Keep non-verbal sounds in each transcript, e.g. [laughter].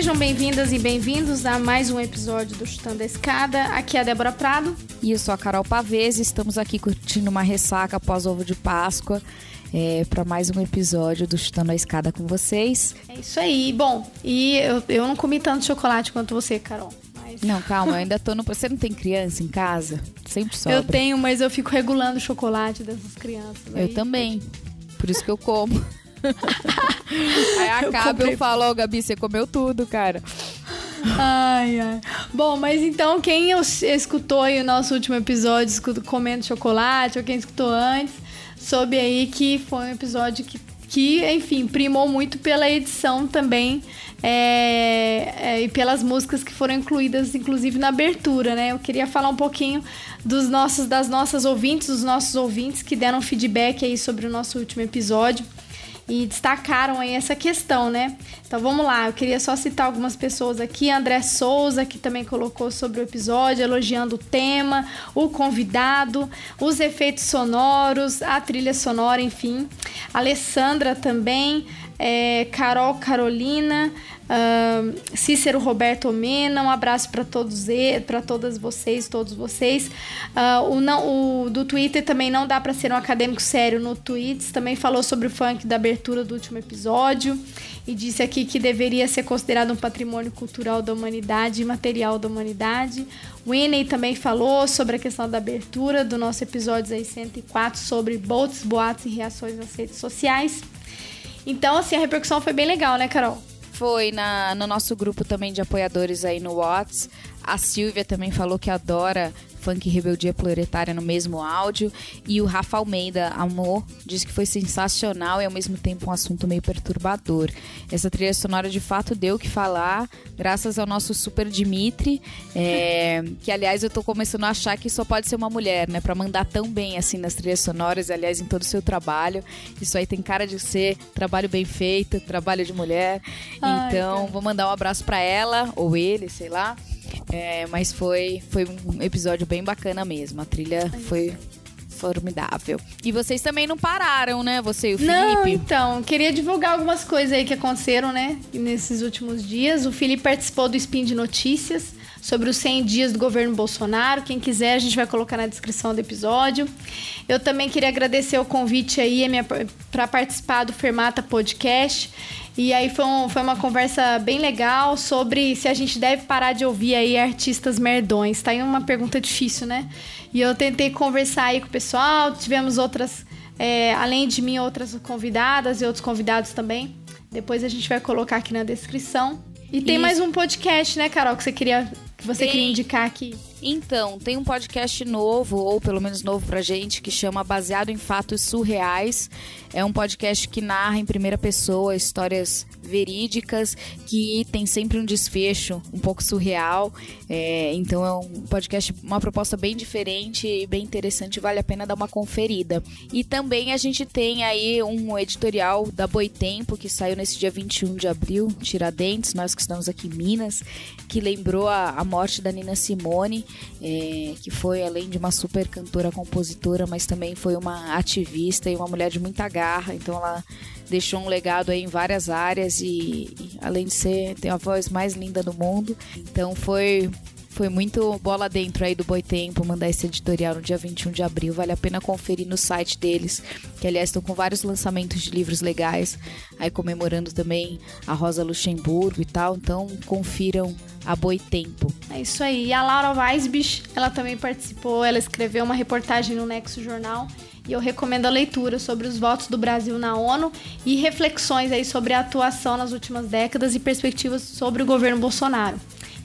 Sejam bem-vindas e bem-vindos a mais um episódio do Chutando a Escada. Aqui é a Débora Prado. E eu sou a Carol Pavese. Estamos aqui curtindo uma ressaca após ovo de Páscoa. É, para mais um episódio do Chutando a Escada com vocês. É isso aí. Bom, e eu, eu não comi tanto chocolate quanto você, Carol. Mas... Não, calma, eu ainda tô no. Você não tem criança em casa? Sempre sobra. Eu tenho, mas eu fico regulando o chocolate dessas crianças. Eu aí. também. Por isso que eu como. Aí acaba, eu, eu falo, ó, oh, Gabi, você comeu tudo, cara. Ai, ai. Bom, mas então quem escutou aí o nosso último episódio comendo chocolate, ou quem escutou antes, soube aí que foi um episódio que, que enfim, primou muito pela edição também é, é, e pelas músicas que foram incluídas, inclusive na abertura, né? Eu queria falar um pouquinho dos nossos, das nossas ouvintes, dos nossos ouvintes que deram feedback aí sobre o nosso último episódio e destacaram aí essa questão, né? Então vamos lá, eu queria só citar algumas pessoas aqui. André Souza, que também colocou sobre o episódio, elogiando o tema, o convidado, os efeitos sonoros, a trilha sonora, enfim. Alessandra também, é, Carol Carolina, Uh, Cícero Roberto Mena, um abraço para todos para todas vocês, todos vocês. Uh, o, não, o do Twitter também não dá para ser um acadêmico sério no Tweets, também falou sobre o funk da abertura do último episódio e disse aqui que deveria ser considerado um patrimônio cultural da humanidade e material da humanidade. Winnie também falou sobre a questão da abertura do nosso episódio aí 104 sobre bots, boatos e reações nas redes sociais. Então, assim, a repercussão foi bem legal, né, Carol? foi na, no nosso grupo também de apoiadores aí no Whats. A Silvia também falou que adora Funk Rebeldia Proletária no mesmo áudio. E o Rafa Almeida, Amor, disse que foi sensacional e ao mesmo tempo um assunto meio perturbador. Essa trilha sonora de fato deu o que falar, graças ao nosso Super Dimitri, é, [laughs] que aliás eu tô começando a achar que só pode ser uma mulher, né? Pra mandar tão bem assim nas trilhas sonoras, aliás, em todo o seu trabalho. Isso aí tem cara de ser trabalho bem feito, trabalho de mulher. Ai, então, cara. vou mandar um abraço para ela, ou ele, sei lá. É, mas foi, foi um episódio bem bacana mesmo. A trilha foi formidável. E vocês também não pararam, né? Você e o Felipe? Não, então. Queria divulgar algumas coisas aí que aconteceram, né? Nesses últimos dias. O Felipe participou do Spin de Notícias sobre os 100 dias do governo Bolsonaro. Quem quiser, a gente vai colocar na descrição do episódio. Eu também queria agradecer o convite aí para participar do Fermata Podcast. E aí foi, um, foi uma conversa bem legal sobre se a gente deve parar de ouvir aí artistas merdões. Tá aí uma pergunta difícil, né? E eu tentei conversar aí com o pessoal, tivemos outras, é, além de mim, outras convidadas e outros convidados também. Depois a gente vai colocar aqui na descrição. E tem Isso. mais um podcast, né, Carol, que você queria que você queria indicar aqui? Então, tem um podcast novo, ou pelo menos novo pra gente, que chama Baseado em Fatos Surreais. É um podcast que narra em primeira pessoa histórias verídicas que tem sempre um desfecho um pouco surreal. É, então é um podcast, uma proposta bem diferente e bem interessante, vale a pena dar uma conferida. E também a gente tem aí um editorial da Boitempo que saiu nesse dia 21 de abril, Tiradentes, nós que estamos aqui em Minas, que lembrou a, a morte da Nina Simone, é, que foi além de uma super cantora, compositora, mas também foi uma ativista e uma mulher de muita garra. Então ela deixou um legado aí em várias áreas e, e além de ser tem a voz mais linda do mundo. Então foi foi muito bola dentro aí do Boitempo mandar esse editorial no dia 21 de abril. Vale a pena conferir no site deles, que aliás estão com vários lançamentos de livros legais, aí comemorando também a Rosa Luxemburgo e tal. Então confiram a Boitempo. É isso aí. E a Laura Weisbich, ela também participou, ela escreveu uma reportagem no Nexo Jornal e eu recomendo a leitura sobre os votos do Brasil na ONU e reflexões aí sobre a atuação nas últimas décadas e perspectivas sobre o governo Bolsonaro.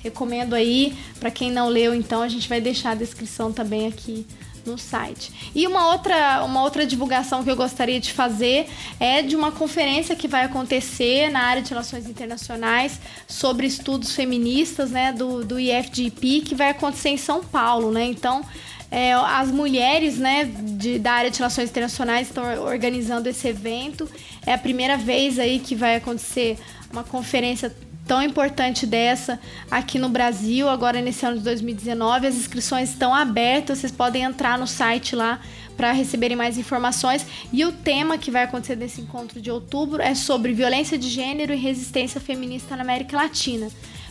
Recomendo aí, para quem não leu, então a gente vai deixar a descrição também aqui no site. E uma outra, uma outra divulgação que eu gostaria de fazer é de uma conferência que vai acontecer na área de relações internacionais sobre estudos feministas, né, do, do IFGP, que vai acontecer em São Paulo, né? Então, É, as mulheres né, de, da área de relações internacionais estão organizando esse evento. É a primeira vez aí que vai acontecer uma conferência tão importante dessa aqui no Brasil, agora nesse ano de 2019. As inscrições estão abertas, vocês podem entrar no site lá para receberem mais informações. E o tema que vai acontecer nesse encontro de outubro é sobre violência de gênero e resistência feminista na América Latina.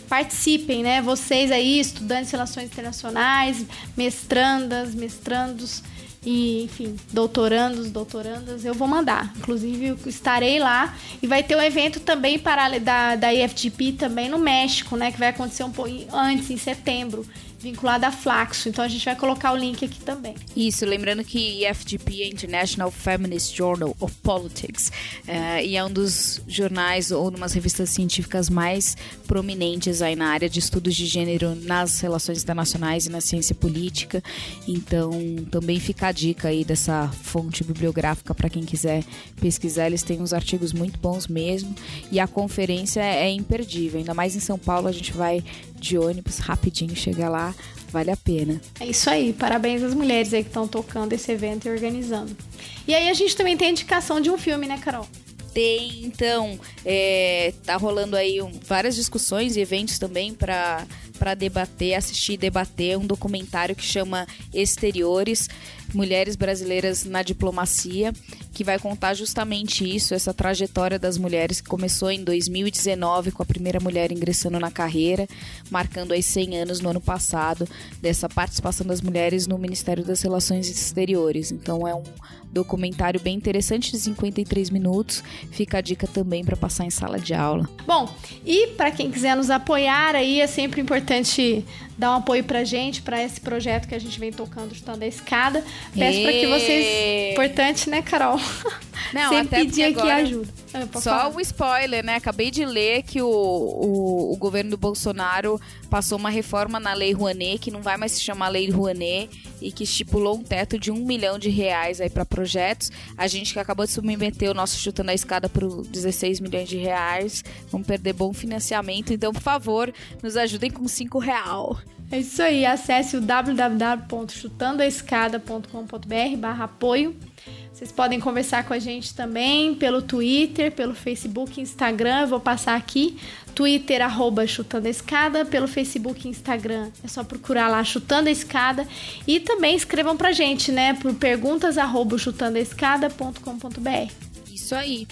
Participem, né? Vocês aí, estudantes de relações internacionais, mestrandas, mestrandos e, enfim, doutorandos, doutorandas, eu vou mandar. Inclusive, estarei lá. E vai ter um evento também para, da, da IFGP também no México, né? Que vai acontecer um pouco antes, em setembro vinculada a Flaxo. Então a gente vai colocar o link aqui também. Isso, lembrando que IFGP é International Feminist Journal of Politics é, e é um dos jornais ou umas revistas científicas mais prominentes aí na área de estudos de gênero nas relações internacionais e na ciência política. Então também fica a dica aí dessa fonte bibliográfica para quem quiser pesquisar. Eles têm uns artigos muito bons mesmo e a conferência é imperdível. Ainda mais em São Paulo a gente vai de ônibus rapidinho chegar lá, vale a pena. É isso aí, parabéns às mulheres aí que estão tocando esse evento e organizando. E aí a gente também tem a indicação de um filme, né, Carol? Tem, então, é, tá rolando aí um, várias discussões e eventos também para para debater, assistir e debater um documentário que chama Exteriores, Mulheres Brasileiras na Diplomacia, que vai contar justamente isso, essa trajetória das mulheres que começou em 2019 com a primeira mulher ingressando na carreira, marcando aí 100 anos no ano passado dessa participação das mulheres no Ministério das Relações Exteriores. Então é um documentário bem interessante de 53 minutos. Fica a dica também para passar em sala de aula. Bom, e para quem quiser nos apoiar aí é sempre importante dar um apoio pra gente, para esse projeto que a gente vem tocando, chutando a escada. Peço para que vocês. Importante, né, Carol? Não, Sempre pedir aqui ajuda. Ah, Só falar. o spoiler, né? Acabei de ler que o, o, o, governo do Bolsonaro passou uma reforma na Lei Rouanet, que não vai mais se chamar Lei Rouanet, e que estipulou um teto de um milhão de reais aí para projetos. A gente que acabou de submeter o nosso chutando a escada por 16 milhões de reais. Vamos perder bom financiamento. Então, por favor, nos ajudem com 5 real. É isso aí, acesse o www.chutandoaescada.com.br barra apoio. Vocês podem conversar com a gente também pelo Twitter, pelo Facebook, Instagram. Eu vou passar aqui. Twitter, arroba Chutando a Escada. Pelo Facebook Instagram, é só procurar lá Chutando a Escada. E também escrevam pra gente, né? Por perguntas, arroba. Isso aí.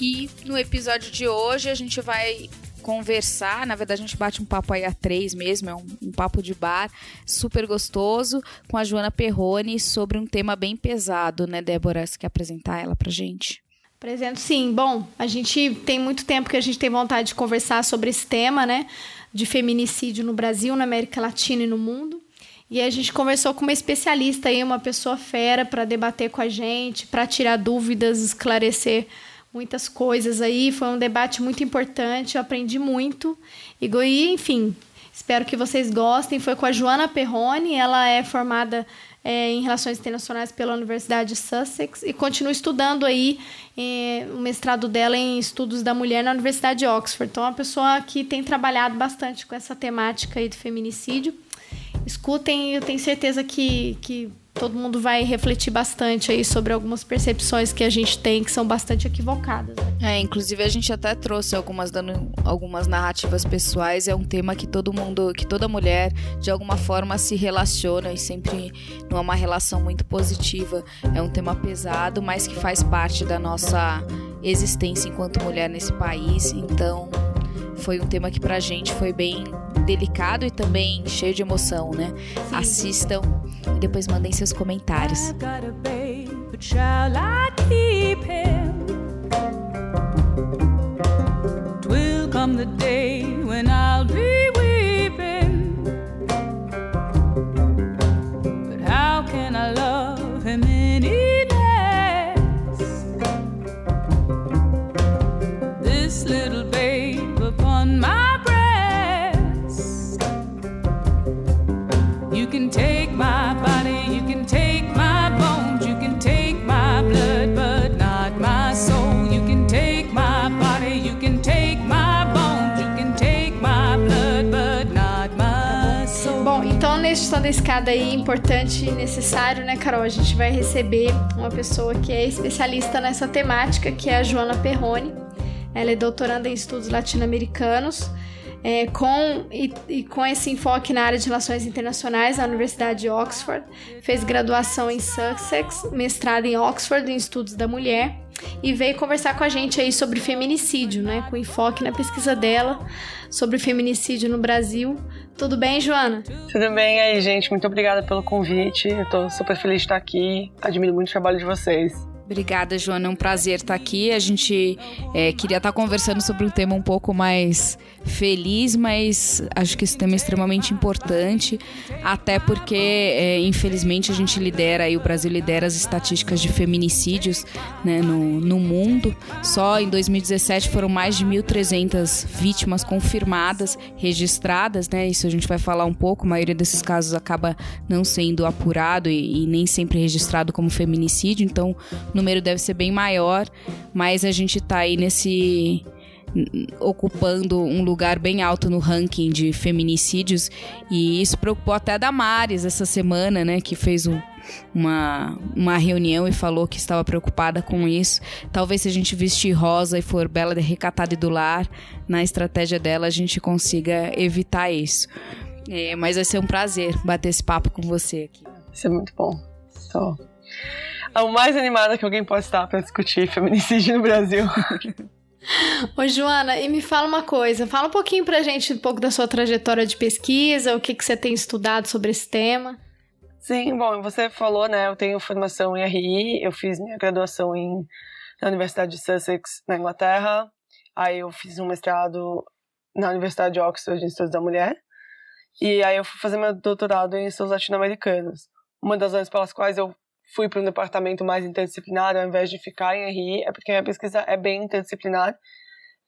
E no episódio de hoje a gente vai conversar. Na verdade, a gente bate um papo aí a três mesmo, é um, um papo de bar super gostoso com a Joana Perrone sobre um tema bem pesado, né, Débora? Você quer apresentar ela pra gente? Apresento sim. Bom, a gente tem muito tempo que a gente tem vontade de conversar sobre esse tema, né? De feminicídio no Brasil, na América Latina e no mundo. E a gente conversou com uma especialista aí, uma pessoa fera, para debater com a gente, para tirar dúvidas, esclarecer muitas coisas aí. Foi um debate muito importante, eu aprendi muito. E, enfim, espero que vocês gostem. Foi com a Joana Perrone, ela é formada é, em Relações Internacionais pela Universidade de Sussex e continua estudando aí é, o mestrado dela em Estudos da Mulher na Universidade de Oxford. Então, é uma pessoa que tem trabalhado bastante com essa temática aí do feminicídio. Escutem, eu tenho certeza que, que todo mundo vai refletir bastante aí sobre algumas percepções que a gente tem que são bastante equivocadas. Né? É, inclusive a gente até trouxe algumas dando algumas narrativas pessoais, é um tema que todo mundo, que toda mulher de alguma forma se relaciona e sempre não é uma relação muito positiva. É um tema pesado, mas que faz parte da nossa existência enquanto mulher nesse país, então foi um tema que pra gente foi bem delicado e também cheio de emoção, né? Assistam e depois mandem seus comentários. come the day when I'll be weeping. But how can I love him any less? This little babe Gestão da Escada aí, importante e necessário, né, Carol? A gente vai receber uma pessoa que é especialista nessa temática, que é a Joana Perrone. Ela é doutoranda em estudos latino-americanos é, com, e, e, com esse enfoque na área de relações internacionais na Universidade de Oxford. Fez graduação em Sussex, mestrado em Oxford em estudos da mulher e veio conversar com a gente aí sobre feminicídio, né, com enfoque na pesquisa dela sobre feminicídio no Brasil. Tudo bem, Joana? Tudo bem aí, gente. Muito obrigada pelo convite. Eu tô super feliz de estar aqui. Admiro muito o trabalho de vocês. Obrigada, Joana. É um prazer estar aqui. A gente é, queria estar conversando sobre um tema um pouco mais feliz, mas acho que esse tema é extremamente importante, até porque, é, infelizmente, a gente lidera, e o Brasil lidera as estatísticas de feminicídios né, no, no mundo. Só em 2017 foram mais de 1.300 vítimas confirmadas, registradas, né? Isso a gente vai falar um pouco. A maioria desses casos acaba não sendo apurado e, e nem sempre registrado como feminicídio, então o número deve ser bem maior, mas a gente está aí nesse ocupando um lugar bem alto no ranking de feminicídios e isso preocupou até a Damares essa semana, né, que fez um, uma, uma reunião e falou que estava preocupada com isso. Talvez se a gente vestir rosa e for bela, recatada e do lar, na estratégia dela a gente consiga evitar isso. É, mas vai ser um prazer bater esse papo com você aqui. Vai ser muito bom. É o mais animada que alguém pode estar para discutir feminicídio no Brasil. [laughs] Ô, Joana, e me fala uma coisa. Fala um pouquinho pra gente um pouco da sua trajetória de pesquisa, o que, que você tem estudado sobre esse tema. Sim, bom, você falou, né? Eu tenho formação em RI, eu fiz minha graduação em, na Universidade de Sussex, na Inglaterra. Aí eu fiz um mestrado na Universidade de Oxford em Estudos da Mulher. E aí eu fui fazer meu doutorado em estudos latino-americanos. Uma das razões pelas quais eu fui para um departamento mais interdisciplinar ao invés de ficar em RI, é porque minha pesquisa é bem interdisciplinar.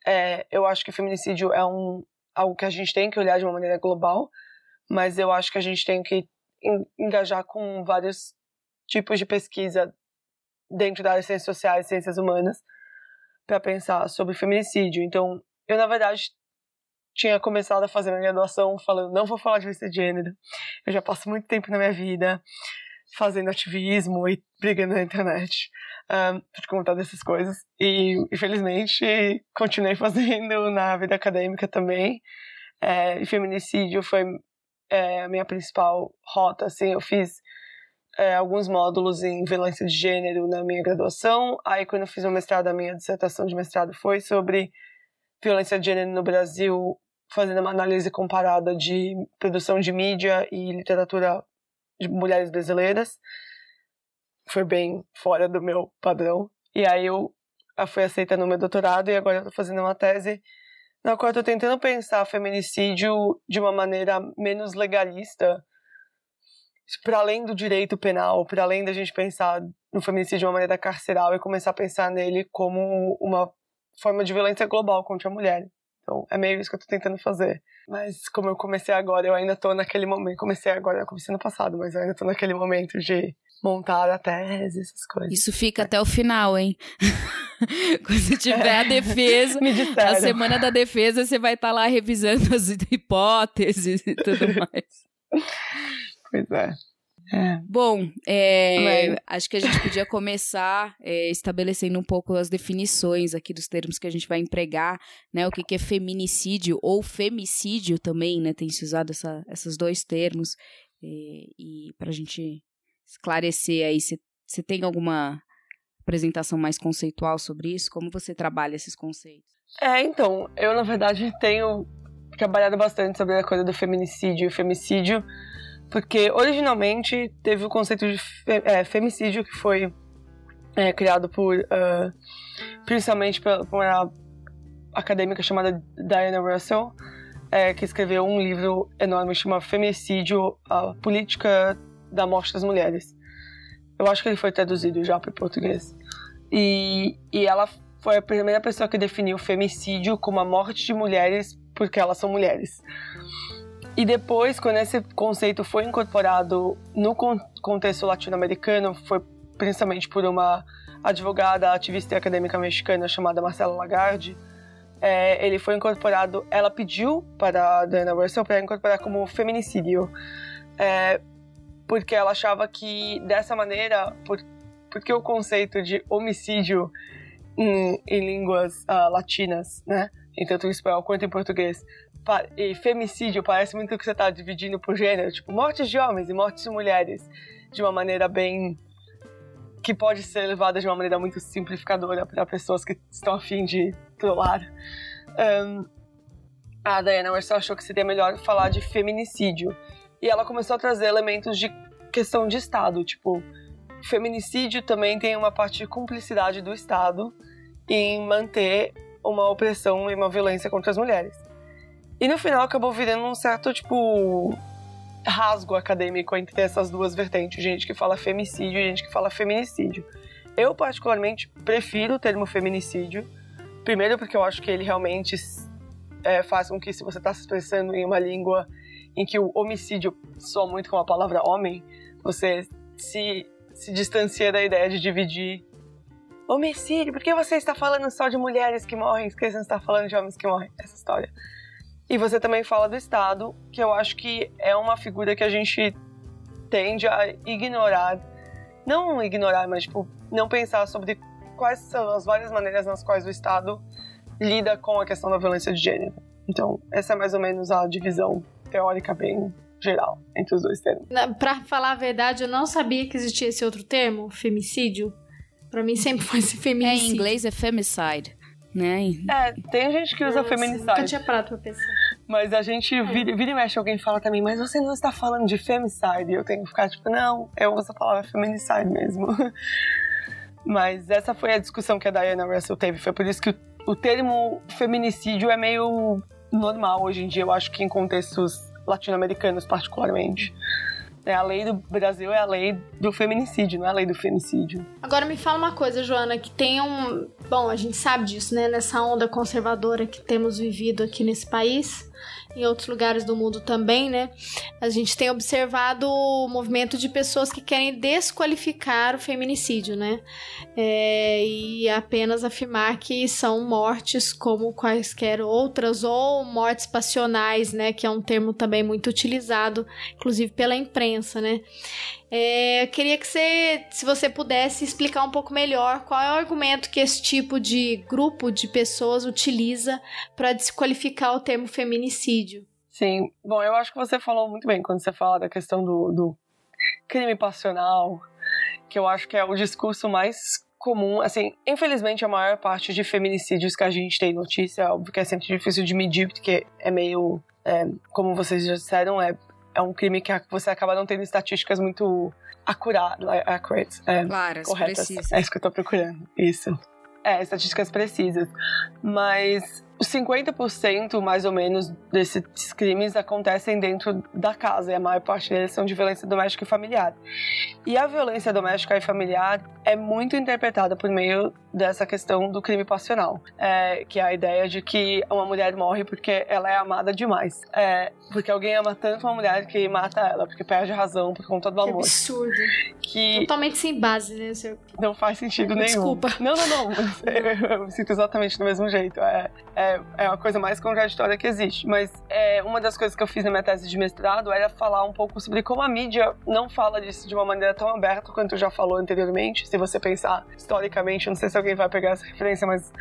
É, eu acho que o feminicídio é um, algo que a gente tem que olhar de uma maneira global, mas eu acho que a gente tem que engajar com vários tipos de pesquisa dentro das ciências sociais, ciências humanas, para pensar sobre feminicídio. Então, eu, na verdade, tinha começado a fazer minha graduação falando, não vou falar de violência de gênero, eu já passo muito tempo na minha vida fazendo ativismo e brigando na internet um, por conta dessas coisas. E, infelizmente, continuei fazendo na vida acadêmica também. É, e feminicídio foi é, a minha principal rota, assim, eu fiz é, alguns módulos em violência de gênero na minha graduação. Aí, quando eu fiz o mestrado, a minha dissertação de mestrado foi sobre violência de gênero no Brasil, fazendo uma análise comparada de produção de mídia e literatura de mulheres brasileiras. Foi bem fora do meu padrão. E aí eu fui aceita no meu doutorado e agora eu tô fazendo uma tese na qual eu tô tentando pensar feminicídio de uma maneira menos legalista, para além do direito penal, para além da gente pensar no feminicídio de uma maneira carceral e começar a pensar nele como uma forma de violência global contra a mulher. Então, é meio isso que eu tô tentando fazer. Mas como eu comecei agora, eu ainda tô naquele momento. Comecei agora, eu comecei no passado, mas eu ainda tô naquele momento de montar a tese, essas coisas. Isso fica é. até o final, hein? [laughs] Quando tiver é. [laughs] a defesa, a semana da defesa, você vai estar tá lá revisando as [laughs] hipóteses e tudo mais. pois é. É. Bom, é, acho que a gente podia começar é, estabelecendo um pouco as definições aqui dos termos que a gente vai empregar, né? O que, que é feminicídio ou femicídio também, né? Tem se usado essa, esses dois termos. É, e para a gente esclarecer aí, você tem alguma apresentação mais conceitual sobre isso? Como você trabalha esses conceitos? É, então, eu na verdade tenho trabalhado bastante sobre a coisa do feminicídio e femicídio porque originalmente teve o conceito de fe é, femicídio que foi é, criado por uh, principalmente por uma acadêmica chamada Diana Russell, é, que escreveu um livro enorme chamado Femicídio, a política da morte das mulheres. Eu acho que ele foi traduzido já para o português. E, e ela foi a primeira pessoa que definiu femicídio como a morte de mulheres porque elas são mulheres. E depois, quando esse conceito foi incorporado no contexto latino-americano, foi principalmente por uma advogada, ativista e acadêmica mexicana chamada Marcela Lagarde, é, ele foi incorporado. Ela pediu para a Diana Russell para incorporar como feminicídio, é, porque ela achava que dessa maneira, por, porque o conceito de homicídio em, em línguas uh, latinas, né, em tanto em espanhol quanto em português, e femicídio parece muito que você está dividindo por gênero, tipo mortes de homens e mortes de mulheres, de uma maneira bem que pode ser levada de uma maneira muito simplificadora para pessoas que estão afim de trollar. Um, a Diana Marcel achou que seria melhor falar de feminicídio. E ela começou a trazer elementos de questão de Estado, tipo, feminicídio também tem uma parte de cumplicidade do Estado em manter uma opressão e uma violência contra as mulheres. E no final acabou virando um certo, tipo, rasgo acadêmico entre essas duas vertentes, gente que fala femicídio e gente que fala feminicídio. Eu, particularmente, prefiro o termo feminicídio, primeiro porque eu acho que ele realmente é, faz com que, se você está se expressando em uma língua em que o homicídio soa muito com a palavra homem, você se, se distancia da ideia de dividir homicídio, por que você está falando só de mulheres que morrem, por que você não está falando de homens que morrem? Essa história. E você também fala do Estado, que eu acho que é uma figura que a gente tende a ignorar. Não ignorar, mas tipo, não pensar sobre quais são as várias maneiras nas quais o Estado lida com a questão da violência de gênero. Então, essa é mais ou menos a divisão teórica bem geral entre os dois termos. Para falar a verdade, eu não sabia que existia esse outro termo, femicídio. Para mim sempre foi esse feminicídio. É, em inglês é femicide né? É, tem gente que usa feminicide. Nunca tinha parado pra pensar. Mas a gente é. vira, vira e mexe, alguém fala também, mas você não está falando de femicide. E eu tenho que ficar tipo, não, eu uso a palavra feminicide mesmo. [laughs] mas essa foi a discussão que a Diana Russell teve. Foi por isso que o, o termo feminicídio é meio normal hoje em dia, eu acho que em contextos latino-americanos particularmente. É, a lei do Brasil é a lei do feminicídio, não é a lei do femicídio. Agora me fala uma coisa, Joana, que tem um. Bom, a gente sabe disso, né? Nessa onda conservadora que temos vivido aqui nesse país em outros lugares do mundo também, né? A gente tem observado o movimento de pessoas que querem desqualificar o feminicídio, né? É, e apenas afirmar que são mortes como quaisquer outras, ou mortes passionais, né? Que é um termo também muito utilizado, inclusive pela imprensa, né? É, eu queria que você, se você pudesse explicar um pouco melhor qual é o argumento que esse tipo de grupo de pessoas utiliza para desqualificar o termo feminicídio. Sim, bom, eu acho que você falou muito bem quando você fala da questão do, do crime passional, que eu acho que é o discurso mais comum, assim, infelizmente a maior parte de feminicídios que a gente tem notícia, óbvio que é sempre difícil de medir, porque é meio, é, como vocês já disseram, é é um crime que você acaba não tendo estatísticas muito acuradas, accurate, é, Claras, corretas. precisas. É isso que eu tô procurando. Isso. É, estatísticas precisas. Mas 50% mais ou menos desses crimes acontecem dentro da casa e a maior parte deles são de violência doméstica e familiar. E a violência doméstica e familiar é muito interpretada por meio dessa questão do crime passional, é, que é a ideia de que uma mulher morre porque ela é amada demais. É, porque alguém ama tanto uma mulher que mata ela, porque perde a razão por conta do que amor. absurdo. Que Totalmente sem base, né, senhor? não faz sentido nenhum. Desculpa. Não, não, não. Eu, [laughs] eu me sinto exatamente do mesmo jeito. É, é, é a coisa mais contraditória que existe. Mas é, uma das coisas que eu fiz na minha tese de mestrado era falar um pouco sobre como a mídia não fala disso de uma maneira tão aberta quanto já falou anteriormente. Se você pensar historicamente, não sei se alguém vai pegar essa referência, mas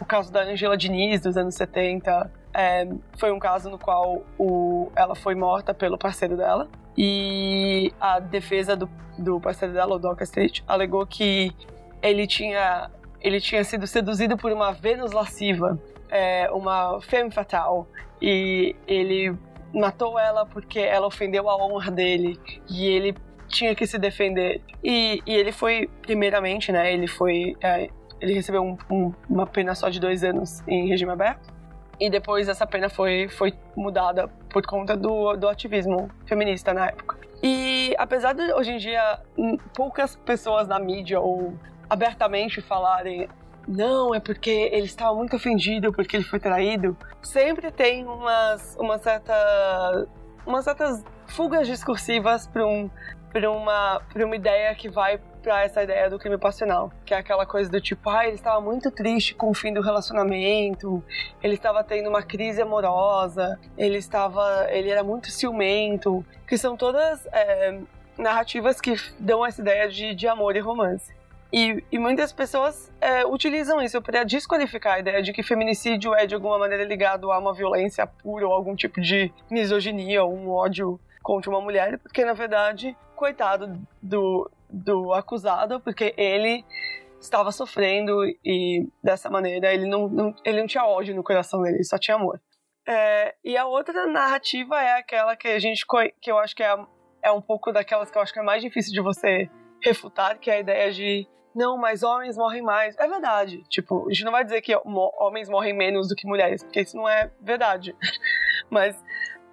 o caso da Angela Diniz, dos anos 70, é, foi um caso no qual o, ela foi morta pelo parceiro dela. E a defesa do, do parceiro dela, o Doca Street, alegou que ele tinha, ele tinha sido seduzido por uma Vênus lasciva, é, uma femme fatale. E ele matou ela porque ela ofendeu a honra dele. E ele tinha que se defender. E, e ele foi, primeiramente, né? Ele foi. É, ele recebeu um- um- uma pena só de dois anos em regime aberto. E depois essa pena foi, foi mudada por conta do, do ativismo feminista na época. E apesar de hoje em dia hum, poucas pessoas na mídia ou abertamente falarem não, é porque ele estava muito ofendido porque ele foi traído, sempre tem umas, uma certa, umas certas fugas discursivas para um, uma, uma ideia que vai para essa ideia do crime passional, que é aquela coisa do tipo, ah, ele estava muito triste com o fim do relacionamento, ele estava tendo uma crise amorosa, ele estava, ele era muito ciumento, que são todas é, narrativas que dão essa ideia de, de amor e romance. E, e muitas pessoas é, utilizam isso para desqualificar a ideia de que feminicídio é de alguma maneira ligado a uma violência pura ou algum tipo de misoginia ou um ódio contra uma mulher, porque na verdade, coitado do, do acusado, porque ele estava sofrendo e dessa maneira ele não, não, ele não tinha ódio no coração dele, só tinha amor. É, e a outra narrativa é aquela que a gente que eu acho que é, é um pouco daquelas que eu acho que é mais difícil de você refutar, que é a ideia de não, mas homens morrem mais. É verdade. Tipo, a gente não vai dizer que homens morrem menos do que mulheres, porque isso não é verdade. [laughs] mas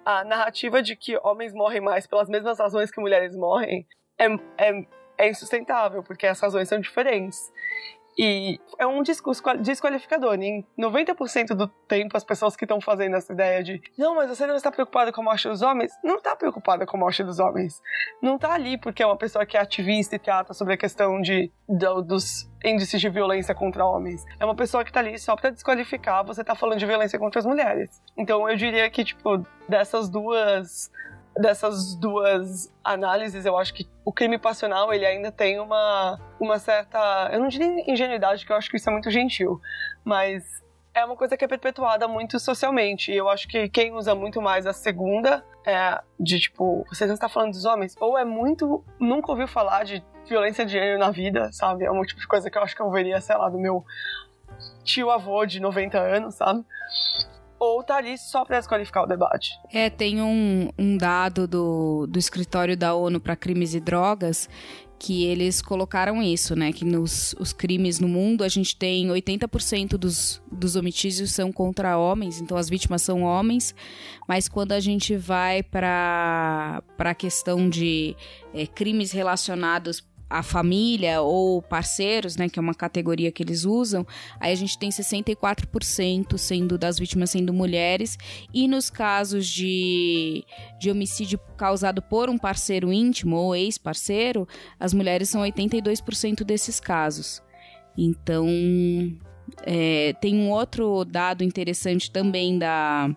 a narrativa de que homens morrem mais pelas mesmas razões que mulheres morrem é, é, é insustentável, porque as razões são diferentes. E é um discurso desqualificador. Em 90% do tempo, as pessoas que estão fazendo essa ideia de não, mas você não está preocupada com a morte dos homens, não está preocupada com a morte dos homens. Não está ali porque é uma pessoa que é ativista e trata sobre a questão de, dos índices de violência contra homens. É uma pessoa que está ali só para desqualificar você tá falando de violência contra as mulheres. Então eu diria que, tipo, dessas duas dessas duas análises, eu acho que o crime passional ele ainda tem uma, uma certa. Eu não diria ingenuidade, que eu acho que isso é muito gentil, mas é uma coisa que é perpetuada muito socialmente. E eu acho que quem usa muito mais a segunda é de tipo, você não está falando dos homens, ou é muito. Nunca ouviu falar de violência de gênero na vida, sabe? É um tipo de coisa que eu acho que eu veria, sei lá, do meu tio avô de 90 anos, sabe? Ou tá ali só para desqualificar o debate. É, tem um, um dado do, do escritório da ONU para crimes e drogas que eles colocaram isso, né? Que nos os crimes no mundo a gente tem 80% dos, dos homicídios são contra homens, então as vítimas são homens, mas quando a gente vai para a questão de é, crimes relacionados a família ou parceiros, né, que é uma categoria que eles usam, aí a gente tem 64% sendo das vítimas sendo mulheres e nos casos de, de homicídio causado por um parceiro íntimo ou ex-parceiro, as mulheres são 82% desses casos. Então, é, tem um outro dado interessante também da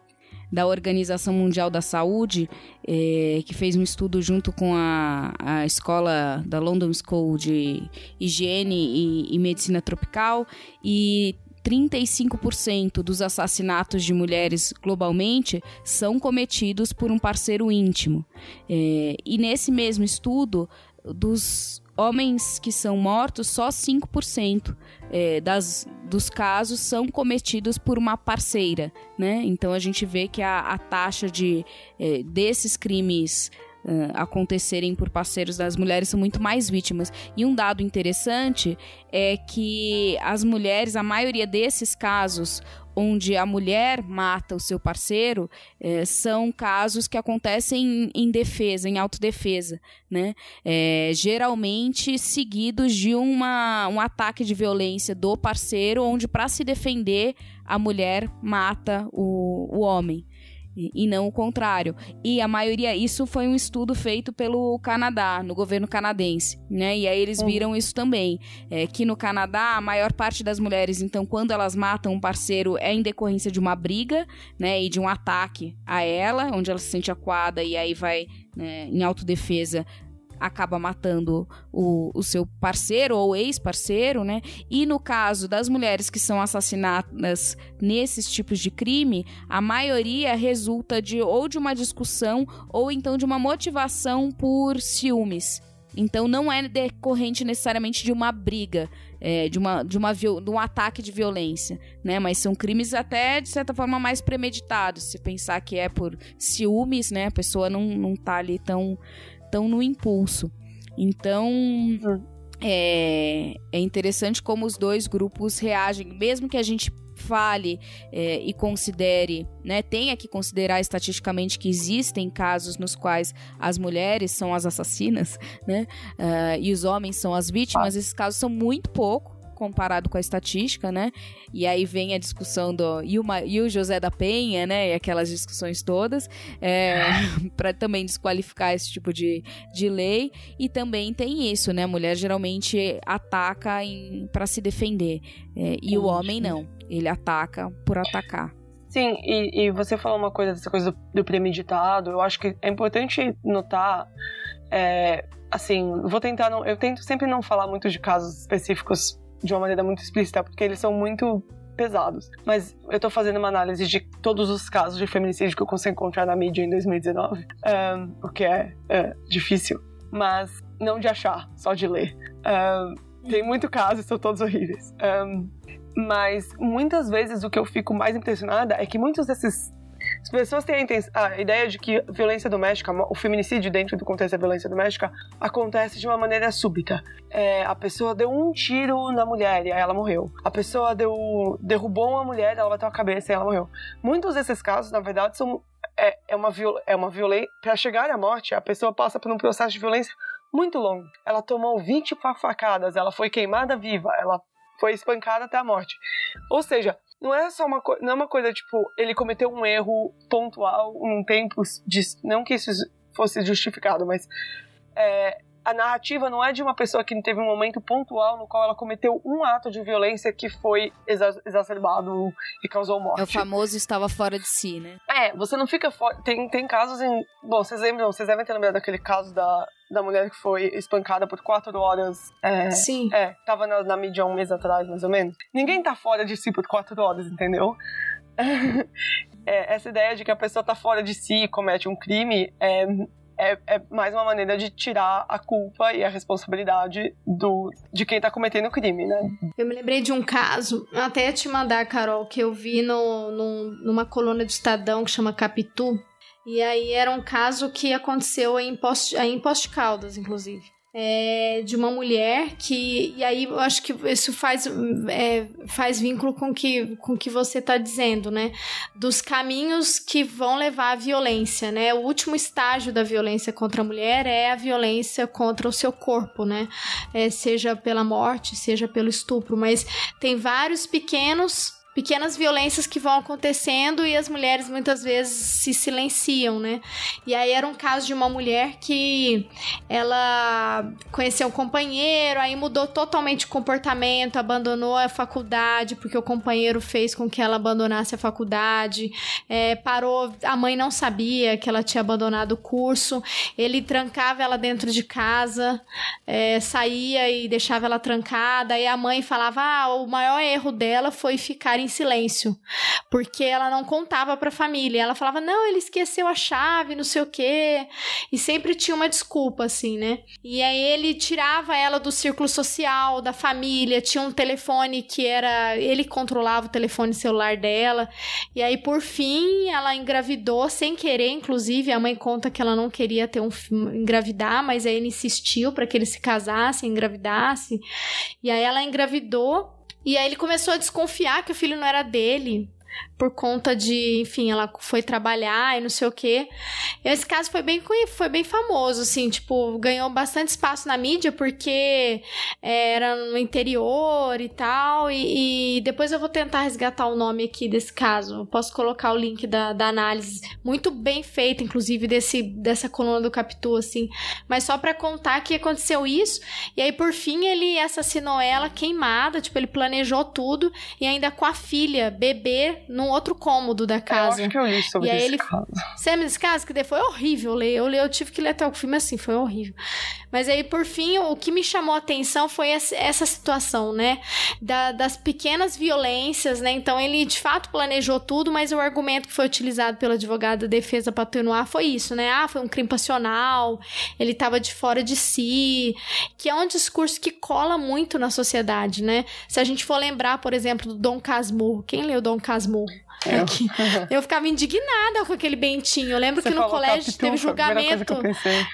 da Organização Mundial da Saúde, é, que fez um estudo junto com a, a escola da London School de Higiene e, e Medicina Tropical, e 35% dos assassinatos de mulheres globalmente são cometidos por um parceiro íntimo. É, e nesse mesmo estudo, dos homens que são mortos, só 5% é, das, dos casos são cometidos por uma parceira, né? Então a gente vê que a, a taxa de, é, desses crimes Uh, acontecerem por parceiros das mulheres são muito mais vítimas. E um dado interessante é que as mulheres, a maioria desses casos, onde a mulher mata o seu parceiro é, são casos que acontecem em, em defesa, em autodefesa, né? É, geralmente seguidos de uma, um ataque de violência do parceiro, onde para se defender a mulher mata o, o homem e não o contrário. E a maioria, isso foi um estudo feito pelo Canadá, no governo canadense, né? E aí eles viram isso também, é, que no Canadá a maior parte das mulheres, então, quando elas matam um parceiro é em decorrência de uma briga, né? E de um ataque a ela, onde ela se sente acuada e aí vai né, em autodefesa acaba matando o, o seu parceiro ou ex-parceiro, né? E no caso das mulheres que são assassinadas nesses tipos de crime, a maioria resulta de ou de uma discussão ou então de uma motivação por ciúmes. Então não é decorrente necessariamente de uma briga, é, de, uma, de, uma, de um ataque de violência, né? Mas são crimes até, de certa forma, mais premeditados. Se pensar que é por ciúmes, né? A pessoa não, não tá ali tão estão no impulso. Então. É, é interessante como os dois grupos reagem, mesmo que a gente fale é, e considere, né, tenha que considerar estatisticamente que existem casos nos quais as mulheres são as assassinas, né, uh, e os homens são as vítimas, esses casos são muito pouco comparado com a estatística, né? E aí vem a discussão do e o, e o José da Penha, né? E aquelas discussões todas, é, [laughs] para também desqualificar esse tipo de, de lei. E também tem isso, né? A mulher geralmente ataca para se defender. É, e o homem não. Ele ataca por atacar. Sim, e, e você falou uma coisa dessa coisa do, do premeditado. Eu acho que é importante notar. É, assim, vou tentar não. Eu tento sempre não falar muito de casos específicos de uma maneira muito explícita, porque eles são muito pesados. Mas eu tô fazendo uma análise de todos os casos de feminicídio que eu consigo encontrar na mídia em 2019, um, o que é, é, difícil, mas não de achar, só de ler. Um, tem muito caso, são todos horríveis. Um, mas muitas vezes o que eu fico mais impressionada é que muitos desses as pessoas têm a, ideia de que violência doméstica, o feminicídio dentro do contexto da violência doméstica, acontece de uma maneira súbita. É, a pessoa deu um tiro na mulher e aí ela morreu. A pessoa deu, derrubou uma mulher, ela bateu a cabeça e ela morreu. Muitos desses casos, na verdade, são é, é uma, é uma violência. Para chegar à morte, a pessoa passa por um processo de violência muito longo. Ela tomou 20 facadas, ela foi queimada viva, ela foi espancada até a morte. Ou seja, não é só uma coisa, não é uma coisa tipo, ele cometeu um erro pontual num tempo de, não que isso fosse justificado, mas é, a narrativa não é de uma pessoa que teve um momento pontual no qual ela cometeu um ato de violência que foi exa exacerbado e causou morte. É o famoso estava fora de si, né? É, você não fica fora. Tem, tem casos em. Bom, vocês lembram, vocês devem ter lembrado daquele caso da, da mulher que foi espancada por quatro horas. É, Sim. É, tava na, na mídia um mês atrás, mais ou menos. Ninguém tá fora de si por quatro horas, entendeu? [laughs] é, essa ideia de que a pessoa tá fora de si e comete um crime é, é, é, mais uma maneira de tirar a culpa e a responsabilidade do, de quem tá cometendo o crime, né? Eu me lembrei de um caso, até te mandar, Carol, que eu vi no, no, numa coluna de Estadão que chama Capitu. E aí era um caso que aconteceu em Post, em Post Caldas, inclusive é, de uma mulher que e aí eu acho que isso faz é, faz vínculo com que com que você está dizendo né? Dos caminhos que vão levar à violência né? O último estágio da violência contra a mulher é a violência contra o seu corpo né? É, seja pela morte seja pelo estupro mas tem vários pequenos pequenas violências que vão acontecendo e as mulheres muitas vezes se silenciam, né? E aí era um caso de uma mulher que ela conheceu um companheiro, aí mudou totalmente o comportamento, abandonou a faculdade porque o companheiro fez com que ela abandonasse a faculdade, é, parou, a mãe não sabia que ela tinha abandonado o curso, ele trancava ela dentro de casa, é, saía e deixava ela trancada, e a mãe falava: ah, o maior erro dela foi ficar em silêncio, porque ela não contava para a família. Ela falava: "Não, ele esqueceu a chave, não sei o quê". E sempre tinha uma desculpa assim, né? E aí ele tirava ela do círculo social, da família, tinha um telefone que era ele controlava o telefone celular dela. E aí por fim, ela engravidou sem querer, inclusive a mãe conta que ela não queria ter um engravidar, mas aí ele insistiu para que eles se casassem, engravidassem. E aí ela engravidou e aí ele começou a desconfiar que o filho não era dele por conta de, enfim, ela foi trabalhar e não sei o quê. Esse caso foi bem, foi bem famoso, assim, tipo, ganhou bastante espaço na mídia porque é, era no interior e tal. E, e, depois eu vou tentar resgatar o nome aqui desse caso. posso colocar o link da, da análise, muito bem feita, inclusive, desse, dessa coluna do Capitu, assim. Mas só para contar que aconteceu isso. E aí, por fim, ele assassinou ela queimada, tipo, ele planejou tudo e ainda com a filha, bebê, num outro cômodo da casa. Eu acho que eu li sobre e aí ele... caso. Você lembra desse caso? Que foi horrível ler. Eu, eu tive que ler até o filme assim, foi horrível. Mas aí, por fim, o que me chamou a atenção foi essa situação, né? Da, das pequenas violências, né? Então, ele de fato planejou tudo, mas o argumento que foi utilizado pela advogada da defesa para atenuar foi isso, né? Ah, foi um crime passional, ele estava de fora de si, que é um discurso que cola muito na sociedade, né? Se a gente for lembrar, por exemplo, do Dom Casmurro. Quem leu Dom Casmurro? Eu. [laughs] eu ficava indignada com aquele Bentinho. Eu lembro Você que no colégio Capitu, teve julgamento.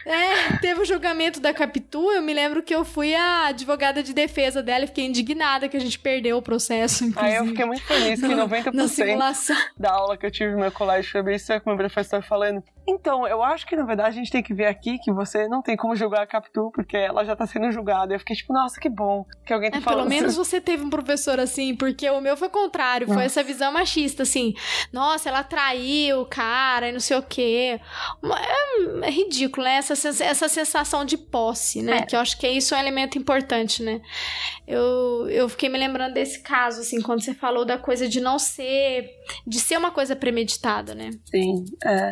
É, teve o julgamento da Capitu. Eu me lembro que eu fui a advogada de defesa dela e fiquei indignada que a gente perdeu o processo. Inclusive, Aí eu fiquei muito feliz que na 90% simulação. da aula que eu tive no meu colégio foi isso que o meu professor falando. Então, eu acho que na verdade a gente tem que ver aqui que você não tem como julgar a Capitu, porque ela já tá sendo julgada. Eu fiquei tipo, nossa, que bom que alguém tá É, falando. pelo menos você teve um professor assim, porque o meu foi o contrário, foi Nossa. essa visão machista, assim. Nossa, ela traiu o cara e não sei o quê. É, é ridículo, né? Essa, essa sensação de posse, né? É. Que eu acho que isso é um elemento importante, né? Eu, eu fiquei me lembrando desse caso, assim, quando você falou da coisa de não ser. de ser uma coisa premeditada, né? Sim, é.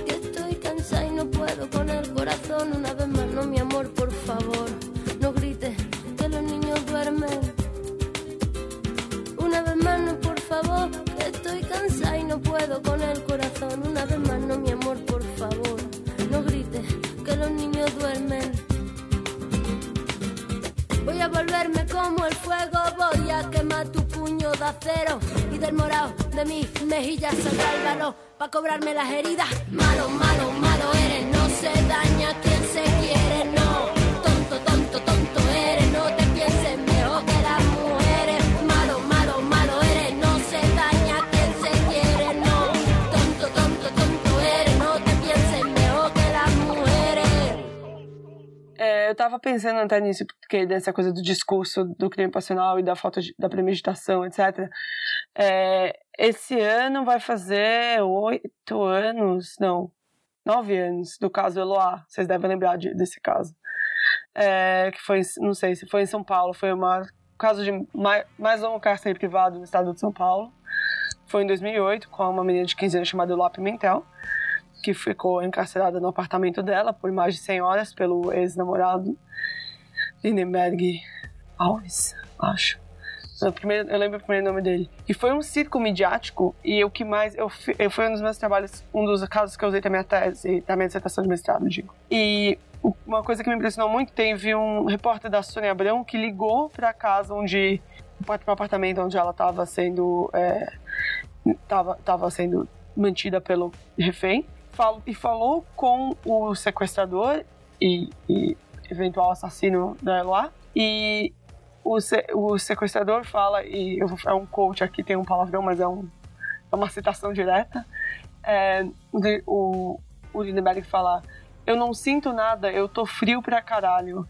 cansada y no puedo con el corazón. Una vez más no, mi amor, por favor, no grites que los niños duermen. Una vez más no, por favor, estoy cansada y no puedo con el corazón. Una vez más no, mi amor, a volverme como el fuego, voy a quemar tu puño de acero y del morado de mis mejillas saldrá el valor para cobrarme las heridas. Malo, malo, malo eres, no se daña quien se quiere, eu tava pensando até nisso, porque dessa coisa do discurso do crime passional e da falta de, da premeditação, etc. É, esse ano vai fazer oito anos, não, nove anos, do caso Eloá. Vocês devem lembrar de- desse caso. É, que foi, não sei se foi em São Paulo, foi maior caso de mais, mais longo cárcere privado no estado de São Paulo. Foi em 2008, com uma menina de 15 anos chamada Eloá Pimentel que ficou encarcerada no apartamento dela por mais de 100 horas pelo ex-namorado Lindenberg Alves, acho. Eu, primeiro, eu lembro o primeiro nome dele. E foi um circo midiático e o que mais eu, eu foi um dos meus trabalhos, um dos casos que eu usei da minha tese, da minha dissertação de mestrado, digo. E uma coisa que me impressionou muito, teve um repórter da Sônia Abrão que ligou para a casa onde o apartamento onde ela estava sendo é, tava, tava sendo mantida pelo refém fal- e falou com o sequestrador e, e eventual assassino da Eloá. E o, se- o sequestrador fala e eu é um coach aqui tem um palavrão mas é, um, é uma citação direta é, de- o, o Lindenberg fala eu não sinto nada eu tô frio pra caralho.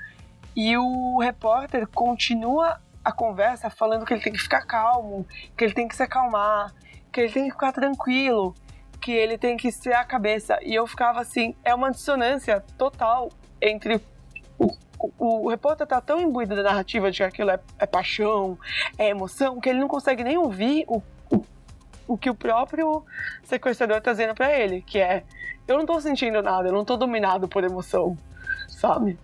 E o repórter continua a conversa falando que ele tem que ficar calmo, que ele tem que se acalmar, que ele tem que ficar tranquilo, que ele tem que ser a cabeça. E eu ficava assim, é uma dissonância total entre o, o, o repórter tá tão imbuído da narrativa de que aquilo é, é paixão, é emoção, que ele não consegue nem ouvir o, o, o que o próprio sequestrador tá dizendo pra ele, que é eu não tô sentindo nada, eu não tô dominado por emoção, sabe?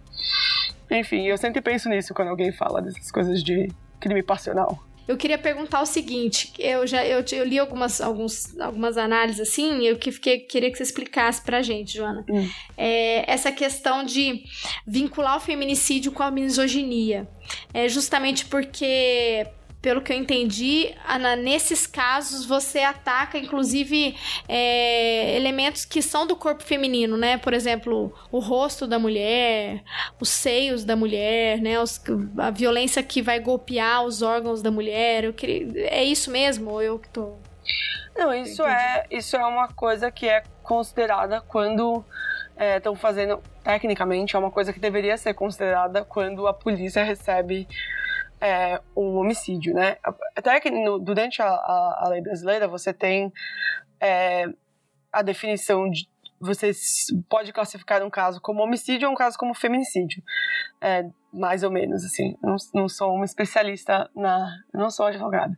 Enfim, eu sempre penso nisso quando alguém fala dessas coisas de crime passional. Eu queria perguntar o seguinte, eu já eu, eu li algumas, alguns, algumas análises assim, eu que fiquei, queria que você explicasse pra gente, Joana. Hum. É, essa questão de vincular o feminicídio com a misoginia. É justamente porque, pelo que eu entendi, Ana, nesses casos você ataca, inclusive, é, elementos que são do corpo feminino, né? Por exemplo, o rosto da mulher, os seios da mulher, né? Os- a violência que vai golpear os órgãos da mulher. Eu queria, é isso mesmo? Ou eu que tô. Não, isso é, isso é uma coisa que é considerada quando estão fazendo. Tecnicamente, é uma coisa que deveria ser considerada quando a polícia recebe é, um homicídio, né? Até que no- durante a, a- a lei brasileira você tem é, a definição de. Você pode classificar um caso como homicídio ou um caso como feminicídio. É, mais ou menos, assim. Não, não sou uma especialista na. Não sou advogada.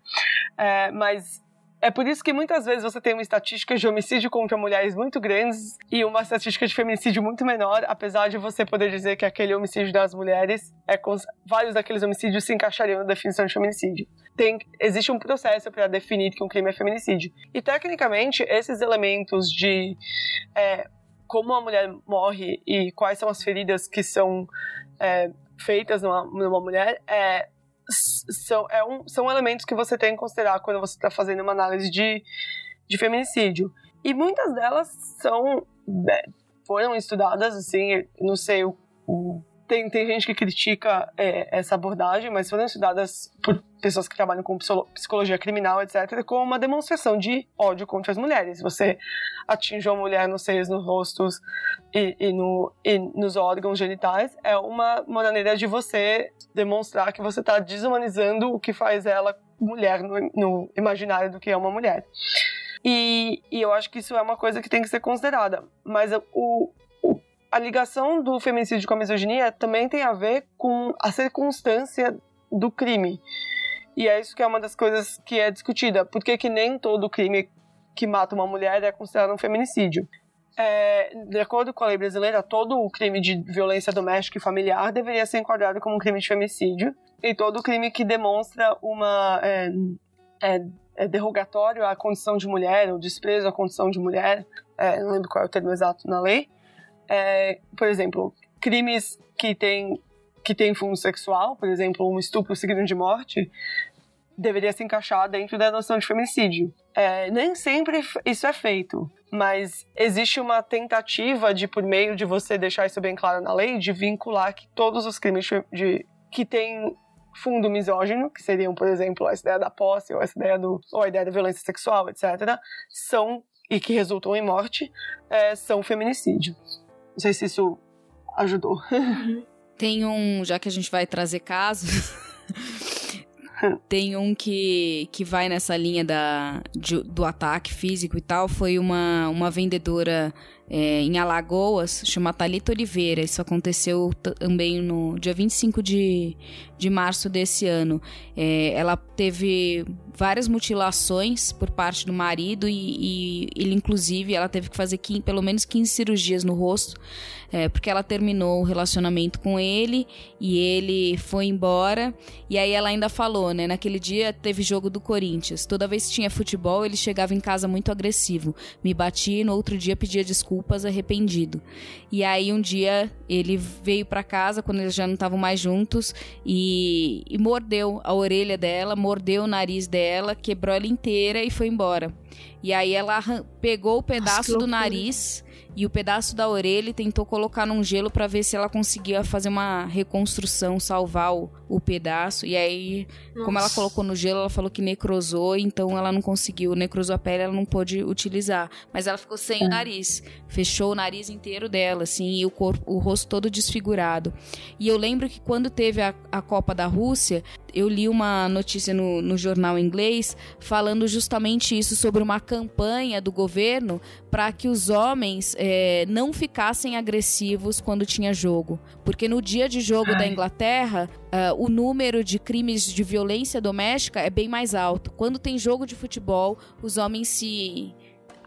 É, mas é por isso que muitas vezes você tem uma estatística de homicídio contra mulheres muito grandes e uma estatística de feminicídio muito menor, apesar de você poder dizer que aquele homicídio das mulheres é vários daqueles homicídios se encaixariam na definição de feminicídio. Tem, existe um processo para definir que um crime é feminicídio. E tecnicamente esses elementos de é, como a mulher morre e quais são as feridas que são é, feitas numa, numa mulher é, são, é um, são elementos que você tem que considerar quando você está fazendo uma análise de, de feminicídio. E muitas delas são né, foram estudadas, assim, não sei o, o tem, tem gente que critica é, essa abordagem, mas foram estudadas por pessoas que trabalham com psicologia criminal, etc., como uma demonstração de ódio contra as mulheres. Você atinge uma mulher nos seios, nos rostos e, e, no, e nos órgãos genitais, é uma, maneira de você demonstrar que você está desumanizando o que faz ela mulher no, no imaginário do que é uma mulher. E, e, eu acho que isso é uma coisa que tem que ser considerada. Mas o, a ligação do feminicídio com a misoginia também tem a ver com a circunstância do crime. E é isso que é uma das coisas que é discutida. Por que, que nem todo crime que mata uma mulher é considerado um feminicídio? É, de acordo com a lei brasileira, todo o crime de violência doméstica e familiar deveria ser enquadrado como um crime de feminicídio. E todo crime que demonstra uma. É, é, é derrogatório à condição de mulher, ou desprezo à condição de mulher, é, não lembro qual é o termo exato na lei, é, por exemplo, crimes que têm que tem fundo sexual, por exemplo, um estupro seguido de morte, deveria se encaixar dentro da noção de feminicídio. É, nem sempre isso é feito, mas existe uma tentativa de, por meio de você deixar isso bem claro na lei, de vincular que todos os crimes de, que têm fundo misógino, que seriam, por exemplo, a ideia da posse ou a ideia, do, ou a ideia da violência sexual, etc., são e que resultam em morte, é, são feminicídio. Não sei se isso ajudou. Tem um, já que a gente vai trazer casos, [laughs] [laughs] tem um que, que vai nessa linha da, de, do ataque físico e tal. Foi uma, uma vendedora é, em Alagoas, chama Thalita Oliveira. Isso aconteceu também no dia 25 de, de março desse ano. É, ela teve várias mutilações por parte do marido e, e ele, inclusive, ela teve que fazer 15, pelo menos 15 cirurgias no rosto, é, porque ela terminou o relacionamento com ele e ele foi embora. E aí ela ainda falou, né? Naquele dia teve jogo do Corinthians. Toda vez que tinha futebol, ele chegava em casa muito agressivo. Me batia e no outro dia pedia desculpa desculpas arrependido. E aí um dia ele veio para casa quando eles já não estavam mais juntos e, e mordeu a orelha dela, mordeu o nariz dela, quebrou ela inteira e foi embora. E aí ela pegou o pedaço Nossa, do nariz e o pedaço da orelha e tentou colocar num gelo para ver se ela conseguia fazer uma reconstrução, salvar o, o pedaço. E aí, Nossa. como ela colocou no gelo, ela falou que necrosou, então ela não conseguiu, necrosou a pele, ela não pôde utilizar. Mas ela ficou sem é. o nariz, fechou o nariz inteiro dela, assim, e o corpo, o rosto todo desfigurado. E eu lembro que quando teve a, a Copa da Rússia, eu li uma notícia no, no jornal inglês falando justamente isso sobre uma campanha do governo para que os homens é, não ficassem agressivos quando tinha jogo. Porque no dia de jogo da Inglaterra, uh, o número de crimes de violência doméstica é bem mais alto. Quando tem jogo de futebol, os homens se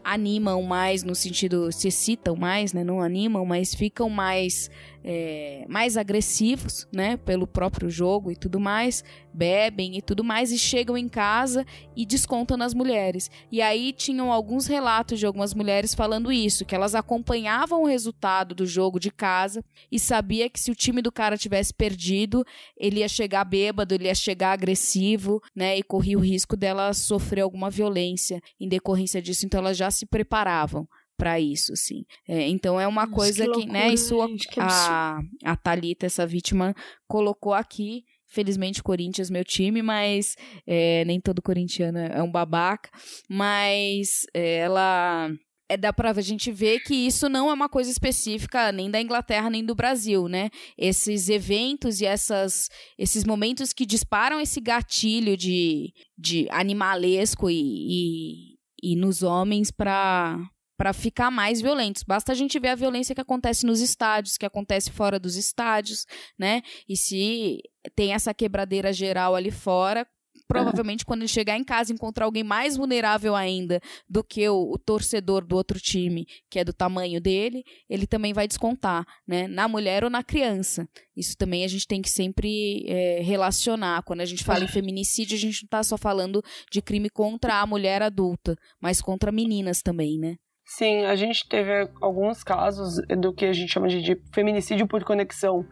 animam mais no sentido se excitam mais, né? Não animam, mas ficam mais é, mais agressivos, né, pelo próprio jogo e tudo mais, bebem e tudo mais e chegam em casa e descontam nas mulheres. E aí tinham alguns relatos de algumas mulheres falando isso, que elas acompanhavam o resultado do jogo de casa e sabia que se o time do cara tivesse perdido, ele ia chegar bêbado, ele ia chegar agressivo, né, e corria o risco dela sofrer alguma violência em decorrência disso, então elas já se preparavam para isso, assim. É, então é uma Nossa, coisa que, loucura, que né, isso gente, que a, a Thalita, essa vítima, colocou aqui. Felizmente, Corinthians, meu time, mas é, nem todo corintiano é um babaca. Mas é, ela é, dá pra gente ver que isso não é uma coisa específica nem da Inglaterra nem do Brasil, né? Esses eventos e essas, esses momentos que disparam esse gatilho de, de animalesco e, e, e nos homens para para ficar mais violentos. Basta a gente ver a violência que acontece nos estádios, que acontece fora dos estádios, né? E se tem essa quebradeira geral ali fora, provavelmente quando ele chegar em casa encontrar alguém mais vulnerável ainda do que o, o, torcedor do outro time, que é do tamanho dele, ele também vai descontar, né? Na mulher ou na criança. Isso também a gente tem que sempre é, relacionar. Quando a gente fala em feminicídio, a gente não está só falando de crime contra a mulher adulta, mas contra meninas também, né? Sim, a gente teve alguns casos do que a gente chama de, de, feminicídio por conexão,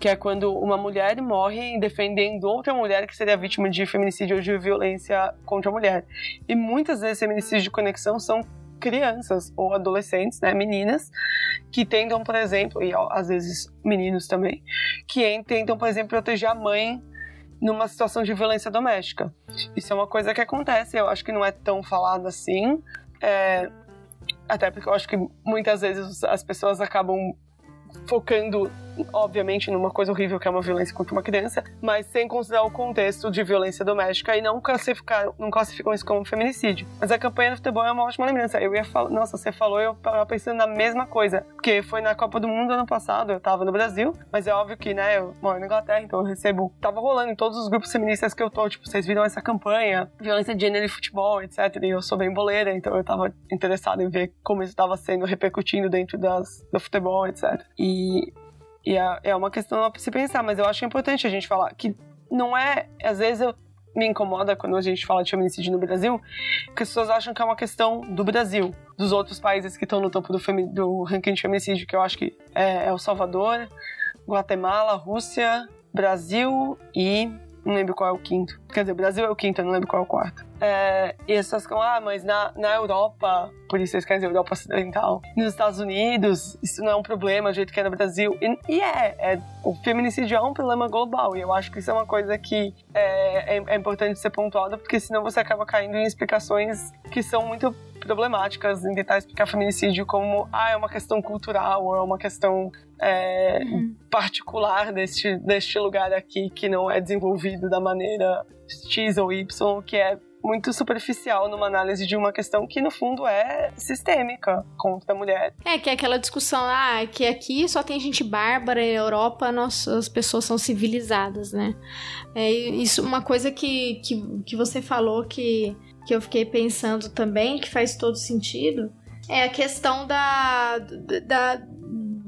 que é quando uma mulher morre defendendo outra mulher que seria vítima de feminicídio ou de violência contra a mulher. E muitas vezes feminicídio de conexão são crianças ou adolescentes, né, meninas, que tentam, por exemplo, e às vezes meninos também, que tentam, por exemplo, proteger a mãe numa situação de violência doméstica. Isso é uma coisa que acontece, eu acho que não é tão falado assim, é, até porque eu acho que muitas vezes as pessoas acabam focando obviamente, numa coisa horrível que é uma violência contra uma criança, mas sem considerar o contexto de violência doméstica e não classificar, não classificam isso como feminicídio. Mas a campanha do futebol é uma ótima lembrança. Eu ia falar, nossa, você falou, eu tava pensando na mesma coisa, porque foi na Copa do Mundo ano passado, eu tava no Brasil, mas é óbvio que, né, eu moro na Inglaterra, então eu recebo, tava rolando em todos os grupos feministas que eu tô, tipo, vocês viram essa campanha, violência de gênero e futebol, etc. E eu sou bem boleira, então eu tava interessado em ver como isso estava sendo repercutindo dentro das, do futebol, etc. E e é, é uma questão pra se pensar, mas eu acho importante a gente falar que não é. Às vezes eu me incomoda quando a gente fala de feminicídio no Brasil, que as pessoas acham que é uma questão do Brasil, dos outros países que estão no topo do, do ranking de feminicídio, que eu acho que é, é o Salvador, Guatemala, Rússia, Brasil e não lembro qual é o quinto. Quer dizer, Brasil é o quinto, eu não lembro qual é o quarto. É, e as pessoas ficam, ah, mas na, na Europa, por isso eles querem dizer Europa Ocidental, nos Estados Unidos, isso não é um problema do jeito que é no Brasil. E, e é, é, o feminicídio é um problema global, e eu acho que isso é uma coisa que é, é, é importante ser pontuada, porque senão você acaba caindo em explicações que são muito problemáticas em tentar explicar feminicídio como ah, é uma questão cultural ou é uma questão é, uhum. particular deste, deste lugar aqui que não é desenvolvido da maneira X ou Y, que é muito superficial numa análise de uma questão que no fundo é sistêmica contra a mulher. É, que é aquela discussão, ah, que aqui só tem gente bárbara e na Europa nós, as pessoas são civilizadas, né? É isso, uma coisa que, que, que você falou que, que eu fiquei pensando também, que faz todo sentido, é a questão da, da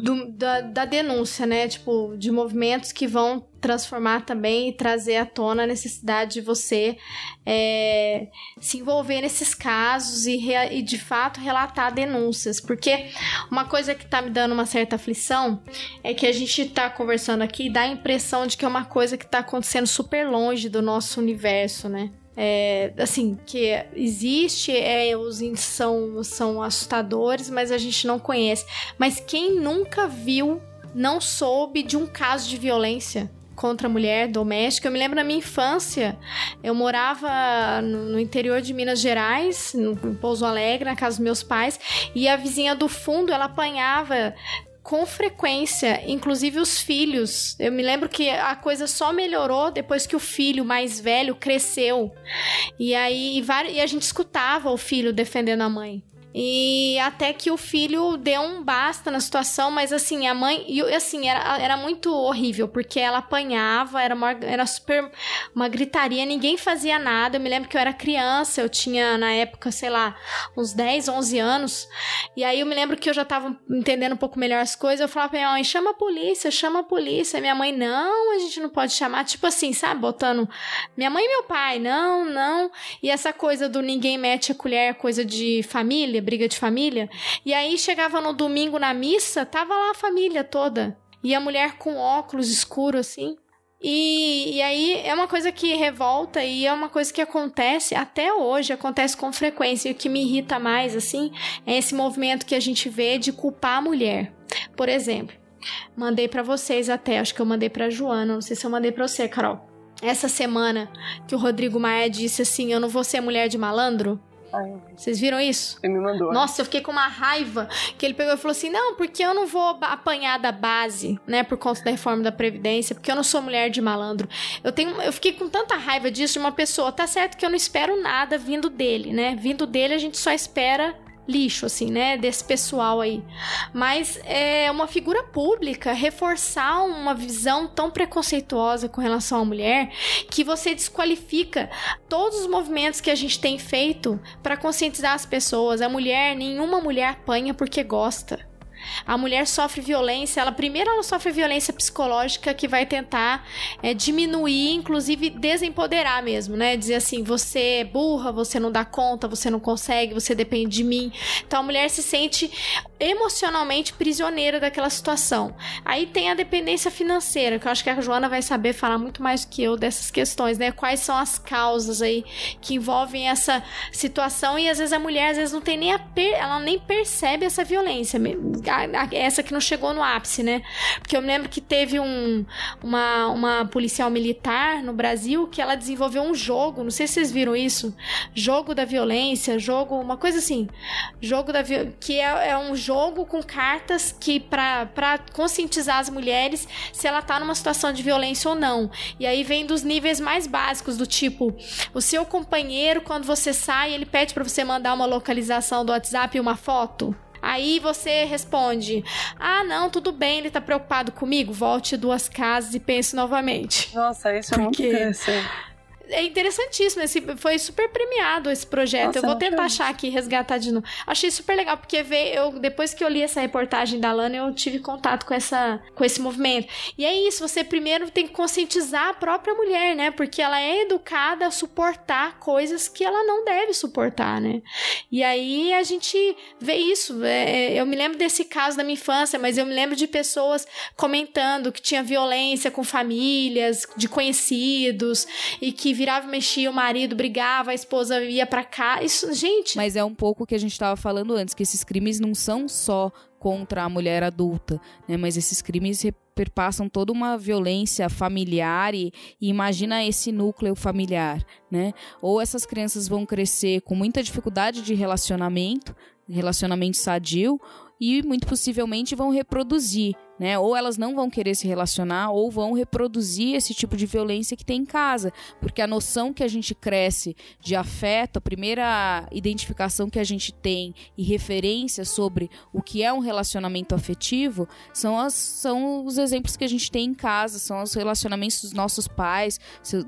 do, da, da denúncia, né? Tipo, de movimentos que vão transformar também e trazer à tona a necessidade de você é, se envolver nesses casos e, e, de fato relatar denúncias. Porque uma coisa que tá me dando uma certa aflição é que a gente tá conversando aqui e dá a impressão de que é uma coisa que tá acontecendo super longe do nosso universo, né? É, assim, que existe, é, os índices são, são assustadores, mas a gente não conhece. Mas quem nunca viu, não soube de um caso de violência contra a mulher doméstica. Eu me lembro na minha infância, eu morava no, interior de Minas Gerais, no Pouso Alegre, na casa dos meus pais, e a vizinha do fundo, ela apanhava com frequência, inclusive os filhos. Eu me lembro que a coisa só melhorou depois que o filho mais velho cresceu. E aí e a gente escutava o filho defendendo a mãe. E até que o filho deu um basta na situação, mas assim, a mãe. E assim, era, era muito horrível, porque ela apanhava, era, uma, era super uma gritaria, ninguém fazia nada. Eu me lembro que eu era criança, eu tinha na época, sei lá, uns 10, 11 anos. E aí eu me lembro que eu já tava entendendo um pouco melhor as coisas. Eu falava pra minha mãe: chama a polícia, chama a polícia. minha mãe, não, a gente não pode chamar. Tipo assim, sabe? Botando minha mãe e meu pai, não, não. E essa coisa do ninguém mete a colher, coisa de família briga de família. E aí chegava no domingo na missa, tava lá a família toda. E a mulher com óculos escuro assim. E, e aí é uma coisa que revolta e é uma coisa que acontece até hoje, acontece com frequência. E o que me irrita mais, assim, é esse movimento que a gente vê de culpar a mulher. Por exemplo, mandei para vocês até, acho que eu mandei para Joana, não sei se eu mandei para você, Carol. Essa semana que o Rodrigo Maia disse assim: Eu não vou ser mulher de malandro. Vocês viram isso? Ele me mandou. Né? Nossa, eu fiquei com uma raiva que ele pegou e falou assim: não, porque eu não vou apanhar da base, né, por conta da reforma da Previdência, porque eu não sou mulher de malandro. Eu tenho, eu fiquei com tanta raiva disso de uma pessoa. Tá certo que eu não espero nada vindo dele, né? Vindo dele, a gente só espera lixo, assim, né? Desse pessoal aí. Mas é uma figura pública reforçar uma visão tão preconceituosa com relação à mulher que você desqualifica todos os movimentos que a gente tem feito para conscientizar as pessoas. A mulher, nenhuma mulher apanha porque gosta. A mulher sofre violência, ela primeiro ela sofre violência psicológica que vai tentar é, diminuir, inclusive desempoderar mesmo, né? Dizer assim, você é burra, você não dá conta, você não consegue, você depende de mim. Então a mulher se sente emocionalmente prisioneira daquela situação. Aí tem a dependência financeira, que eu acho que a Joana vai saber falar muito mais do que eu dessas questões, né? Quais são as causas aí que envolvem essa situação e às vezes a mulher às vezes não tem nem a per... ela nem percebe essa violência, essa que não chegou no ápice, né? Porque eu me lembro que teve um, uma, uma policial militar no Brasil que ela desenvolveu um jogo, não sei se vocês viram isso, jogo da violência, jogo, uma coisa assim, jogo da que é, é um jogo com cartas que para conscientizar as mulheres se ela tá numa situação de violência ou não. E aí vem dos níveis mais básicos do tipo, o seu companheiro quando você sai, ele pede para você mandar uma localização do WhatsApp e uma foto. Aí você responde: Ah, não, tudo bem, ele tá preocupado comigo. Volte duas casas e pense novamente. Nossa, isso é muito interessante é interessantíssimo. Esse, foi super premiado esse projeto. Nossa, eu vou tentar achar aqui, resgatar de novo. Achei super legal, porque vê, eu, depois que eu li essa reportagem da Lana, eu tive contato com, essa, com esse movimento. E é isso, você primeiro tem que conscientizar a própria mulher, né? Porque ela é educada a suportar coisas que ela não deve suportar, né? E aí a gente vê isso. É, é eu me lembro desse caso da minha infância, mas eu me lembro de pessoas comentando que tinha violência com famílias, de conhecidos, e que virava e mexia, o marido brigava, a esposa ia para cá. Isso, gente. Mas é um pouco o que a gente estava falando antes, que esses crimes não são só contra a mulher adulta, né? Mas esses crimes perpassam toda uma violência familiar e, e, imagina esse núcleo familiar, né? Ou essas crianças vão crescer com muita dificuldade de relacionamento, relacionamento sadio, e muito possivelmente vão reproduzir, né? Ou elas não vão querer se relacionar ou vão reproduzir esse tipo de violência que tem em casa, porque a noção que a gente cresce de afeto, a primeira identificação que a gente tem e referência sobre o que é um relacionamento afetivo são, as, são os exemplos que a gente tem em casa, são os relacionamentos dos nossos pais,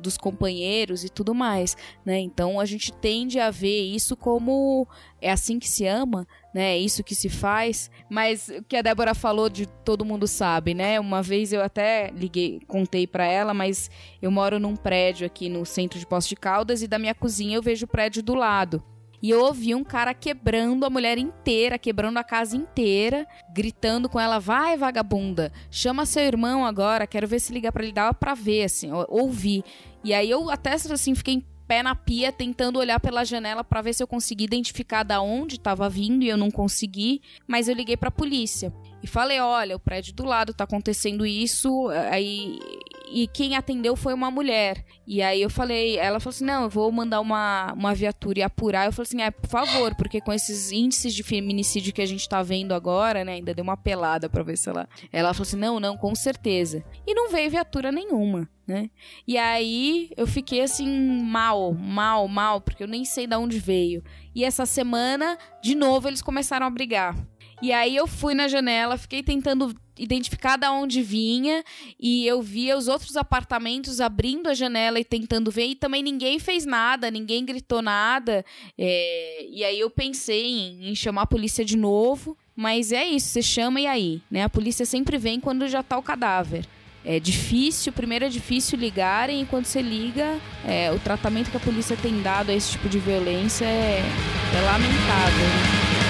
dos companheiros e tudo mais, né? Então a gente tende a ver isso como é assim que se ama, né? É isso que se faz. Mas o que a Débora falou de todo mundo sabe, né? Uma vez eu até liguei, contei para ela, mas eu moro num prédio aqui no centro de Poços de Caldas e da minha cozinha eu vejo o prédio do lado. E eu ouvi um cara quebrando a mulher inteira, quebrando a casa inteira, gritando com ela: vai, vagabunda, chama seu irmão agora, quero ver se ligar para ele, dava pra ver, assim, ouvi. E aí eu até assim fiquei pé na pia, tentando olhar pela janela para ver se eu conseguia identificar da onde estava vindo e eu não consegui, mas eu liguei para a polícia e falei: "Olha, o prédio do lado tá acontecendo isso". Aí e quem atendeu foi uma mulher. E aí eu falei, ela falou assim: "Não, eu vou mandar uma, uma viatura e apurar". Eu falei assim: "É, por favor, porque com esses índices de feminicídio que a gente tá vendo agora, né, ainda deu uma pelada para ver se ela". Ela falou assim: "Não, não, com certeza". E não veio viatura nenhuma né? E aí eu fiquei assim mal, mal, mal, porque eu nem sei de onde veio. E essa semana, de novo, eles começaram a brigar. E aí eu fui na janela, fiquei tentando identificar da onde vinha e eu via os outros apartamentos abrindo a janela e tentando ver e também ninguém fez nada, ninguém gritou nada. É... E aí eu pensei em, em chamar a polícia de novo, mas é isso, você chama e aí, né? A polícia sempre vem quando já tá o cadáver é difícil, primeiro é difícil ligarem e quando você liga, é, o tratamento que a polícia tem dado a esse tipo de violência é, é lamentável. Né?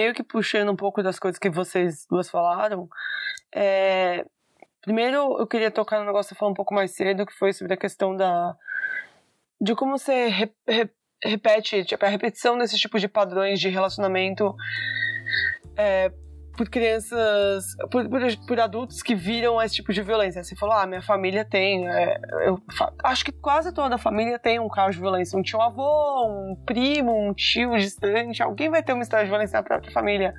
Meio que puxando um pouco das coisas que vocês duas falaram, é... primeiro eu queria tocar no negócio que falou um pouco mais cedo, que foi sobre a questão da de como você re... Re... repete, tipo, a repetição desses tipos de padrões de relacionamento é, por crianças, por, por, por, adultos que viram esse tipo de violência. Você falou, ah, minha família tem. É, eu acho que quase toda a família tem um caso de violência. Um tio avô, um primo, um tio distante, alguém vai ter uma história de violência na própria família.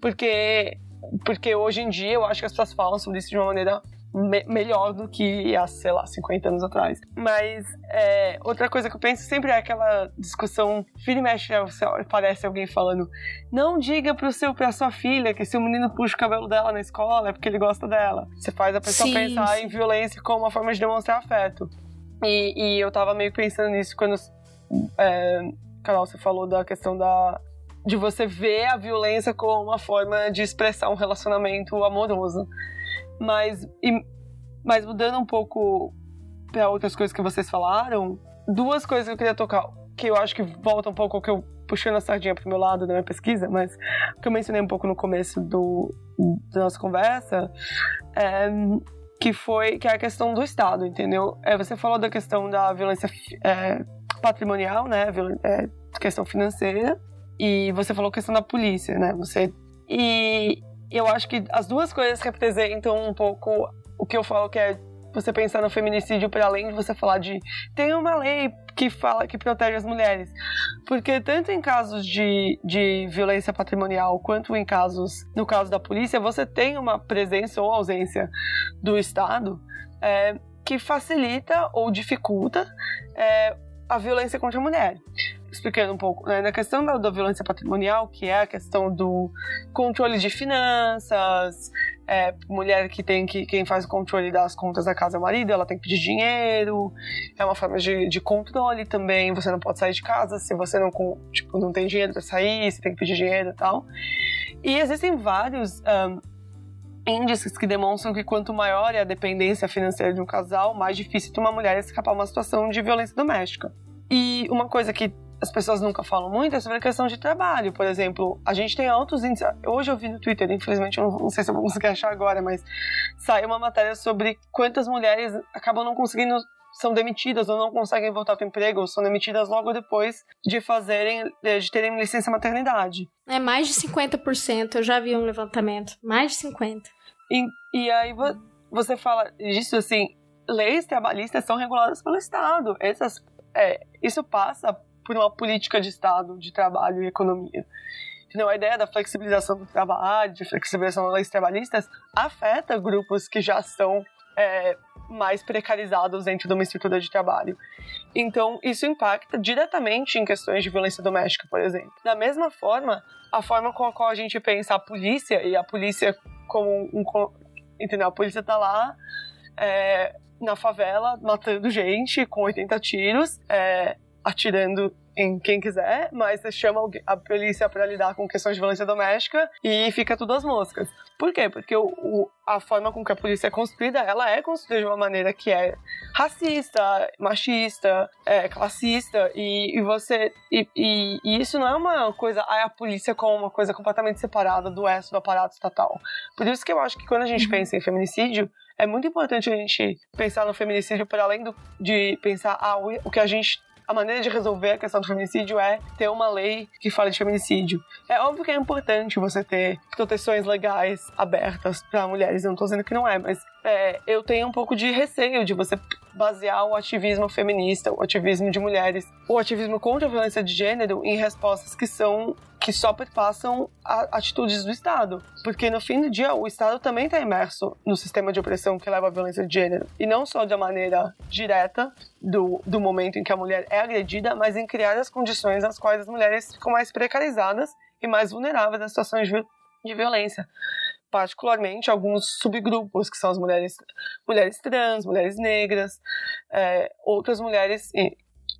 Porque, porque hoje em dia eu acho que as pessoas falam sobre isso de uma maneira me melhor do que há, sei lá, 50 anos atrás. Mas é, outra coisa que eu penso sempre é aquela discussão, filho e mexe, parece alguém falando, não diga pro seu, pra sua filha que se o menino puxa o cabelo dela na escola é porque ele gosta dela. Você faz a pessoa sim, pensar sim. em violência como uma forma de demonstrar afeto. E, e eu tava meio pensando nisso quando, é, Carol, você falou da questão da, de você ver a violência como uma forma de expressar um relacionamento amoroso. Mas, e, mas mudando um pouco para outras coisas que vocês falaram, duas coisas que eu queria tocar, que eu acho que volta um pouco ao que eu puxando a sardinha pro meu lado da minha pesquisa, mas que eu mencionei um pouco no começo do, da nossa conversa, é, que foi que é a questão do Estado, entendeu? É, você falou da questão da violência é, patrimonial, né? É, questão financeira, e você falou questão da polícia, né? Você e eu acho que as duas coisas representam um pouco o que eu falo que é você pensar no feminicídio para além de você falar de tem uma lei que fala que protege as mulheres. Porque tanto em casos de, de violência patrimonial quanto em casos, no caso da polícia, você tem uma presença ou ausência do Estado é, que facilita ou dificulta é, a violência contra a mulher explicando um pouco, né, na questão da, da, violência patrimonial, que é a questão do controle de finanças, é, mulher que tem que, quem faz o controle das contas da casa é o marido, ela tem que pedir dinheiro, é uma forma de, de controle também, você não pode sair de casa se você não, tipo, não tem dinheiro para sair, você tem que pedir dinheiro e tal. E existem vários um, índices que demonstram que quanto maior é a dependência financeira de um casal, mais difícil é uma mulher escapar uma situação de violência doméstica. E uma coisa que as pessoas nunca falam muito é sobre a questão de trabalho. Por exemplo, a gente tem altos índices. Hoje eu vi no Twitter, infelizmente eu não, sei se eu vou conseguir achar agora, mas saiu uma matéria sobre quantas mulheres acabam não conseguindo são demitidas ou não conseguem voltar para o emprego ou são demitidas logo depois de fazerem de terem licença maternidade. É mais de 50%, eu já vi um levantamento, mais de 50. E, e aí você fala disso assim, leis trabalhistas são reguladas pelo Estado. Essas, é, isso passa por uma política de Estado de trabalho e economia. Entendeu? A ideia da flexibilização do trabalho, de flexibilização das leis trabalhistas, afeta grupos que já são é, mais precarizados dentro de uma estrutura de trabalho. Então, isso impacta diretamente em questões de violência doméstica, por exemplo. Da mesma forma, a forma com a qual a gente pensa a polícia, e a polícia como um. Entendeu? A polícia tá lá. É, na favela, matando gente com 80 tiros, é, atirando em quem quiser, mas você chama a polícia para lidar com questões de violência doméstica e fica tudo às moscas. Por quê? Porque o, o, a forma com que a polícia é construída, ela é construída de uma maneira que é racista, machista, é, classista, e, e você. E, e, e, isso não é uma coisa, ah, a polícia como uma coisa completamente separada do resto do aparato estatal. Por isso que eu acho que quando a gente uhum. pensa em feminicídio, é muito importante a gente pensar no feminicídio para além do, de pensar ah, o, o que a gente a maneira de resolver a questão do feminicídio é ter uma lei que fale de feminicídio. É óbvio que é importante você ter proteções legais abertas para mulheres, eu não tô dizendo que não é, mas é, eu tenho um pouco de receio de você basear o ativismo feminista, o ativismo de mulheres, o ativismo contra a violência de gênero em respostas que são que só perpassam atitudes do Estado. Porque no fim do dia, o Estado também está imerso no sistema de opressão que leva à violência de gênero. E não só da maneira direta do, do momento em que a mulher é agredida, mas em criar as condições nas quais as mulheres ficam mais precarizadas e mais vulneráveis a situações de, de violência particularmente alguns subgrupos, que são as mulheres, mulheres trans, mulheres negras, é, outras mulheres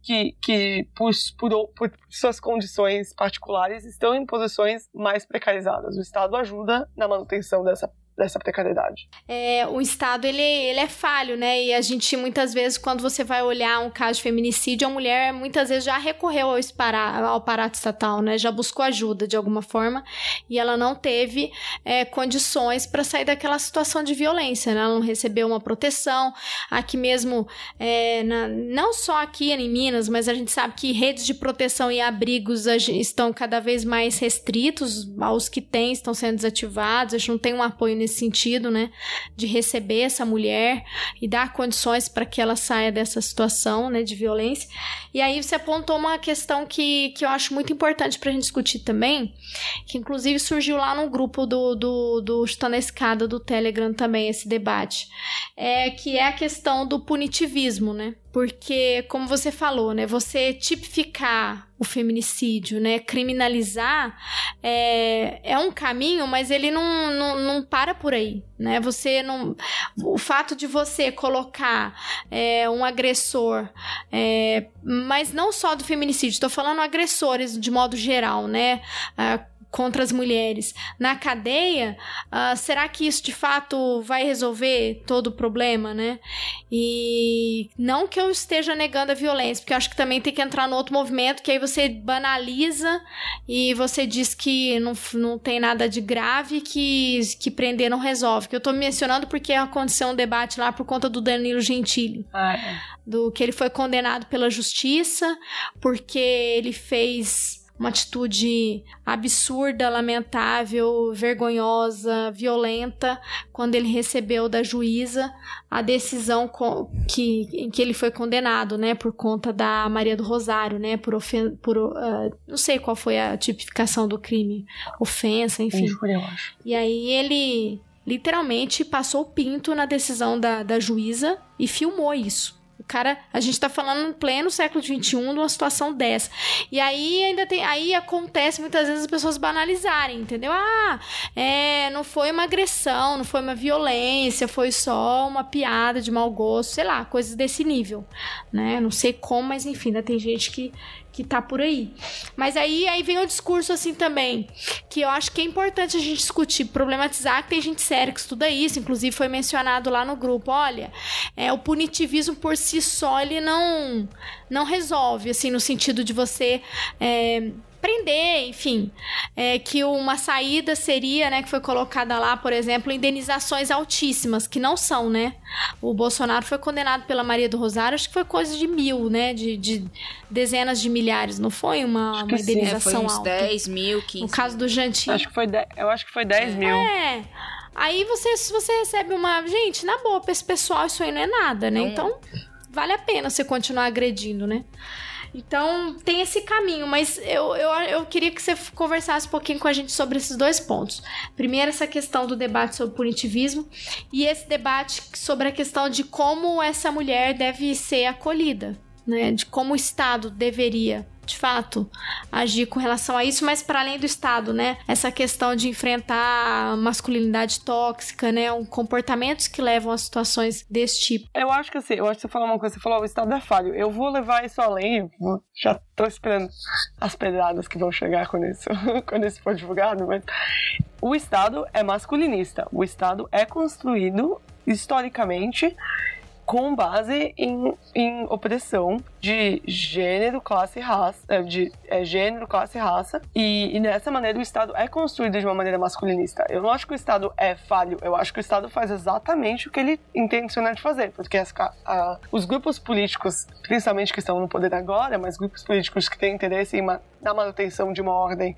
que, que por, por, por, suas condições particulares, estão em posições mais precarizadas. O Estado ajuda na manutenção dessa, dessa precariedade. É, o Estado, ele, ele é falho, né? E a gente, muitas vezes, quando você vai olhar um caso de feminicídio, a mulher, muitas vezes, já recorreu ao, esparar, ao aparato estatal, né? Já buscou ajuda, de alguma forma, e ela não teve é, condições para sair daquela situação de violência, né? Ela não recebeu uma proteção. Aqui mesmo, é, na, não só aqui em Minas, mas a gente sabe que redes de proteção e abrigos estão cada vez mais restritos, aos que têm estão sendo desativados, a gente não tem um apoio nesse sentido, né? De receber essa mulher e dar condições para que ela saia dessa situação, né? De violência. E aí você apontou uma questão que, que eu acho muito importante para a gente discutir também, que inclusive surgiu lá no grupo do, do, do Chutando a Escada do Telegram também, esse debate, é que é a questão do punitivismo, né? Porque, como você falou, né? Você tipificar o feminicídio, né? Criminalizar é, é um caminho, mas ele não, não, não para por aí, né? Você não... O fato de você colocar é, um agressor, é, mas não só do feminicídio, estou falando agressores de modo geral, né? Ah, contra as mulheres na cadeia, uh, será que isso de fato vai resolver todo o problema, né? E não que eu esteja negando a violência, porque eu acho que também tem que entrar no outro movimento, que aí você banaliza e você diz que não, não tem nada de grave, que, que prender não resolve. Que eu tô mencionando porque aconteceu um debate lá por conta do Danilo Gentili. Ah, é. Do que ele foi condenado pela justiça, porque ele fez uma atitude absurda, lamentável, vergonhosa, violenta, quando ele recebeu da juíza a decisão que, em que ele foi condenado, né, por conta da Maria do Rosário, né, por, ofen por uh, não sei qual foi a tipificação do crime, ofensa, enfim. Injúria, eu acho. E aí ele literalmente passou o pinto na decisão da, da juíza e filmou isso. O cara, a gente tá falando em pleno século XXI de uma situação dessa. E aí ainda tem. Aí acontece muitas vezes as pessoas banalizarem, entendeu? Ah, é, não foi uma agressão, não foi uma violência, foi só uma piada de mau gosto, sei lá, coisas desse nível. Né? Não sei como, mas enfim, ainda tem gente que, que tá por aí. Mas aí, aí vem o discurso assim também, que eu acho que é importante a gente discutir, problematizar, que tem gente séria que estuda isso, inclusive foi mencionado lá no grupo, olha, é, o punitivismo por si só, ele não, não resolve, assim, no sentido de você... É, prender, enfim. É, que uma saída seria, né, que foi colocada lá, por exemplo, indenizações altíssimas, que não são, né? O Bolsonaro foi condenado pela Maria do Rosário, acho que foi coisa de mil, né? De, de dezenas de milhares, não foi uma, uma indenização é, foi uns alta? 10 mil, 15 No caso do Jantinho. Acho que foi de... Eu acho que foi 10 mil. É. Aí você, se você recebe uma. Gente, na boa, pra esse pessoal, isso aí não é nada, né? Não. Então, vale a pena você continuar agredindo, né? Então, tem esse caminho, mas eu, eu, eu queria que você conversasse um pouquinho com a gente sobre esses dois pontos. Primeiro, essa questão do debate sobre punitivismo e esse debate sobre a questão de como essa mulher deve ser acolhida, né? De como o Estado deveria de fato, agir com relação a isso, mas para além do Estado, né? Essa questão de enfrentar masculinidade tóxica, né? Um, comportamentos que levam a situações desse tipo. Eu acho que assim, eu acho que você falou uma coisa, você falou, o Estado é falho. Eu vou levar isso além, já tô esperando as pedradas que vão chegar quando isso, [laughs] quando isso for divulgado, mas o Estado é masculinista. O Estado é construído historicamente com base em, em opressão de gênero, classe e raça, eh, de eh, gênero, classe e raça, e, e dessa maneira o Estado é construído de uma maneira masculinista. Eu não acho que o Estado é falho, eu acho que o Estado faz exatamente o que ele intenciona de fazer, porque as a- os grupos políticos, principalmente que estão no poder agora, mas grupos políticos que têm interesse em na manutenção de uma ordem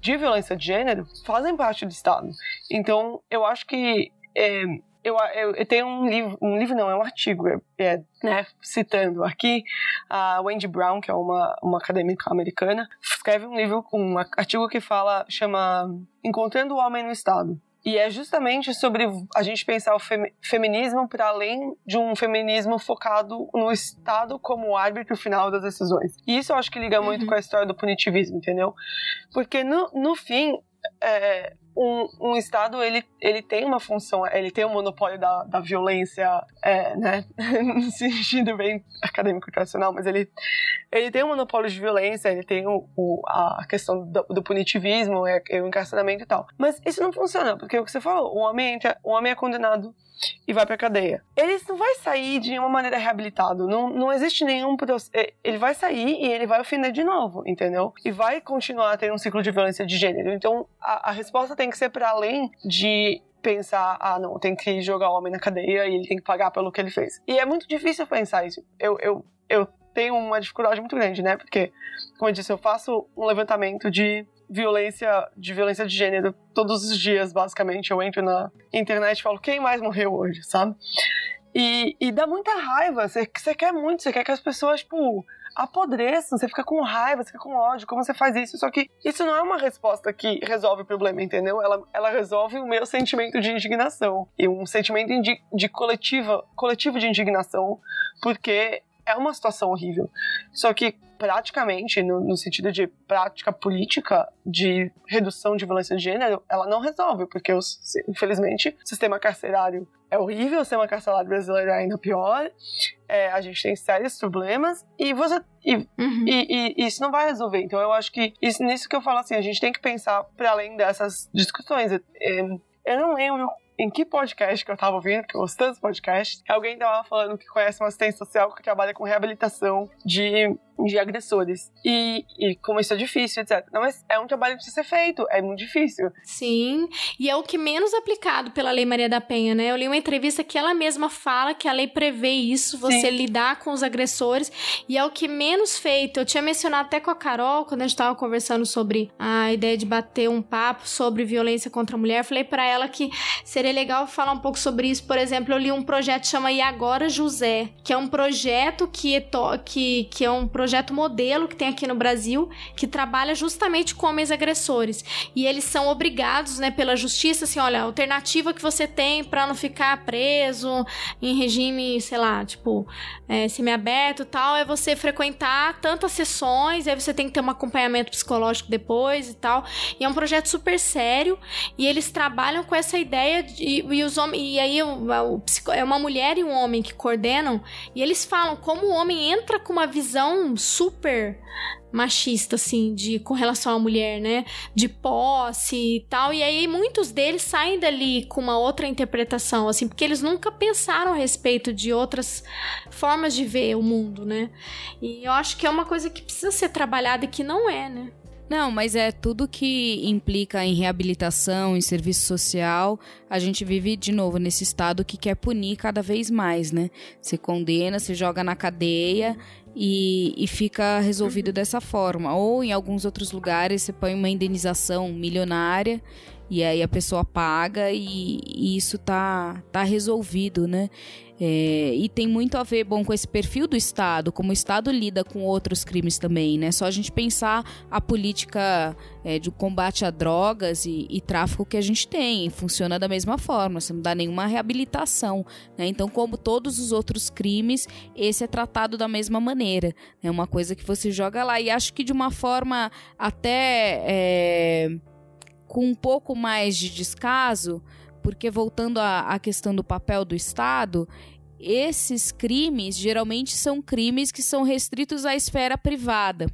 de violência de gênero fazem parte do Estado. Então, eu acho que é, eu, eu, eu tenho um livro, um livro não, é um artigo, é, é, né, citando aqui a Wendy Brown, que é uma, uma acadêmica americana, escreve um livro, um artigo que fala, chama Encontrando o Homem no Estado. E é justamente sobre a gente pensar o femi- feminismo para além de um feminismo focado no Estado como árbitro final das decisões. E isso eu acho que liga muito com a história do punitivismo, entendeu? Porque no, no fim, é, um, um Estado, ele, ele tem uma função, ele tem o um monopólio da, da violência, é, né, [laughs] no sentido bem acadêmico tradicional, mas ele, ele tem um monopólio de violência, ele tem o, o a questão do, do punitivismo, é, é, o encarceramento e tal. Mas isso não funciona, porque o que você falou, o homem, entra, o homem é condenado e vai pra cadeia. Ele não vai sair de nenhuma maneira reabilitado. Não, não existe nenhum processo. É, ele vai sair e ele vai ofender de novo, entendeu? E vai continuar a ter um ciclo de violência de gênero. Então a, a resposta tem que ser para além de pensar, ah, não, tem que jogar o homem na cadeia e ele tem que pagar pelo que ele fez. E é muito difícil pensar isso. Eu, eu, eu tenho uma dificuldade muito grande, né? Porque, como eu disse, eu faço um levantamento de violência de violência de gênero todos os dias, basicamente. Eu entro na internet e falo quem mais morreu hoje, sabe? E, e dá muita raiva. Você, quer muito, você quer que as pessoas, tipo, apodreçam, você fica com raiva, você fica com ódio, como você faz isso? Só que isso não é uma resposta que resolve o problema, entendeu? Ela, ela resolve o meu sentimento de indignação. E um sentimento de, de coletiva, coletivo de indignação, porque é uma situação horrível. Só que praticamente, no, no, sentido de prática política de redução de violência de gênero, ela não resolve, porque, os, infelizmente, o sistema carcerário é horrível, o sistema carcerário brasileiro é ainda pior, é, a gente tem sérios problemas, e você e, uhum. e, e, isso não vai resolver. Então, eu acho que isso, nisso que eu falo assim, a gente tem que pensar para além dessas discussões. Eu, eu não lembro em que podcast que eu tava ouvindo, porque eu ouço tantos podcasts, alguém tava falando que conhece uma assistente social que trabalha com reabilitação de de agressores. E, e como isso é difícil, etc. Não, mas é um trabalho que precisa ser feito, é muito difícil. Sim, e é o que menos aplicado pela Lei Maria da Penha, né? Eu li uma entrevista que ela mesma fala que a lei prevê isso, você Sim. lidar com os agressores, e é o que menos feito. Eu tinha mencionado até com a Carol, quando a gente tava conversando sobre a ideia de bater um papo sobre violência contra a mulher, falei para ela que seria legal falar um pouco sobre isso. Por exemplo, eu li um projeto que chama E Agora José, que é um projeto que que, que é um projeto modelo que tem aqui no Brasil, que trabalha justamente com homens agressores. E eles são obrigados, né, pela justiça, assim, olha, a alternativa que você tem para não ficar preso em regime, sei lá, tipo, é, semiaberto e tal, é você frequentar tantas sessões, aí você tem que ter um acompanhamento psicológico depois e tal. E é um projeto super sério, e eles trabalham com essa ideia de, e, os homens, e aí o, o, é uma mulher e um homem que coordenam, e eles falam como o homem entra com uma visão super machista, assim, de com relação à mulher, né? De posse e tal. E aí muitos deles saem dali com uma outra interpretação, assim, porque eles nunca pensaram a respeito de outras formas de ver o mundo, né? E eu acho que é uma coisa que precisa ser trabalhada e que não é, né? Não, mas é tudo que implica em reabilitação, em serviço social. A gente vive de novo nesse estado que quer punir cada vez mais, né? Você condena, se joga na cadeia e, e fica resolvido dessa forma. Ou em alguns outros lugares você põe uma indenização milionária e aí a pessoa paga e, e isso tá, tá resolvido, né? É, e tem muito a ver, bom, com esse perfil do Estado, como o Estado lida com outros crimes também, né? Só a gente pensar a política é, de combate a drogas e, e, tráfico que a gente tem, funciona da mesma forma, você não dá nenhuma reabilitação, né? Então, como todos os outros crimes, esse é tratado da mesma maneira, é uma coisa que você joga lá e acho que de uma forma até é, com um pouco mais de descaso, porque voltando à, à questão do papel do Estado, esses crimes geralmente são crimes que são restritos à esfera privada.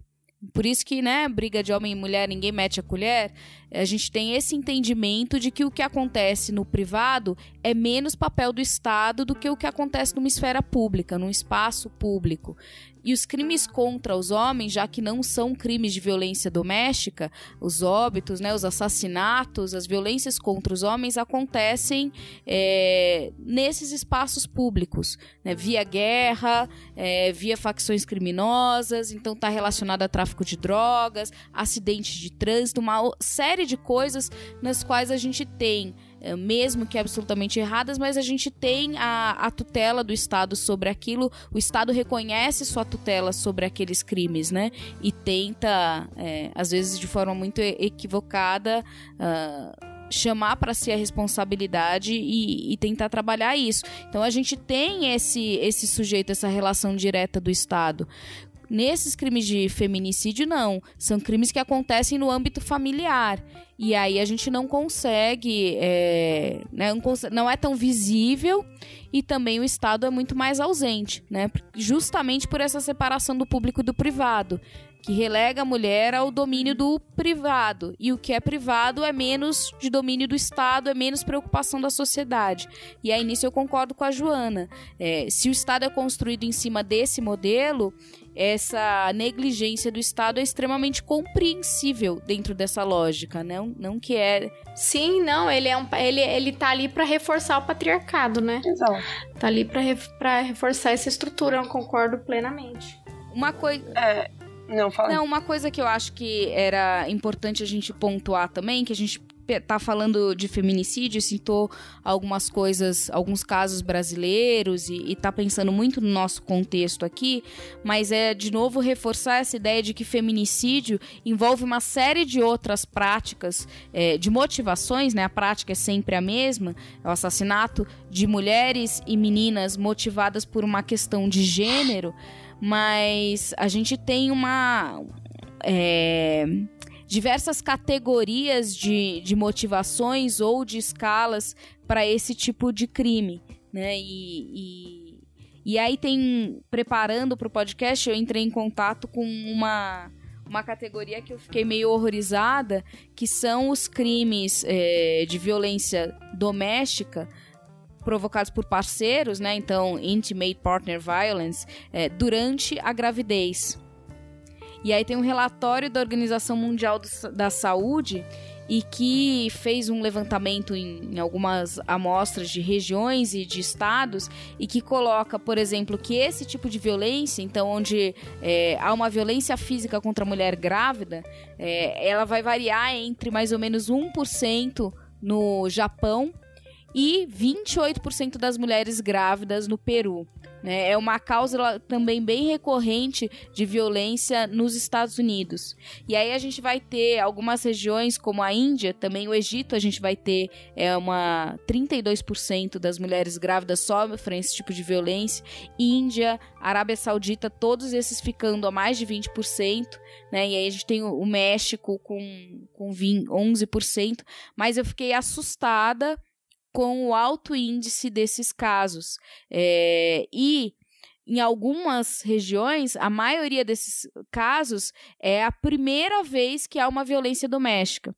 Por isso que, né, briga de homem e mulher, ninguém mete a colher, a gente tem esse entendimento de que o que acontece no privado é menos papel do Estado do que o que acontece numa esfera pública, num espaço público. E os crimes contra os homens, já que não são crimes de violência doméstica, os óbitos, né, os assassinatos, as violências contra os homens acontecem é, nesses espaços públicos, né, via guerra, é, via facções criminosas, então está relacionado a tráfico de drogas, acidentes de trânsito, uma série de coisas nas quais a gente tem mesmo que absolutamente erradas, mas a gente tem a, a tutela do Estado sobre aquilo, o Estado reconhece sua tutela sobre aqueles crimes, né? E tenta, é, às vezes de forma muito equivocada, uh, chamar para si a responsabilidade e, e, tentar trabalhar isso. Então a gente tem esse, esse sujeito, essa relação direta do Estado Nesses crimes de feminicídio, não. São crimes que acontecem no âmbito familiar. E aí a gente não consegue, é, né, não é tão visível e também o Estado é muito mais ausente, né? Justamente por essa separação do público e do privado que relega a mulher ao domínio do privado. E o que é privado é menos de domínio do Estado, é menos preocupação da sociedade. E aí nisso eu concordo com a Joana. É, se o Estado é construído em cima desse modelo, essa negligência do Estado é extremamente compreensível dentro dessa lógica, não, não que é. Sim, não, ele é um, ele, ele tá ali para reforçar o patriarcado, né? Exato. Tá ali para reforçar essa estrutura, eu concordo plenamente. Uma coisa. É, não, fala. Não, uma coisa que eu acho que era importante a gente pontuar também, que a gente tá falando de feminicídio, citou algumas coisas, alguns casos brasileiros e, e tá pensando muito no nosso contexto aqui, mas é de novo reforçar essa ideia de que feminicídio envolve uma série de outras práticas, é, de motivações, né? A prática é sempre a mesma, é o assassinato de mulheres e meninas motivadas por uma questão de gênero mas a gente tem uma. É, diversas categorias de, de motivações ou de escalas para esse tipo de crime, né? E, e, e aí tem, preparando para o podcast, eu entrei em contato com uma, uma categoria que eu fiquei meio horrorizada, que são os crimes é, de violência doméstica, provocados por parceiros, né? Então, intimate partner violence, é, durante a gravidez. E aí tem um relatório da Organização Mundial da Saúde e que fez um levantamento em, em, algumas amostras de regiões e de estados e que coloca, por exemplo, que esse tipo de violência, então onde é, há uma violência física contra a mulher grávida, é, ela vai variar entre mais ou menos 1% no Japão e 28% das mulheres grávidas no Peru. Né? É uma causa também bem recorrente de violência nos Estados Unidos. E aí a gente vai ter algumas regiões, como a Índia, também o Egito, a gente vai ter é, uma 32% das mulheres grávidas sofrem esse tipo de violência. Índia, Arábia Saudita, todos esses ficando a mais de 20%. Né? E aí a gente tem o México com, com 20, 11%. Mas eu fiquei assustada com o alto índice desses casos. É, e em algumas regiões, a maioria desses casos é a primeira vez que há uma violência doméstica.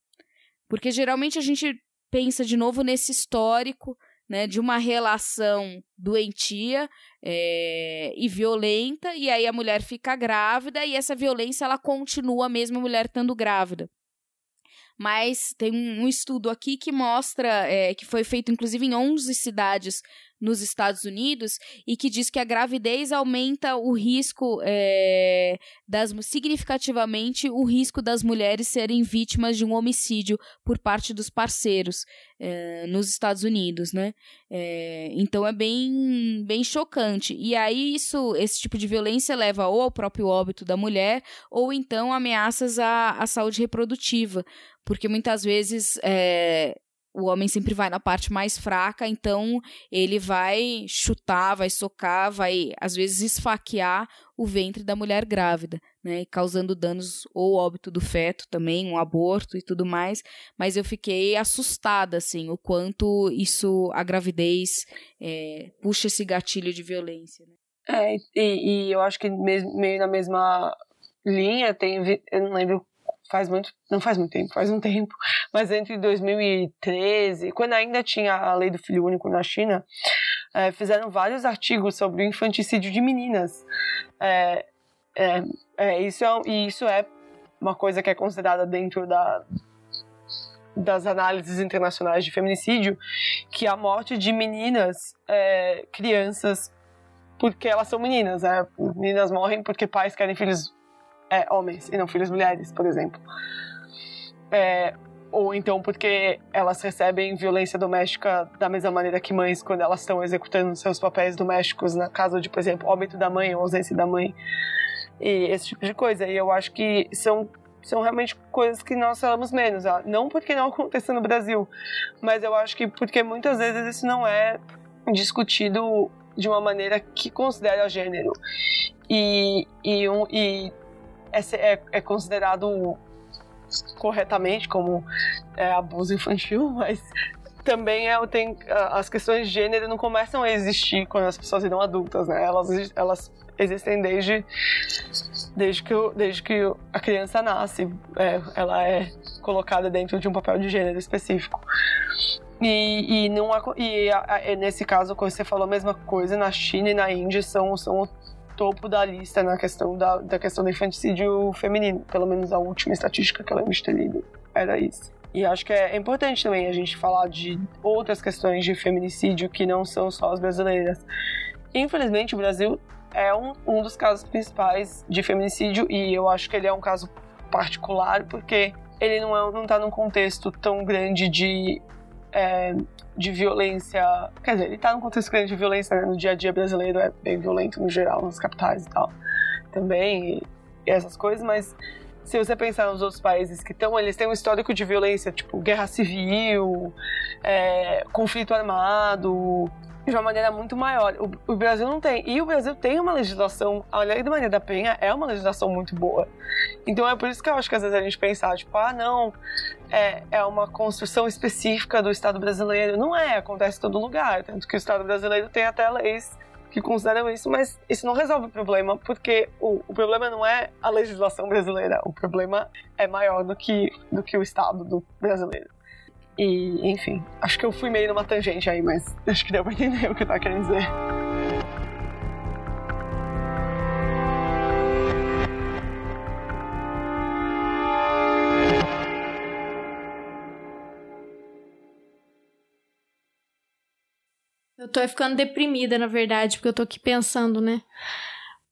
Porque geralmente a gente pensa de novo nesse histórico né, de uma relação doentia é, e violenta, e aí a mulher fica grávida e essa violência ela continua mesmo a mulher estando grávida mas tem um estudo aqui que mostra, é, que foi feito inclusive em 11 cidades nos Estados Unidos e que diz que a gravidez aumenta o risco é, das significativamente o risco das mulheres serem vítimas de um homicídio por parte dos parceiros é, nos Estados Unidos, né? É, então é bem bem chocante e aí isso esse tipo de violência leva ou ao próprio óbito da mulher ou então ameaças à, à saúde reprodutiva porque muitas vezes é, o homem sempre vai na parte mais fraca, então ele vai chutar, vai socar, vai às vezes esfaquear o ventre da mulher grávida, né, causando danos ou óbito do feto também, um aborto e tudo mais. Mas eu fiquei assustada, assim, o quanto isso, a gravidez, é, puxa esse gatilho de violência. Né? É, e, e eu acho que meio na mesma linha tem, eu não lembro faz muito, não faz muito tempo, faz um [laughs] tempo, mas entre 2013, quando ainda tinha a lei do filho único na China, é, fizeram vários artigos sobre o infanticídio de meninas. É, é, é, isso é, e isso é uma coisa que é considerada dentro da, das análises internacionais de feminicídio, que a morte de meninas, é, crianças, porque elas são meninas, né? Meninas morrem porque pais querem filhos é, homens e não filhos mulheres, por exemplo. É, ou então porque elas recebem violência doméstica da mesma maneira que mães quando elas estão executando seus papéis domésticos na casa de, por exemplo, óbito da mãe ou ausência da mãe e esse tipo de coisa. E eu acho que são são realmente coisas que nós falamos menos, ó. não porque não [laughs] aconteça no Brasil, mas eu acho que porque muitas vezes isso não é discutido de uma maneira que considera gênero. e, e, um, e é, é, é considerado corretamente como é, abuso infantil, [laughs] mas também é, tem as questões de gênero não começam a existir quando as pessoas viram adultas, né? Elas, elas existem desde desde que, desde que a criança nasce, é, ela é colocada dentro de um papel de gênero específico. E, e, não, e a, nesse caso, como você falou, a mesma coisa na China e na Índia são, são topo da lista na questão da, da questão do infanticídio feminino. Pelo menos a última estatística que eu lembro de ter lido era isso. E acho que é importante também a gente falar de outras questões de feminicídio que não são só as brasileiras. Infelizmente, o Brasil é um, um dos casos principais de feminicídio e eu acho que ele é um caso particular porque ele não, é, não tá num contexto tão grande de, é, de violência. Quer dizer, ele tá num contexto grande de violência né? no dia a dia brasileiro, é bem violento no geral, nas capitais e tal. Também, e, essas coisas, mas se você pensar nos outros países que estão, eles têm um histórico de violência, tipo guerra civil, é, conflito armado, de uma maneira muito maior. O, o, Brasil não tem. E o Brasil tem uma legislação, a Lei de Maria da Penha é uma legislação muito boa. Então é por isso que eu acho que às vezes a gente pensar, tipo, ah, não, é, é uma construção específica do Estado brasileiro. Não é, acontece em todo lugar. Tanto que o Estado brasileiro tem até leis que consideram isso, mas isso não resolve o problema, porque o, o problema não é a legislação brasileira, o problema é maior do que, do que o Estado do brasileiro. E, enfim, acho que eu fui meio numa tangente aí, mas [laughs] acho que deu pra entender o que eu tava querendo dizer. Eu tô ficando deprimida, na verdade, porque eu tô aqui pensando, né?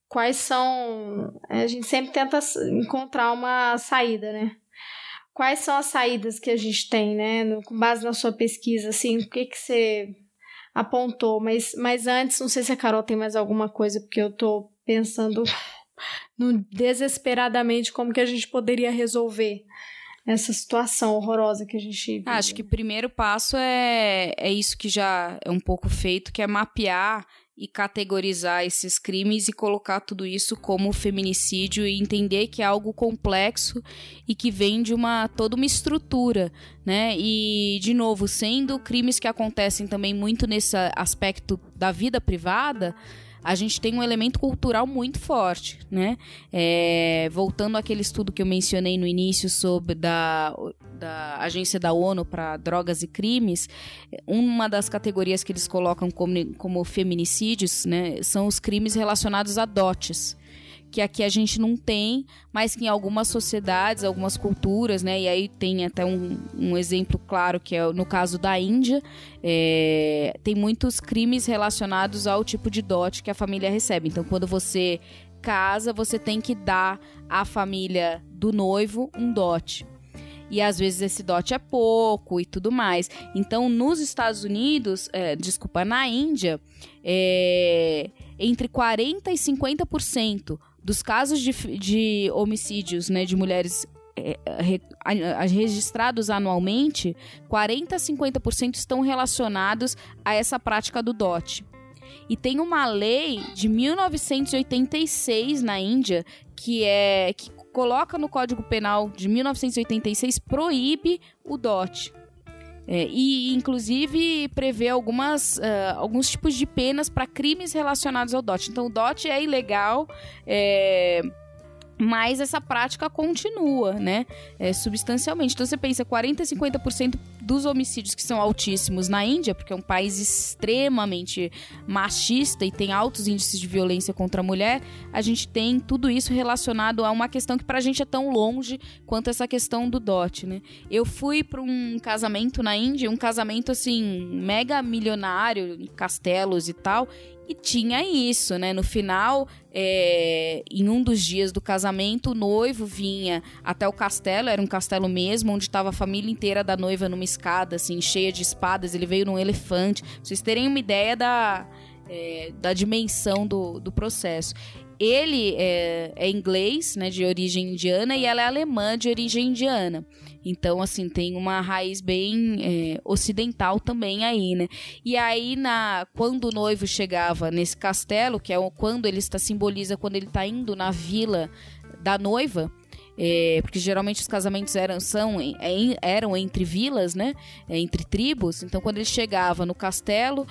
Quais são. A gente sempre tenta encontrar uma saída, né? Quais são as saídas que a gente tem, né? No, com base na sua pesquisa, assim, o que que você apontou? Mas, mas antes, não sei se a Carol tem mais alguma coisa, porque eu tô pensando [laughs] no, desesperadamente como que a gente poderia resolver essa situação horrorosa que a gente vive. Acho que o primeiro passo é, é isso que já é um pouco feito, que é mapear e categorizar esses crimes e colocar tudo isso como feminicídio e entender que é algo complexo e que vem de uma toda uma estrutura, né? E de novo, sendo crimes que acontecem também muito nesse aspecto da vida privada, a gente tem um elemento cultural muito forte, né? É, voltando àquele estudo que eu mencionei no início sobre da, da agência da ONU para drogas e crimes, uma das categorias que eles colocam como, como feminicídios, né, são os crimes relacionados a dotes que aqui a gente não tem, mas que em algumas sociedades, algumas culturas, né? E aí tem até um, um exemplo claro que é no caso da Índia, é, tem muitos crimes relacionados ao tipo de dote que a família recebe. Então, quando você casa, você tem que dar à família do noivo um dote e às vezes esse dote é pouco e tudo mais. Então, nos Estados Unidos, é, desculpa, na Índia, é, entre 40% e 50% dos casos de, de homicídios né, de mulheres é, registrados anualmente, 40 a 50% estão relacionados a essa prática do dote. E tem uma lei de 1986 na Índia que é que coloca no Código Penal de 1986 proíbe o dote. É, e, inclusive, prevê algumas, uh, alguns tipos de penas para crimes relacionados ao DOT. Então, o DOT é ilegal, é, mas essa prática continua, né? É, substancialmente. Então, você pensa, 40% a 50% dos homicídios que são altíssimos na Índia, porque é um país extremamente machista e tem altos índices de violência contra a mulher, a gente tem tudo isso relacionado a uma questão que pra gente é tão longe quanto essa questão do dote, né? Eu fui para um casamento na Índia, um casamento assim, mega milionário, castelos e tal, e tinha isso, né? No final, é, em um dos dias do casamento, o noivo vinha até o castelo, era um castelo mesmo, onde estava a família inteira da noiva numa escada, assim, cheia de espadas. Ele veio num elefante. Pra vocês terem uma ideia da, é, da dimensão do, do processo. ele é, é, inglês, né, de origem indiana, e ela é alemã de origem indiana. Então, assim, tem uma raiz bem é, ocidental também aí, né? E aí, na, quando o noivo chegava nesse castelo, que é quando ele está simboliza quando ele está indo na vila da noiva, é, porque geralmente os casamentos eram, são, eram entre vilas, né? É, entre tribos. Então, quando ele chegava no castelo,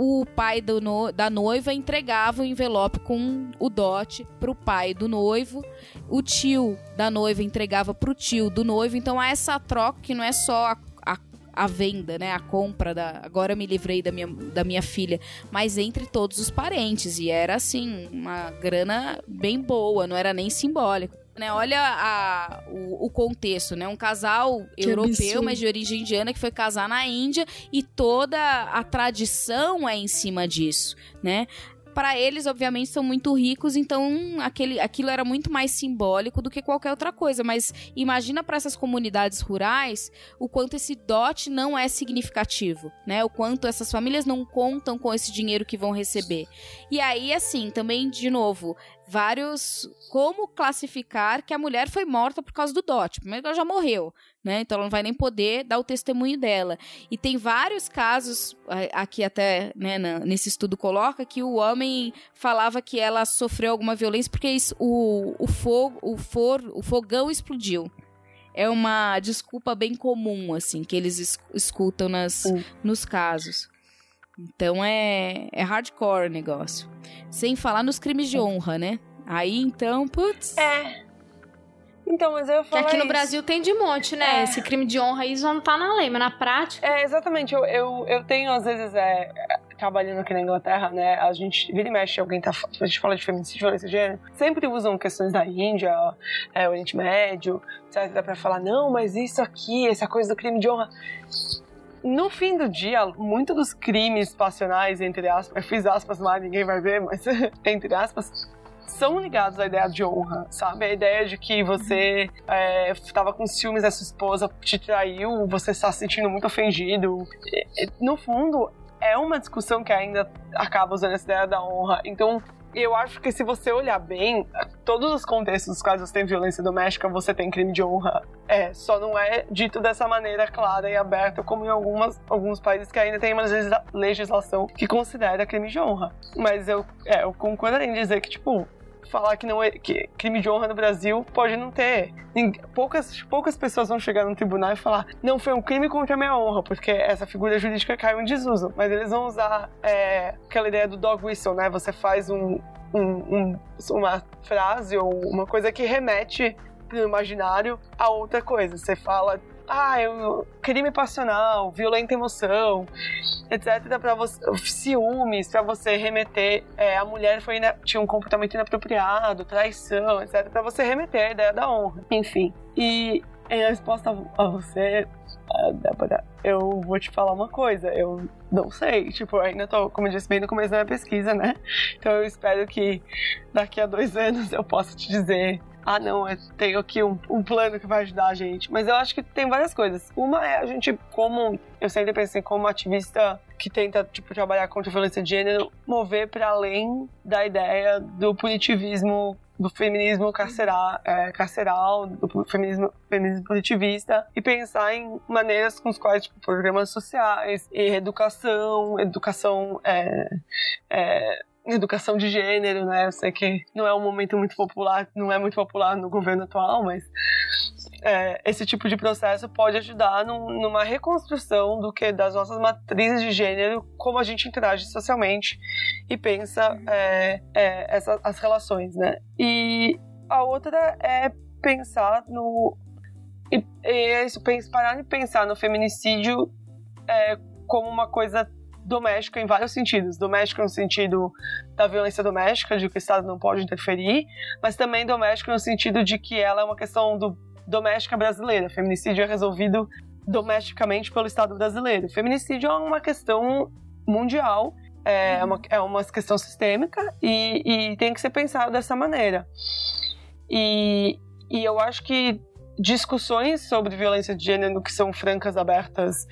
o pai no, da noiva entregava o envelope com o dote para o pai do noivo, o tio da noiva entregava para o tio do noivo. Então há essa troca que não é só a, a, a, venda, né, a compra da. Agora me livrei da minha, da minha filha, mas entre todos os parentes e era assim uma grana bem boa, não era nem simbólico. Né? Olha a, o, o, contexto, né? Um casal que europeu, absurdo. mas de origem indiana, que foi casar na Índia e toda a tradição é em cima disso, né? para eles, obviamente, são muito ricos, então aquele, aquilo era muito mais simbólico do que qualquer outra coisa. Mas imagina para essas comunidades rurais o quanto esse dote não é significativo, né? O quanto essas famílias não contam com esse dinheiro que vão receber. E aí, assim, também, de novo, vários. Como classificar que a mulher foi morta por causa do dote? Primeiro ela já morreu, né? Então ela não vai nem poder dar o testemunho dela. E tem vários casos, aqui até né, nesse estudo coloca, que o homem falava que ela sofreu alguma violência porque isso, o, o, fogo, o, for, o fogão explodiu é uma desculpa bem comum, assim, que eles es escutam nas, nos casos. Então é, é hardcore o negócio. Sem falar nos crimes de honra, né? Aí então, putz. É. Então, mas eu falo. Que aqui no isso. Brasil tem de monte, né? É. Esse crime de honra aí só não tá na lei, mas na prática. É, exatamente. Eu, eu, eu tenho, às vezes, é, trabalhando aqui na Inglaterra, né? A gente vira e mexe, alguém tá. A gente fala de feminicídio, violência de gênero. Sempre usam questões da Índia, é, Oriente Médio, etc. pra falar, não, mas isso aqui, essa coisa do crime de honra no fim do dia, muito dos crimes passionais, entre aspas, fiz aspas lá, ninguém vai ver, mas [laughs] entre aspas, são ligados à ideia de honra, sabe? A ideia de que você estava é, com ciúmes da sua esposa, te traiu, você está se sentindo muito ofendido. No fundo, é uma discussão que ainda acaba usando essa ideia da honra. Então, eu acho que se você olhar bem, todos os contextos dos quais você tem violência doméstica, você tem crime de honra. É, só não é dito dessa maneira clara e aberta como em algumas, alguns países que ainda tem uma legislação que considera crime de honra. Mas eu, é, eu concordo em dizer que, tipo, falar que não é que crime de honra no Brasil pode não ter. Poucas, poucas pessoas vão chegar no tribunal e falar não foi um crime contra a minha honra, porque essa figura jurídica caiu em desuso. Mas eles vão usar é, aquela ideia do dog whistle, né? Você faz um, um, um, uma frase ou uma coisa que remete no imaginário a outra coisa. Você fala ah, eu, crime passional, violenta emoção, etc, para você, ciúmes, para você remeter, é, a mulher foi tinha um comportamento inapropriado, traição, etc, para você remeter a ideia da honra. Enfim, e em resposta a você, Débora, eu vou te falar uma coisa, eu não sei, tipo, ainda tô, como eu disse, bem no começo da minha pesquisa, né? Então eu espero que daqui a dois anos eu possa te dizer ah, não, eu tenho aqui um, um, plano que vai ajudar a gente. Mas eu acho que tem várias coisas. Uma é a gente, como eu sempre pensei, como ativista que tenta tipo, trabalhar contra a violência de gênero, mover para além da ideia do punitivismo do feminismo carceral, é, carceral do feminismo, feminismo positivista e pensar em maneiras com as quais tipo, programas sociais e educação, educação é, é, educação de gênero, né? Eu sei que não é um momento muito popular, não é muito popular no governo atual, mas é, esse tipo de processo pode ajudar num, numa reconstrução do que das nossas matrizes de gênero, como a gente interage socialmente e pensa é, é, as relações, né? E a outra é pensar no e, e é isso, parar de pensar no feminicídio é, como uma coisa doméstica em vários sentidos. Doméstico no sentido da violência doméstica, de que o Estado não pode interferir, mas também doméstico no sentido de que ela é uma questão do, doméstica brasileira. Feminicídio é resolvido domesticamente pelo Estado brasileiro. Feminicídio é uma questão mundial, é uma, é uma questão sistêmica e, e tem que ser pensado dessa maneira. E, e eu acho que discussões sobre violência de gênero que são francas, abertas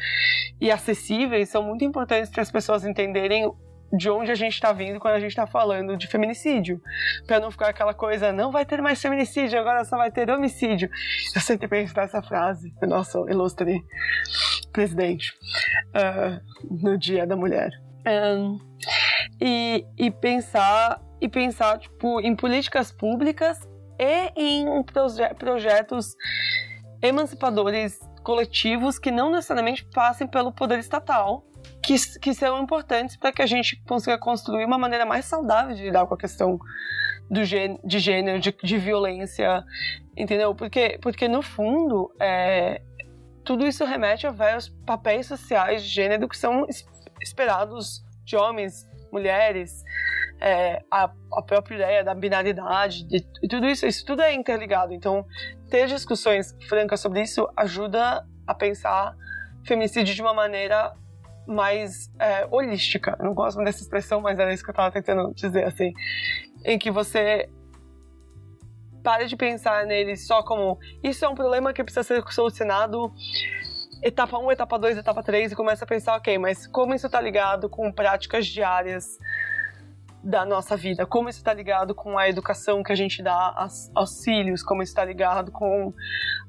e acessíveis são muito importantes para as pessoas entenderem de onde a gente está vindo quando a gente está falando de feminicídio. Para não ficar aquela coisa, não vai ter mais feminicídio, agora só vai ter homicídio. Eu sempre penso nessa frase nosso ilustre presidente uh, no Dia da Mulher. Um, e, e pensar e pensar tipo em políticas públicas e em proje projetos emancipadores coletivos que não necessariamente passem pelo poder estatal, que, que serão importantes para que a gente consiga construir uma maneira mais saudável de lidar com a questão do de gênero, de, de violência, entendeu? Porque, porque no fundo, é, tudo isso remete a vários papéis sociais de gênero que são esperados de homens, mulheres, é, a, a, própria ideia da binaridade, de, tudo isso, isso tudo é interligado. Então, ter discussões francas sobre isso ajuda a pensar feminicídio de uma maneira mais é, holística. Eu não gosto dessa expressão, mas era isso que eu estava tentando dizer, assim. Em que você pare de pensar nele só como isso é um problema que precisa ser solucionado etapa 1, etapa 2, etapa 3 e começa a pensar, ok, mas como isso está ligado com práticas diárias da nossa vida, como isso está ligado com a educação que a gente dá aos, filhos, como isso está ligado com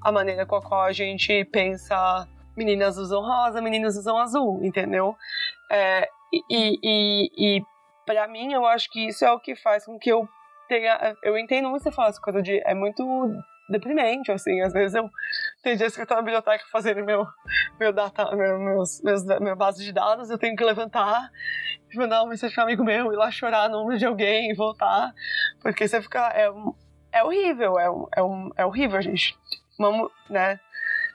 a maneira com a qual a gente pensa meninas usam rosa, meninos usam azul, entendeu? É, e e, e para mim, eu acho que isso é o que faz com que eu tenha. Eu entendo muito você falar essa coisa de. É muito deprimente, assim. Às vezes eu tem dias que eu tô na biblioteca fazendo meu, meu data, meu, meus, meus, minha base de dados, eu tenho que levantar, mandar uma mensagem para um amigo meu, ir lá chorar no nome de alguém e voltar, porque você fica. É, é horrível, é, é, é horrível, gente. Né?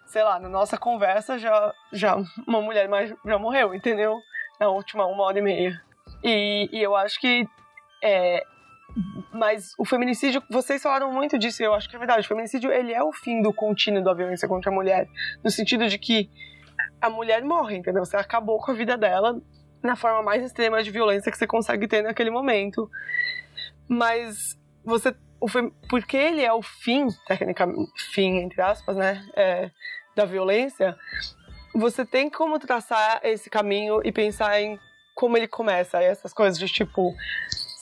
Sei lá, na nossa conversa já, já uma mulher mais, já morreu, entendeu? Na última uma hora e meia. E, e eu acho que é, mas o feminicídio, vocês falaram muito disso, eu acho que é verdade. O feminicídio, ele é o fim do contínuo da violência contra a mulher, no sentido de que a mulher morre, entendeu? Você acabou com a vida dela na forma mais extrema de violência que você consegue ter naquele momento. Mas você, o, porque ele é o fim, tecnicamente, fim entre aspas, né, é, da violência, você tem como traçar esse caminho e pensar em como ele começa, essas coisas de tipo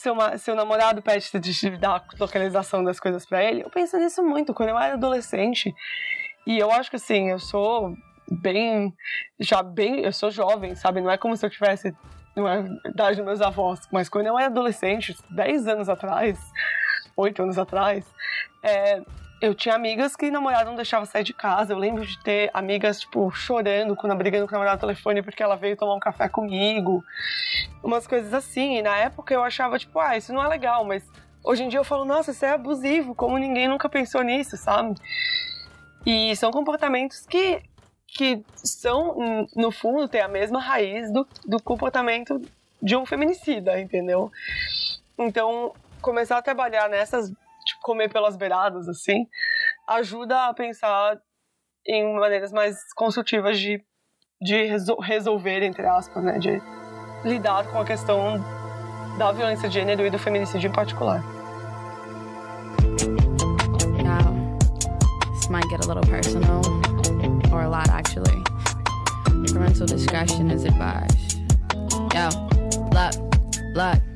seu, seu namorado pede de dar a localização das coisas para ele. Eu penso nisso muito quando eu era adolescente. E eu acho que assim, eu sou bem. Já bem. Eu sou jovem, sabe? Não é como se eu tivesse. Não é idade dos meus avós. Mas quando eu era adolescente, 10 anos atrás, 8 anos atrás, é, eu tinha amigas que namorado não deixava sair de casa. Eu lembro de ter amigas, tipo, chorando, quando brigando com o namorado no telefone porque ela veio tomar um café comigo. Umas coisas assim. E na época eu achava, tipo, ah, isso não é legal, mas hoje em dia eu falo, nossa, isso é abusivo, como ninguém nunca pensou nisso, sabe? E são comportamentos que, que são, no fundo, têm a mesma raiz do, do comportamento de um feminicida, entendeu? Então, começar a trabalhar nessas tipo, comer pelas beiradas, assim, ajuda a pensar em maneiras mais construtivas de, de resol resolver, entre aspas, né, de lidar com a questão da violência de gênero e do feminicídio em particular. Now, this might get a little personal, or a lot actually. Parental discretion is advised. Yo, look, look.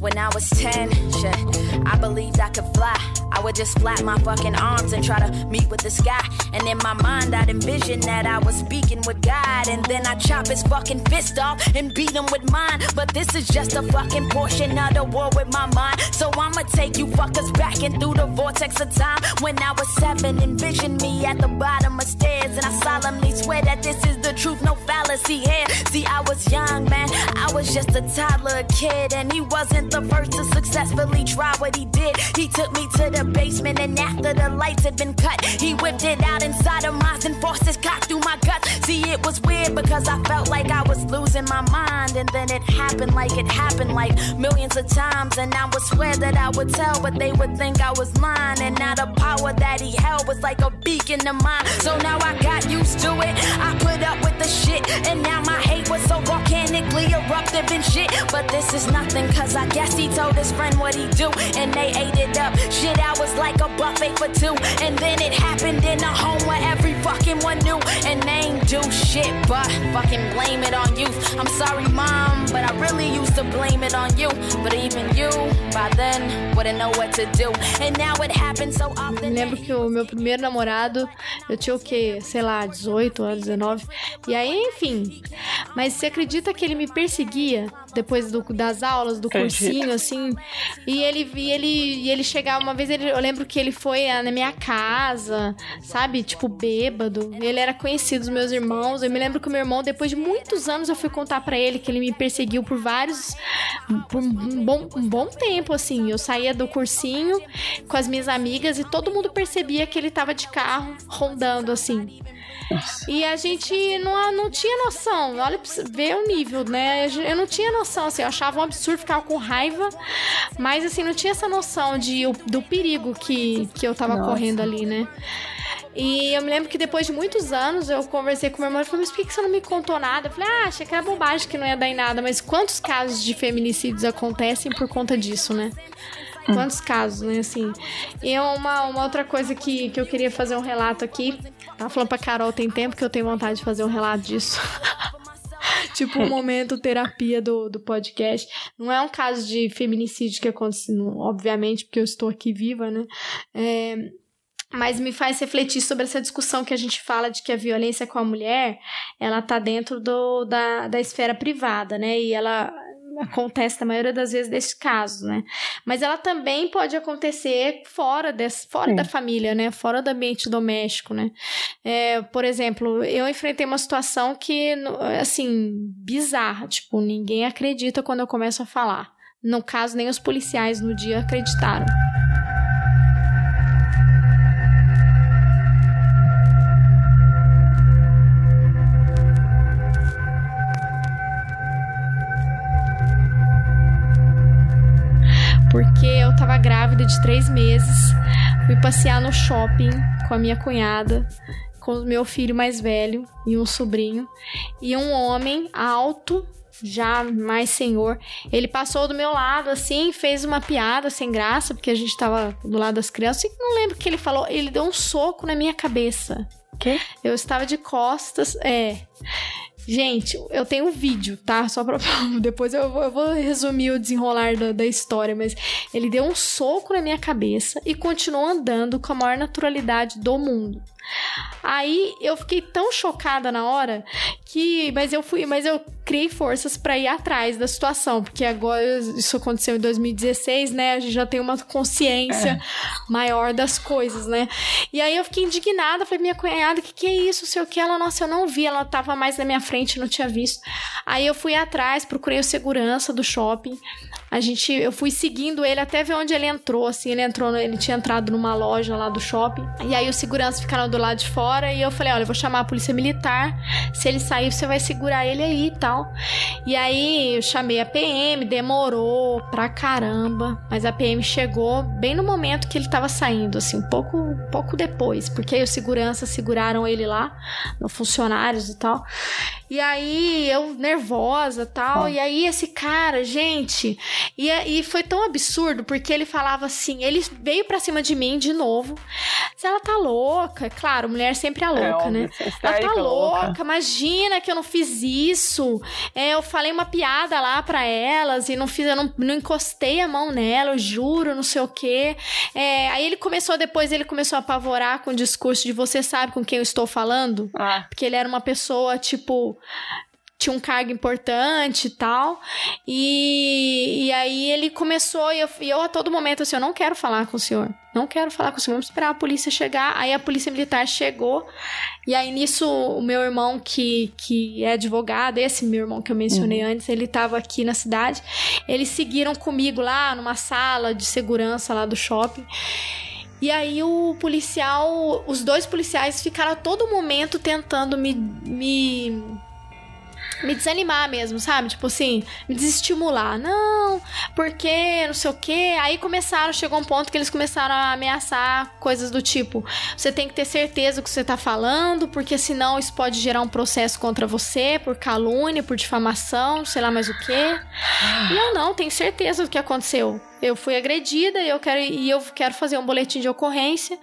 When I was 10, shit, I believed I could fly. Would just flap my fucking arms and try to meet with the sky. And in my mind, I'd envision that I was speaking with God. And then I chop his fucking fist off and beat him with mine. But this is just a fucking portion of the war with my mind. So I'ma take you fuckers back and through the vortex of time. When I was seven, envision me at the bottom of stairs. And I solemnly swear that this is the truth, no fallacy here. See, I was young, man. I was just a toddler kid. And he wasn't the first to successfully try what he did. He took me to the basement, and after the lights had been cut, he whipped it out inside of mine and forced his cock through my guts. See, it was weird because I felt like I was losing my mind, and then it happened like it happened like millions of times. And I would swear that I would tell, but they would think I was lying. And now the power that he held was like a beacon to mine. So now I got used to it. I put up with the shit, and now my hate was so volcanically eruptive and shit. But this is nothing, cause I guess he told his friend what he do, and they ate it up. Shit, I was like a fake for two. And then it happened in a home where every fucking one knew. And they ain't do shit but fucking blame it on. I'm sorry, mom, but I really used to blame it on you. But even you, by then, wouldn't know what to do. And now it happens so often. Lembro que o meu primeiro namorado, eu tinha o quê? Sei lá, 18 anos, 19. E aí, enfim. Mas você acredita que ele me perseguia depois do, das aulas, do cursinho, assim? E ele, e ele, e ele chegava, uma vez ele, eu lembro que ele foi ah, na minha casa, sabe? Tipo, bêbado. Ele era conhecido dos meus irmãos. Eu me lembro que o meu irmão, depois de muitos anos, eu fui contar pra ele que ele me perseguiu por vários. por um bom, um bom tempo, assim. Eu saía do cursinho com as minhas amigas e todo mundo percebia que ele tava de carro rondando, assim. E a gente não, não tinha noção. Olha pra ver o nível, né? Eu não tinha noção, assim, eu achava um absurdo, ficava com raiva, mas assim, não tinha essa noção de, do perigo que, que eu tava Nossa. correndo ali, né? E eu me lembro que depois de muitos anos eu conversei com meu irmão e falei, mas por que que você não me contou nada? Eu falei, ah, achei que era bobagem que não ia dar em nada, mas quantos casos de feminicídios acontecem por conta disso, né? Quantos casos, né? Assim. E uma, uma outra coisa que, que eu queria fazer um relato aqui. Tava falando pra Carol tem tempo que eu tenho vontade de fazer um relato disso. [laughs] tipo, um momento terapia do, do podcast. Não é um caso de feminicídio que aconteceu, obviamente, porque eu estou aqui viva, né? É, mas me faz refletir sobre essa discussão que a gente fala de que a violência com a mulher, ela tá dentro do, da, da esfera privada, né? E ela acontece na maioria das vezes desses casos, né? Mas ela também pode acontecer fora, desse, fora Sim. da família, né? Fora do ambiente doméstico, né? É, por exemplo, eu enfrentei uma situação que, assim, bizarra. Tipo, ninguém acredita quando eu começo a falar. No caso, nem os policiais no dia acreditaram. Porque eu tava grávida de três meses, fui passear no shopping com a minha cunhada, com o meu filho mais velho e um sobrinho, e um homem alto, já mais senhor, ele passou do meu lado assim, fez uma piada sem graça, porque a gente tava do lado das crianças, e não lembro o que ele falou, ele deu um soco na minha cabeça. Quê? Eu estava de costas, é. Gente, eu tenho um vídeo, tá? Só pra. [laughs] Depois eu vou, eu vou resumir o desenrolar da, da história, mas ele deu um soco na minha cabeça e continuou andando com a maior naturalidade do mundo. Aí eu fiquei tão chocada na hora que. Mas eu fui. Mas eu criei forças pra ir atrás da situação, porque agora isso aconteceu em 2016, né? A gente já tem uma consciência maior das coisas, né? E aí eu fiquei indignada, falei, minha cunhada, o que, que é isso? Sei o que? Ela, nossa, eu não vi, ela tava mais na minha frente, não tinha visto. Aí eu fui atrás, procurei o segurança do shopping. A gente, eu fui seguindo ele até ver onde ele entrou, assim, ele entrou, ele tinha entrado numa loja lá do shopping. E aí os seguranças ficaram do lado de fora e eu falei, olha, eu vou chamar a polícia militar. Se ele sair, você vai segurar ele aí e tal. E aí eu chamei a PM, demorou pra caramba, mas a PM chegou bem no momento que ele tava saindo, assim, um pouco, um pouco depois, porque aí os seguranças seguraram ele lá, funcionários e tal. E aí eu nervosa e tal, Ó. e aí esse cara, gente, e, e foi tão absurdo porque ele falava assim, ele veio pra cima de mim de novo. Se ela tá louca, claro, mulher sempre é louca, óbvio, né? Ela tá louca, louca. imagina que eu não fiz isso. É, eu falei uma piada lá pra elas e não fiz, eu não, não encostei a mão nela, eu juro, não sei o quê. É, aí ele começou, depois ele começou a apavorar com o discurso de você sabe com quem eu estou falando? Ah, Porque ele era uma pessoa, tipo. Tinha um cargo importante e tal. E, e aí ele começou, e eu, e eu a todo momento assim: eu não quero falar com o senhor. Não quero falar com o senhor. Vamos esperar a polícia chegar. Aí a polícia militar chegou. E aí nisso, o meu irmão, que, que é advogado, esse meu irmão que eu mencionei antes, ele tava aqui na cidade. Eles seguiram comigo lá numa sala de segurança lá do shopping. E aí o policial, os dois policiais ficaram a todo momento tentando me, me me desanimar mesmo, sabe? Tipo assim, me desestimular. Não, porque não sei o quê. Aí começaram, chegou um ponto que eles começaram a ameaçar coisas do tipo: você tem que ter certeza do que você tá falando, porque senão isso pode gerar um processo contra você por calúnia, por difamação, sei lá mais o quê. E eu não, tenho certeza do que aconteceu. Eu fui agredida e eu quero e eu quero fazer um boletim de ocorrência.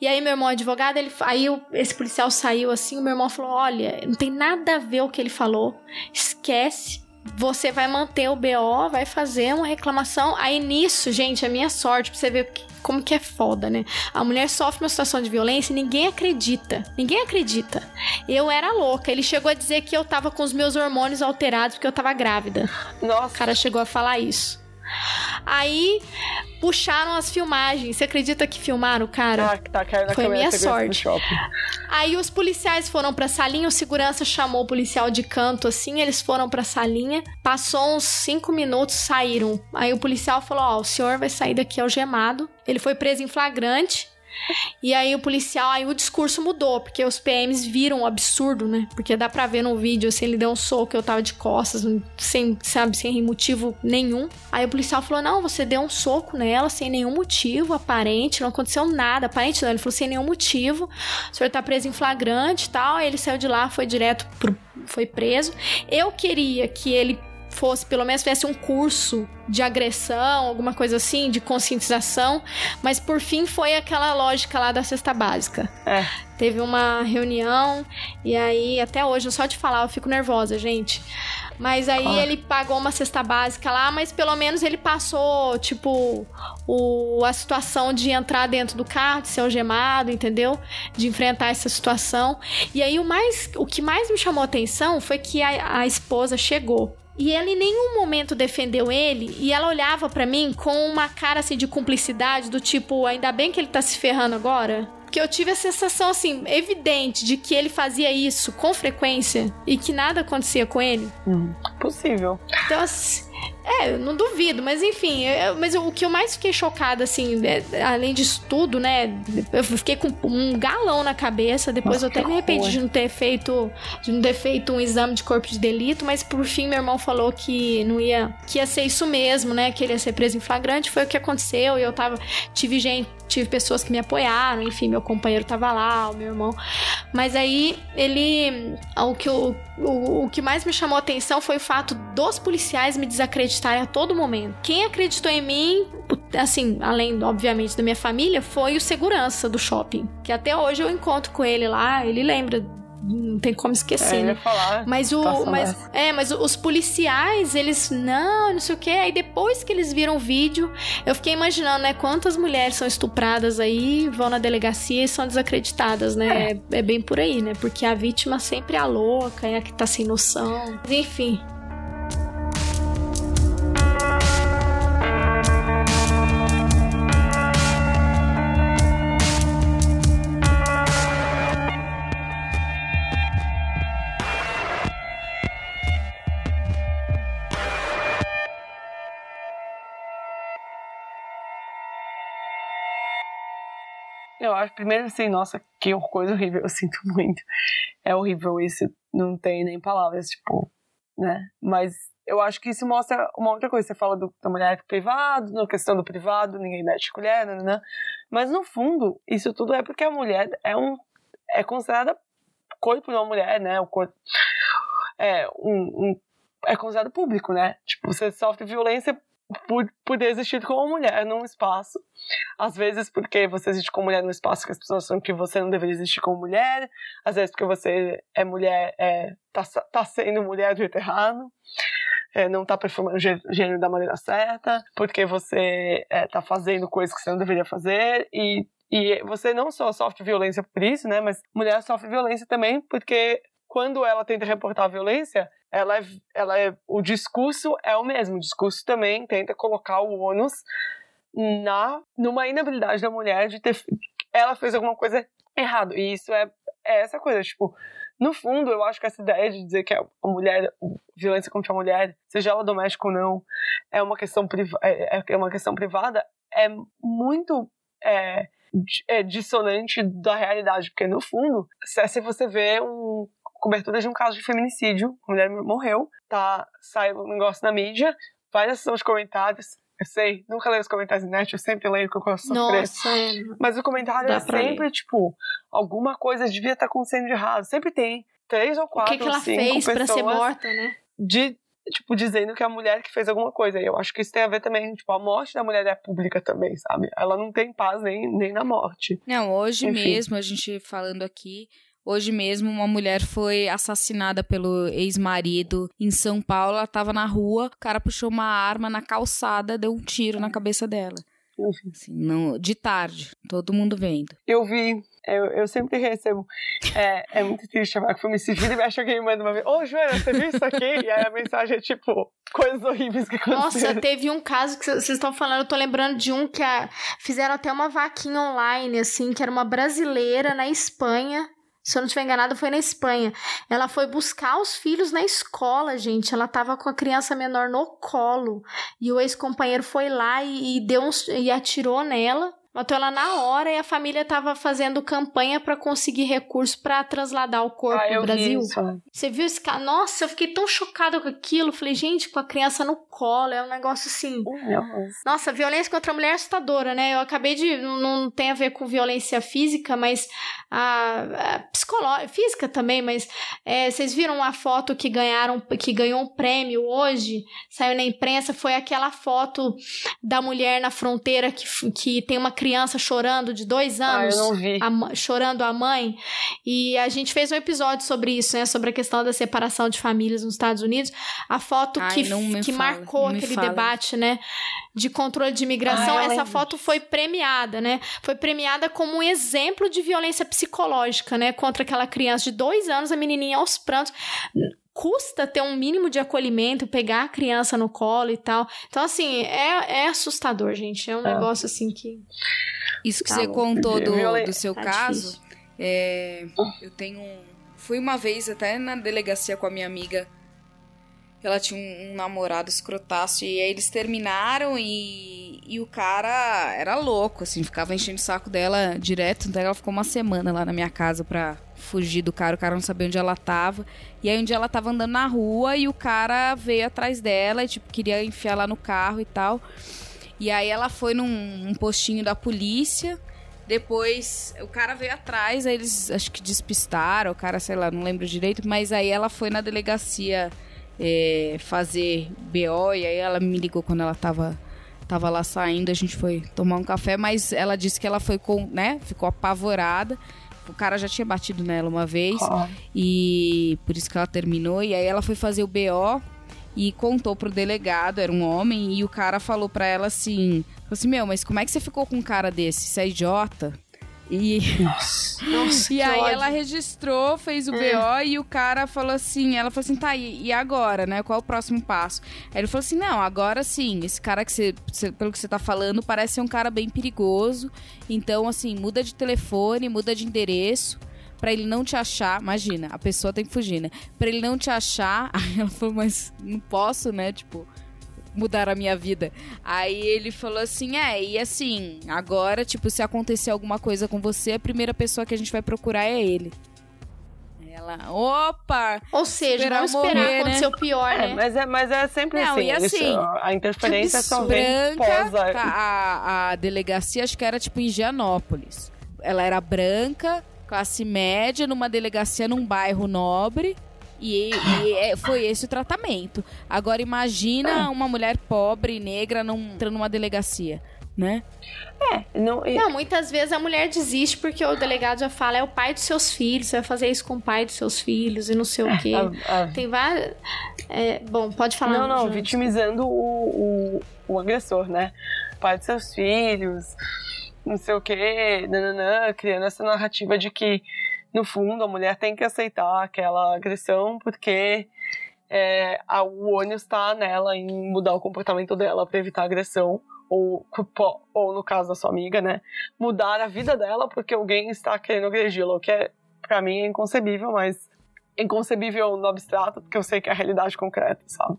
E aí meu irmão advogado, ele aí eu, esse policial saiu assim, o meu irmão falou: "Olha, não tem nada a ver o que ele falou. Esquece você vai manter o BO, vai fazer uma reclamação. Aí nisso, gente, a minha sorte, pra você ver como que é foda, né? A mulher sofre uma situação de violência e ninguém acredita. Ninguém acredita. Eu era louca. Ele chegou a dizer que eu tava com os meus hormônios alterados porque eu tava grávida. Nossa. O cara chegou a falar isso. Aí puxaram as filmagens. Você acredita que filmaram o cara? Ah, tá caindo Foi minha sorte. Aí os policiais foram pra salinha, o segurança chamou o policial de canto assim, eles foram pra salinha, passou uns cinco minutos, saíram. Aí o policial falou: Ó, o senhor vai sair daqui algemado. Ele foi preso em flagrante. E aí o policial, aí o discurso mudou, porque os PMs viram o absurdo, né? Porque dá pra ver no vídeo, assim, ele deu um soco, eu tava de costas, sem, sabe, sem motivo nenhum. Aí o policial falou: não, você deu um soco nela sem nenhum motivo aparente, não aconteceu nada, aparente não. Ele falou sem nenhum motivo, o senhor tá preso em flagrante e tal. Aí ele saiu de lá, foi direto pro. foi preso. Eu queria que ele fosse, pelo menos tivesse um curso de agressão, alguma coisa assim, de conscientização, mas por fim foi aquela lógica lá da cesta básica. É. Teve uma reunião e aí até hoje, só de falar, eu fico nervosa, gente. Mas aí Claro. ele pagou uma cesta básica lá, mas pelo menos ele passou, tipo, o, a situação de entrar dentro do carro, de ser algemado, entendeu? De enfrentar essa situação. E aí o mais, o que mais me chamou a atenção foi que a, a esposa chegou. E ela em nenhum momento defendeu ele, e ela olhava pra mim com uma cara assim de cumplicidade, do tipo, ainda bem que ele tá se ferrando agora. Porque eu tive a sensação assim, evidente, de que ele fazia isso com frequência e que nada acontecia com ele. Hum, possível. Então, assim, é, não duvido, mas enfim, eu- mas o que eu mais fiquei chocada, assim, é, além disso tudo, né? Eu fiquei com um galão na cabeça. Depois Nossa, eu até me arrependi de não ter feito, de não ter feito um exame de corpo de delito, mas por fim meu irmão falou que não ia, que ia ser isso mesmo, né? Que ele ia ser preso em flagrante. Foi o que aconteceu. E eu tava, tive gente, tive pessoas que me apoiaram, enfim, meu companheiro tava lá, o meu irmão. Mas aí ele. O que, o, o, o que mais me chamou a atenção foi o fato dos policiais me desacreditarem a todo momento. Quem acreditou em mim, assim, além, obviamente, da minha família, foi o segurança do shopping. Que até hoje eu encontro com ele lá, ele lembra. Não tem como É, esquecer, eu né? ia falar. Mas o. Mas, é, mas os policiais, eles. Não, não sei o quê. Aí depois que eles viram o vídeo, eu fiquei imaginando, né? Quantas mulheres são estupradas aí, vão na delegacia e são desacreditadas, né? É, é bem por aí, né? Porque a vítima sempre é a louca, é a que tá sem noção. Enfim. Acho, primeiro assim, nossa, que coisa horrível, eu sinto [laughs] muito. É horrível isso, não tem nem palavras, tipo, né? Mas eu acho que isso mostra uma outra coisa. Você fala do, da mulher privado, na questão do privado, ninguém mete colher, né? Mas no fundo, isso tudo é porque a mulher é um. é considerada corpo de uma mulher, né? O corpo. É um, um é considerado público, né? Tipo, você sofre violência por, por existir como mulher num espaço. Às vezes porque você existe como mulher num espaço que as pessoas acham que você não deveria existir como mulher. Às vezes porque você é mulher, é, tá, tá sendo mulher do jeito errado. É, não tá performando gênero da maneira certa. Porque você é, tá fazendo coisas que você não deveria fazer. E, e você não só sofre violência por isso, né? Mas mulher sofre violência também porque quando ela tenta reportar a violência, ela é, ela é, o discurso é o mesmo. O discurso também tenta colocar o ônus na numa inabilidade da mulher de ter ela fez alguma coisa errado. E isso é, é essa coisa, tipo, no fundo, eu acho que essa ideia de dizer que a mulher, violência contra a mulher, seja ela doméstica ou não, é uma questão, priva é, é uma questão privada, é muito é, é dissonante da realidade, porque no fundo, se, você vê um cobertura de um caso de feminicídio, a mulher morreu, tá, sai um negócio na mídia, vai na sessão de comentários, eu sei, nunca leio os comentários na net, eu sempre leio o que eu posso sofrer. Nossa, é. Mas o comentário Dá é sempre, tipo, alguma coisa devia estar acontecendo de errado. Sempre tem três ou O quatro que, que ela cinco fez pra ser morta, né? de tipo, dizendo que é a mulher que fez alguma coisa. E eu acho que isso tem a ver também, tipo, a morte da mulher é pública também, sabe? Ela não tem paz nem, nem na morte. Não, hoje Enfim. mesmo, a gente falando aqui, hoje mesmo uma mulher foi assassinada pelo ex-marido em São Paulo. Ela tava na rua, o cara puxou uma arma na calçada, deu um tiro na cabeça dela. Enfim. Assim, não, de tarde, todo mundo vendo. Eu vi, eu, eu sempre recebo. É, é muito triste chamar que foi me seguir e me acha que me manda uma vez. Ô, Joana, você viu isso aqui? E aí a mensagem é tipo, coisas horríveis que aconteceram. Nossa, teve um caso que vocês estão falando, eu tô lembrando de um que a- fizeram até uma vaquinha online, assim, que era uma brasileira na Espanha. Se eu não estiver enganada, foi na Espanha. Ela foi buscar os filhos na escola, gente. Ela tava com a criança menor no colo. E o ex-companheiro foi lá e, e deu uns, e atirou nela. Matou ela na hora e a família tava fazendo campanha pra conseguir recurso pra trasladar o corpo ah, pro eu Brasil. vi? Você viu esse cara? Nossa, eu fiquei tão chocada com aquilo. Falei, gente, com a criança no colo, é um negócio assim. Nossa. Nossa, violência contra a mulher é assustadora, né? Eu acabei de. Não, não tem a ver com violência física, mas a, a psicológica, física também, mas é, vocês viram a foto que ganharam, que ganhou um prêmio hoje, saiu na imprensa, foi aquela foto da mulher na fronteira que, que tem uma criança chorando de dois Ah, anos vi. a chorando a mãe. E a gente fez um episódio sobre isso, né? Sobre a questão da separação de famílias nos Estados Unidos. A foto Ai, que, que fala, marcou aquele fala. debate, né? De controle de imigração. Ah, eu Essa foto foi premiada, né? Foi premiada como um exemplo de violência psicológica, né? Contra aquela criança de dois anos, a menininha aos prantos custa ter um mínimo de acolhimento, pegar a criança no colo e tal. Então, assim, é, é assustador, gente. É um É. negócio assim que. Isso que Tá você bom. contou do, do seu Tá caso, é, eu tenho. Fui uma vez até na delegacia com a minha amiga. Ela tinha um, um namorado escrotaço e aí eles terminaram e, e o cara era louco, assim, ficava enchendo o saco dela direto. Então ela ficou uma semana lá na minha casa pra fugir do cara. O cara não sabia onde ela tava. E aí um dia ela tava andando na rua e o cara veio atrás dela e, tipo, queria enfiar lá no carro e tal. E aí ela foi num um postinho da polícia. Depois o cara veio atrás, aí eles acho que despistaram, o cara, sei lá, não lembro direito, mas aí ela foi na delegacia é, fazer BO e aí ela me ligou quando ela tava, tava lá saindo, a gente foi tomar um café, mas ela disse que ela foi com, né, ficou apavorada. O cara já tinha batido nela uma vez Ah, e por isso que ela terminou. E aí ela foi fazer o BO e contou pro delegado, era um homem, e o cara falou pra ela assim: falou assim, meu, mas como é que você ficou com um cara desse? Você é idiota? E, Nossa. [laughs] E aí ódio. ela registrou, fez o BO e o cara falou assim, ela falou assim, tá, e, e agora, né? Qual é o próximo passo? Aí ele falou assim, não, agora sim, esse cara que você, você- pelo que você tá falando, parece ser um cara bem perigoso. Então, assim, muda de telefone, muda de endereço. Pra ele não te achar, imagina, a pessoa tem que fugir, né? Pra ele não te achar. [laughs] Aí ela falou, mas não posso, né? Tipo, mudar a minha vida. Aí ele falou assim: é, e assim, agora, tipo, se acontecer alguma coisa com você, a primeira pessoa que a gente vai procurar é ele. Ela, opa! Ou seja, Esperar vamos esperar morrer, acontecer o pior, É, né? mas é, mas é sempre Não, assim. e eles- assim, a interferência só vem branca, pós a- a, a delegacia acho que era tipo em Gianópolis. Ela era branca, classe média, numa delegacia num bairro nobre. E, e é- foi esse o tratamento. Agora imagina uma mulher pobre, negra, num, entrando numa delegacia, né? Não, e- Não, muitas vezes a mulher desiste porque o delegado já fala, é o pai dos seus filhos, você vai fazer isso com o pai dos seus filhos e não sei o quê. a- a- Tem várias. é, bom, pode falar. não, não, João. vitimizando o, o, o agressor, né? Pai de seus filhos, não sei o quê, nananã, criando essa narrativa de que, no fundo, a mulher tem que aceitar aquela agressão porque é, a- o ônus está nela em mudar o comportamento dela para evitar agressão. Ou, ou, no caso da sua amiga, né? Mudar a vida dela porque alguém está querendo agredi-la, o que é, pra mim é inconcebível, mas inconcebível no abstrato, porque eu sei que é a realidade concreta, sabe?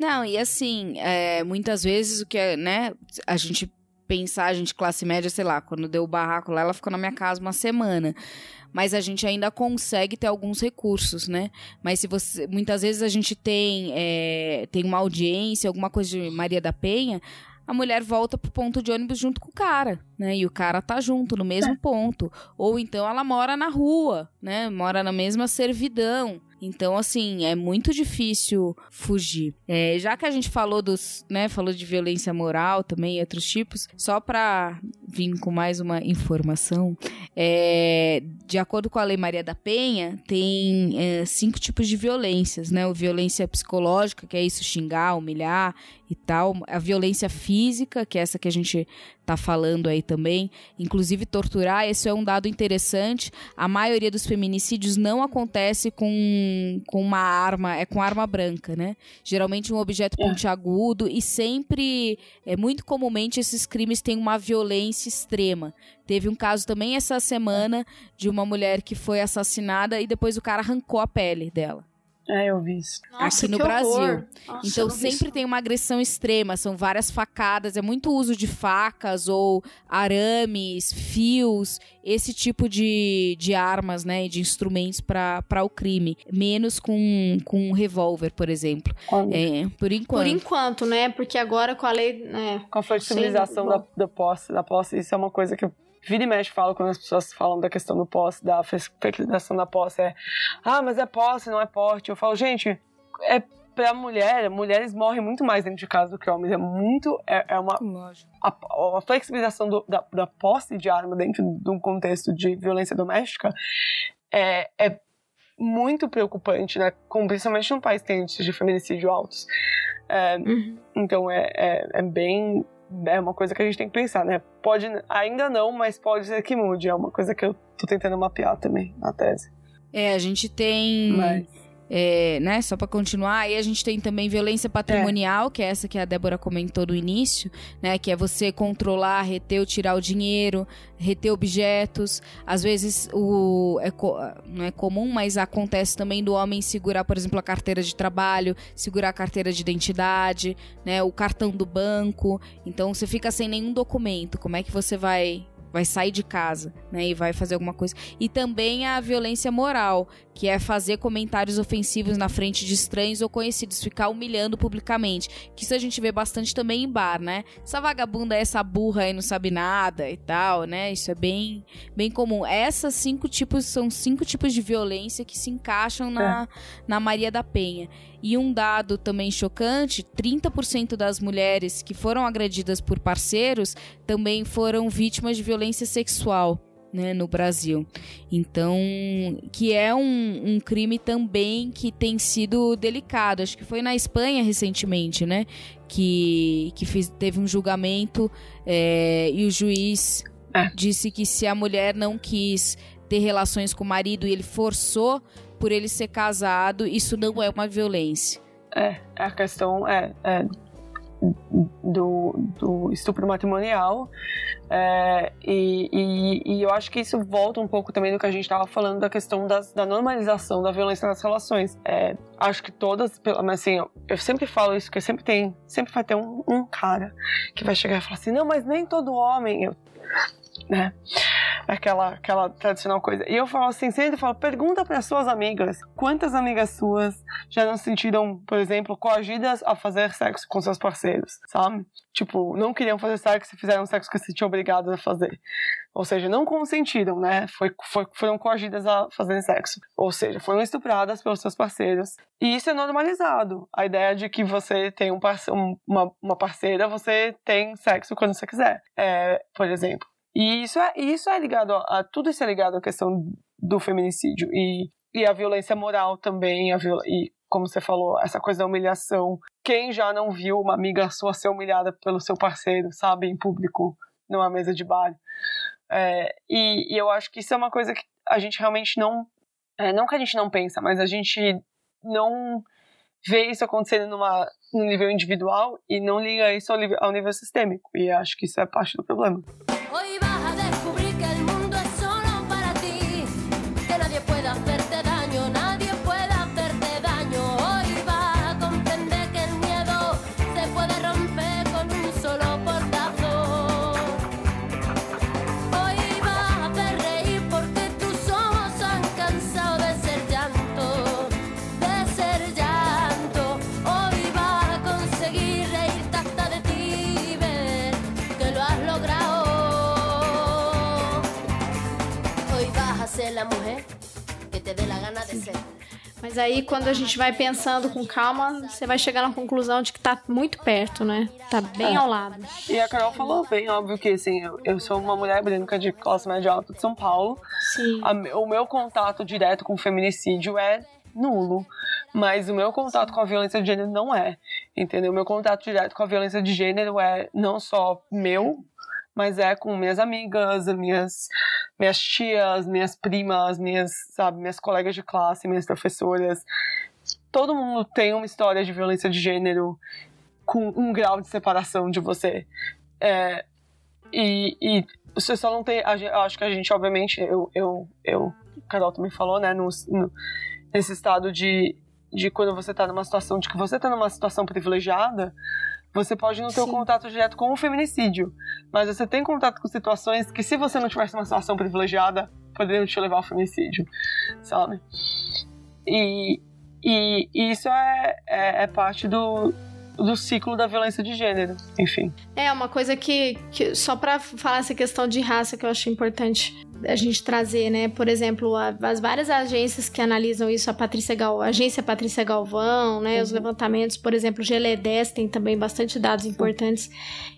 Não, e assim, é, muitas vezes o que é, né, a gente pensar, a gente classe média, sei lá, quando deu o barraco lá, ela ficou na minha casa uma semana. Mas a gente ainda consegue ter alguns recursos, né? Mas se você. Muitas vezes a gente tem, é, tem uma audiência, alguma coisa de Maria da Penha, a mulher volta pro ponto de ônibus junto com o cara, né? E o cara tá junto, no mesmo ponto. Ou então ela mora na rua, né? Mora na mesma servidão. Então, assim, é muito difícil fugir. É, já que a gente falou dos, né, falou de violência moral também e outros tipos, só para vir com mais uma informação, é, de acordo com a Lei Maria da Penha, tem é, cinco tipos de violências, né? O violência psicológica, que é isso, xingar, humilhar e tal. A violência física, que é essa que a gente tá falando aí também. Inclusive, torturar, esse é um dado interessante. A maioria dos feminicídios não acontece com, com uma arma, é com arma branca, né? Geralmente um objeto é. pontiagudo e sempre, é muito comumente, esses crimes têm uma violência extrema. Teve um caso também essa semana de uma mulher que foi assassinada e depois o cara arrancou a pele dela. É, eu vi isso. Nossa, aqui no Brasil. Nossa, então sempre tem uma agressão extrema, são várias facadas, é muito uso de facas ou arames, fios, esse tipo de, de armas, né, de instrumentos para o crime. Menos com, com um revólver, por exemplo. É, por enquanto. Por enquanto, né? Porque agora com a lei. Né, com a flexibilização da, da posse, da posse, isso é uma coisa que eu vira e mexe falo quando as pessoas falam da questão do posse, da fertilização da posse, é ah, mas é posse, não é porte. Eu falo, gente, é pra mulher, mulheres morrem muito mais dentro de casa do que homens. É muito. É, é uma. A, a, flexibilização do, da, da posse de arma dentro de um contexto de violência doméstica é, é muito preocupante, né? Com, principalmente num país que tem índices de feminicídio altos. É, uhum. Então é, é, é, bem é uma coisa que a gente tem que pensar, né? Pode, ainda não, mas pode ser que mude. É uma coisa que eu tô tentando mapear também na tese. É, a gente tem. Mas... É, né, só para continuar, aí a gente tem também violência patrimonial, é. que é essa que a Débora comentou no início, né, que é você controlar, reter ou tirar o dinheiro, reter objetos. Às vezes o é, não é comum, mas acontece também do homem segurar, por exemplo, a carteira de trabalho, segurar a carteira de identidade, né, o cartão do banco. Então você fica sem nenhum documento. Como é que você vai vai sair de casa, né, e vai fazer alguma coisa. E também a violência moral, que é fazer comentários ofensivos na frente de estranhos ou conhecidos, ficar humilhando publicamente. Que isso a gente vê bastante também em bar, né? Essa vagabunda, essa burra aí não sabe nada e tal, né? Isso é bem, bem comum. Essas cinco tipos são cinco tipos de violência que se encaixam na, é. na Maria da Penha. E um dado também chocante: 30% das mulheres que foram agredidas por parceiros também foram vítimas de violência sexual né, no Brasil. Então, que é um, um, crime também que tem sido delicado. Acho que foi na Espanha recentemente, né? Que, que fez, teve um julgamento é, e o juiz é. disse que se a mulher não quis ter relações com o marido e ele forçou por ele ser casado, isso não é uma violência. É, a questão é, é do, do estupro matrimonial. É, e, e, e, eu acho que isso volta um pouco também do que a gente estava falando da questão das, da normalização da violência nas relações. É, acho que todas, mas assim, eu, sempre falo isso, que sempre tem, sempre vai ter um, um, cara que vai chegar e falar assim, não, mas nem todo homem. Eu, né? Aquela, aquela tradicional coisa. E eu falo assim, sempre falo, pergunta para suas amigas, quantas amigas suas já não se sentiram, por exemplo, coagidas a fazer sexo com seus parceiros, sabe? Tipo, não queriam fazer sexo e fizeram sexo que se sentiam obrigadas a fazer. Ou seja, não consentiram, né? Foi, foi, foram coagidas a fazer sexo. Ou seja, foram estupradas pelos seus parceiros. E isso é normalizado. A ideia de que você tem um parce uma, uma parceira, você tem sexo quando você quiser. É, por exemplo. E isso é, isso é ligado a, a, Tudo isso é ligado à questão do feminicídio. E, e a violência moral também. A viol, e, como você falou, essa coisa da humilhação. Quem já não viu uma amiga sua ser humilhada pelo seu parceiro, sabe, em público, numa mesa de bar? É, e, e, eu acho que isso é uma coisa que a gente realmente não. É, não que a gente não pensa, mas a gente não vê isso acontecendo numa, no nível individual e não liga isso ao, ao nível sistêmico. E acho que isso é parte do problema. 我一般 Mas aí, quando a gente vai pensando com calma, você vai chegar na conclusão de que tá muito perto, né? Tá bem É. ao lado. E a Carol falou bem, óbvio que assim, eu, eu sou uma mulher branca de classe média alta de São Paulo. Sim. A o meu contato direto com o feminicídio é nulo. Mas o meu contato com a violência de gênero não é. Entendeu? O meu contato direto com a violência de gênero é não só meu, mas é com minhas amigas, minhas, minhas tias, minhas primas, minhas, sabe, minhas colegas de classe, minhas professoras. Todo mundo tem uma história de violência de gênero com um grau de separação de você. É, e, e você só não tem. Eu acho que a gente, obviamente, eu, eu, eu Carol também falou, né, no, no- nesse estado de, de quando você tá numa situação, de que você tá numa situação privilegiada, você pode não ter o contato direto com o feminicídio, mas você tem contato com situações que, se você não tivesse uma situação privilegiada, poderiam te levar ao feminicídio, sabe? E, e, e isso é, é, é parte do, do ciclo da violência de gênero, enfim. É, uma coisa que, que só pra falar essa questão de raça que eu acho importante a gente trazer, né? Por exemplo, a- as várias agências que analisam isso, a Patrícia Gal, a agência Patrícia Galvão, né? Os levantamentos, por exemplo, o GLE10 tem também bastante dados importantes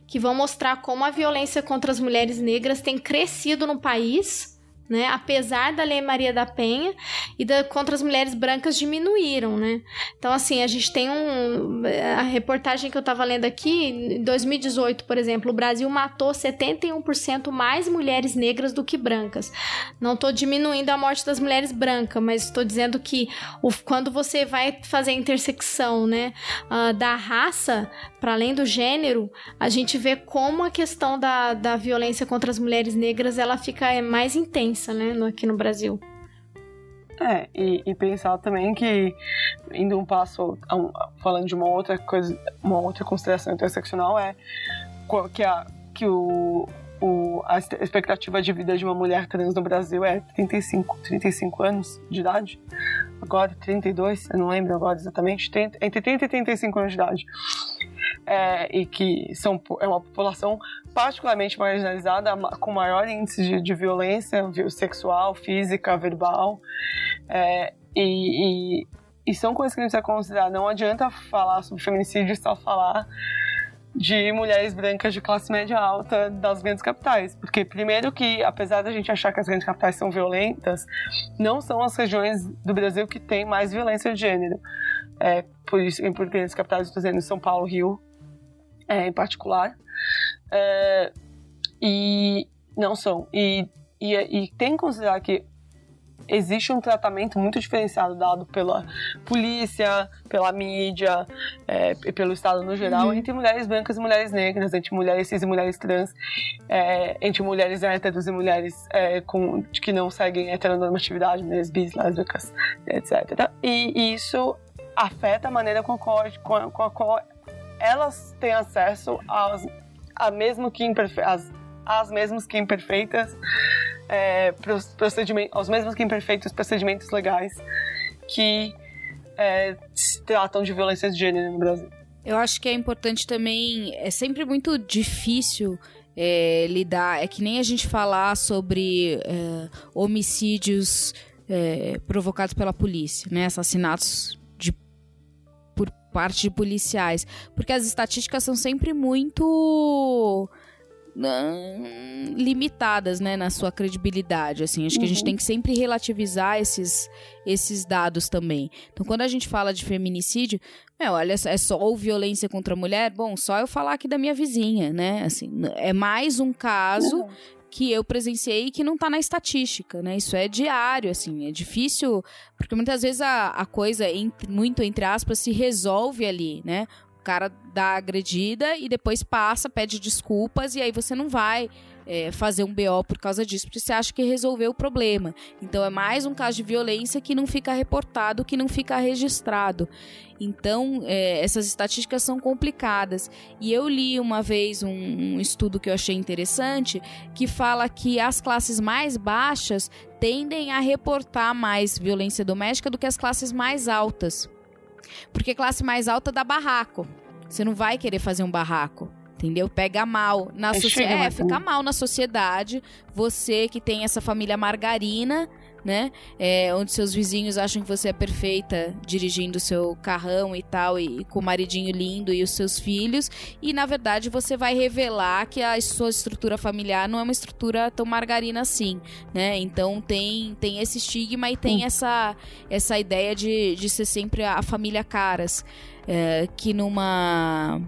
que vão mostrar como a violência contra as mulheres negras tem crescido no país. Né? Apesar da Lei Maria da Penha e da, contra as mulheres brancas diminuíram, né? Então, assim, a gente tem um. A reportagem que eu tava lendo aqui, em 2018, por exemplo, o Brasil matou 71% mais mulheres negras do que brancas. Não tô diminuindo a morte das mulheres brancas, mas estou dizendo que o- quando você vai fazer a intersecção, né, ah, da raça, para além do gênero, a gente vê como a questão da, da violência contra as mulheres negras ela fica é, mais intensa, né, no- aqui no Brasil. É, e, e pensar também que, indo um passo, falando de uma outra coisa, uma outra consideração interseccional, é que, a, que o, o, a expectativa de vida de uma mulher trans no Brasil é 35, 35 anos de idade. Agora, 32, eu não lembro agora exatamente, 30 entre 30 e 35 anos de idade. É, e que são, é uma população particularmente marginalizada, ma- com maior índice de, de violência vi- sexual, física, verbal. É, e, e, e são coisas que a gente precisa considerar. Não adianta falar sobre feminicídio e só falar de mulheres brancas de classe média alta das grandes capitais. Porque, primeiro, que apesar da gente achar que as grandes capitais são violentas, não são as regiões do Brasil que têm mais violência de gênero. É, por isso, por grandes capitais, estou dizendo São Paulo, Rio, é, em particular. É, e não são. E, e, e tem que considerar que existe um tratamento muito diferenciado dado pela polícia, pela mídia, é, e pelo Estado no geral, entre mulheres brancas e mulheres negras, entre mulheres cis e mulheres trans, é, entre mulheres héteros e mulheres é, com, que não seguem heteronormatividade, mulheres bis, lésbicas, etc. E, e isso afeta a maneira com a qual, com a, qual elas têm acesso aos, a mesmo que imperfe, as, as mesmas que imperfeitas é, procedimentos, aos mesmos que imperfeitos procedimentos legais que é, tratam de violência de gênero no Brasil. Eu acho que é importante também, é sempre muito difícil é, lidar, é que nem a gente falar sobre é, homicídios é, provocados pela polícia, né? Assassinatos parte de policiais. Porque as estatísticas são sempre muito limitadas, né, na sua credibilidade, assim. Acho que a gente tem que sempre relativizar esses, esses dados também. Então, quando a gente fala de feminicídio, meu, olha, é só ou violência contra a mulher? Bom, só eu falar aqui da minha vizinha, né? Assim, é mais um caso que eu presenciei e que não tá na estatística, né? Isso é diário, assim, é difícil, porque muitas vezes a, a coisa, entre, muito entre aspas, se resolve ali, né? O cara dá agredida e depois passa, pede desculpas e aí você não vai é, fazer um BO por causa disso, porque você acha que resolveu o problema. Então é mais um caso de violência que não fica reportado, que não fica registrado. Então é, essas estatísticas são complicadas. E eu li uma vez um, um estudo que eu achei interessante que fala que as classes mais baixas tendem a reportar mais violência doméstica do que as classes mais altas. Porque classe mais alta dá barraco. Você não vai querer fazer um barraco. Entendeu? Pega mal na É sociedade. É, fica também. mal na sociedade. Você que tem essa família margarina, né? É, onde seus vizinhos acham que você é perfeita dirigindo o seu carrão e tal, e, e com o maridinho lindo e os seus filhos. E na verdade você vai revelar que a sua estrutura familiar não é uma estrutura tão margarina assim, né? Então tem, tem esse estigma e tem essa, essa ideia de, de ser sempre a família caras. é, que numa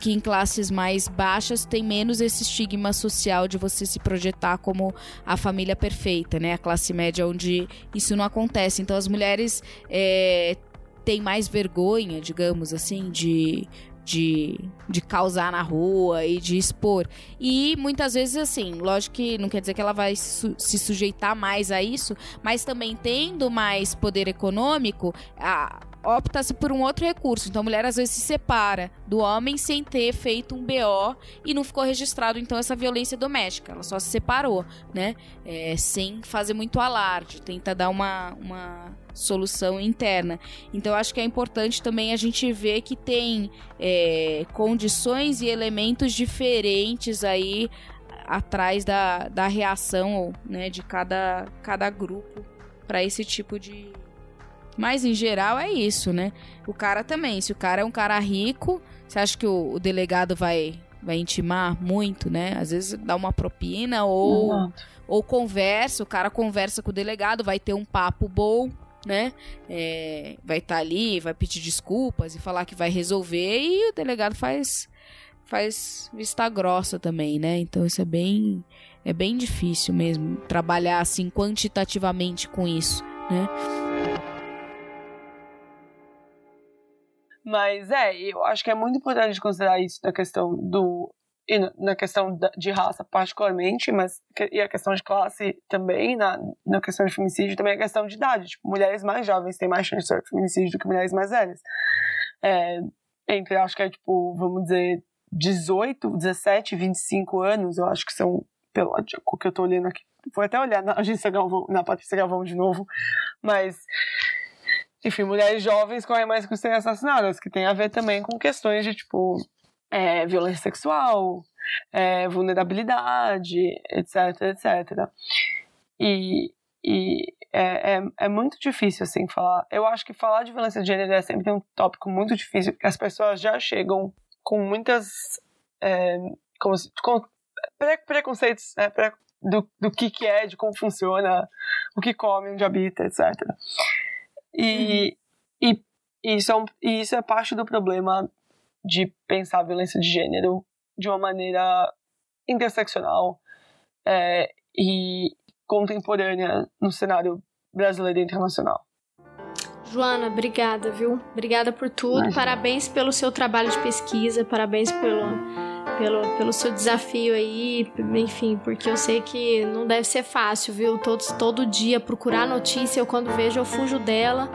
que em classes mais baixas tem menos esse estigma social de você se projetar como a família perfeita, né? A classe média onde isso não acontece. Então as mulheres é, têm mais vergonha, digamos assim, de, de, de causar na rua e de expor. E muitas vezes, assim, lógico que não quer dizer que ela vai su- se sujeitar mais a isso, mas também tendo mais poder econômico, a- opta-se por um outro recurso. Então a mulher às vezes se separa do homem sem ter feito um BO e não ficou registrado então essa violência doméstica. Ela só se separou, né? É, sem fazer muito alarde, tenta dar uma, uma solução interna. Então acho que é importante também a gente ver que tem é, condições e elementos diferentes aí atrás da, da reação né, de cada, cada grupo para esse tipo de. Mas em geral é isso, né? O cara também. Se o cara é um cara rico, você acha que o, o delegado vai, vai intimar muito, né? Às vezes dá uma propina ou ou conversa, o cara conversa com o delegado, vai ter um papo bom, né? É, vai estar ali, vai pedir desculpas e falar que vai resolver e o delegado faz faz vista grossa também, né? Então isso é bem é bem difícil mesmo trabalhar assim quantitativamente com isso, né? Mas é, eu acho que é muito importante considerar isso na questão do. E na- questão de raça, particularmente, mas e a questão de classe também, na, na questão de feminicídio, também a questão de idade. Tipo, mulheres mais jovens têm mais chance de sofrer feminicídio do que mulheres mais velhas. É, entre, acho que é tipo, vamos dizer, 18, 17, 25 anos, eu acho que são, pelo que eu tô olhando aqui. Vou até olhar na agência Galvão, na Patrícia Galvão de novo, mas enfim, mulheres jovens correm mais risco de serem assassinadas, que tem a ver também com questões de, tipo, é, violência sexual, é, vulnerabilidade, etc, etc. E, e é, é, é muito difícil, assim, falar. Eu acho que falar de violência de gênero é sempre um tópico muito difícil, porque as pessoas já chegam com muitas. É, como se- com pre- preconceitos né, pre- do, do que, que é, de como funciona, o que come, onde habita, etc. E, e, isso é um, e isso é parte do problema de pensar a violência de gênero de uma maneira interseccional é, e contemporânea no cenário brasileiro e internacional. Joana, obrigada, viu? Obrigada por tudo. Imagina. Parabéns pelo seu trabalho de pesquisa, parabéns pelo, pelo, pelo seu desafio aí, enfim, porque eu sei que não deve ser fácil, viu? Todos, todo dia procurar notícia, eu quando vejo eu fujo dela.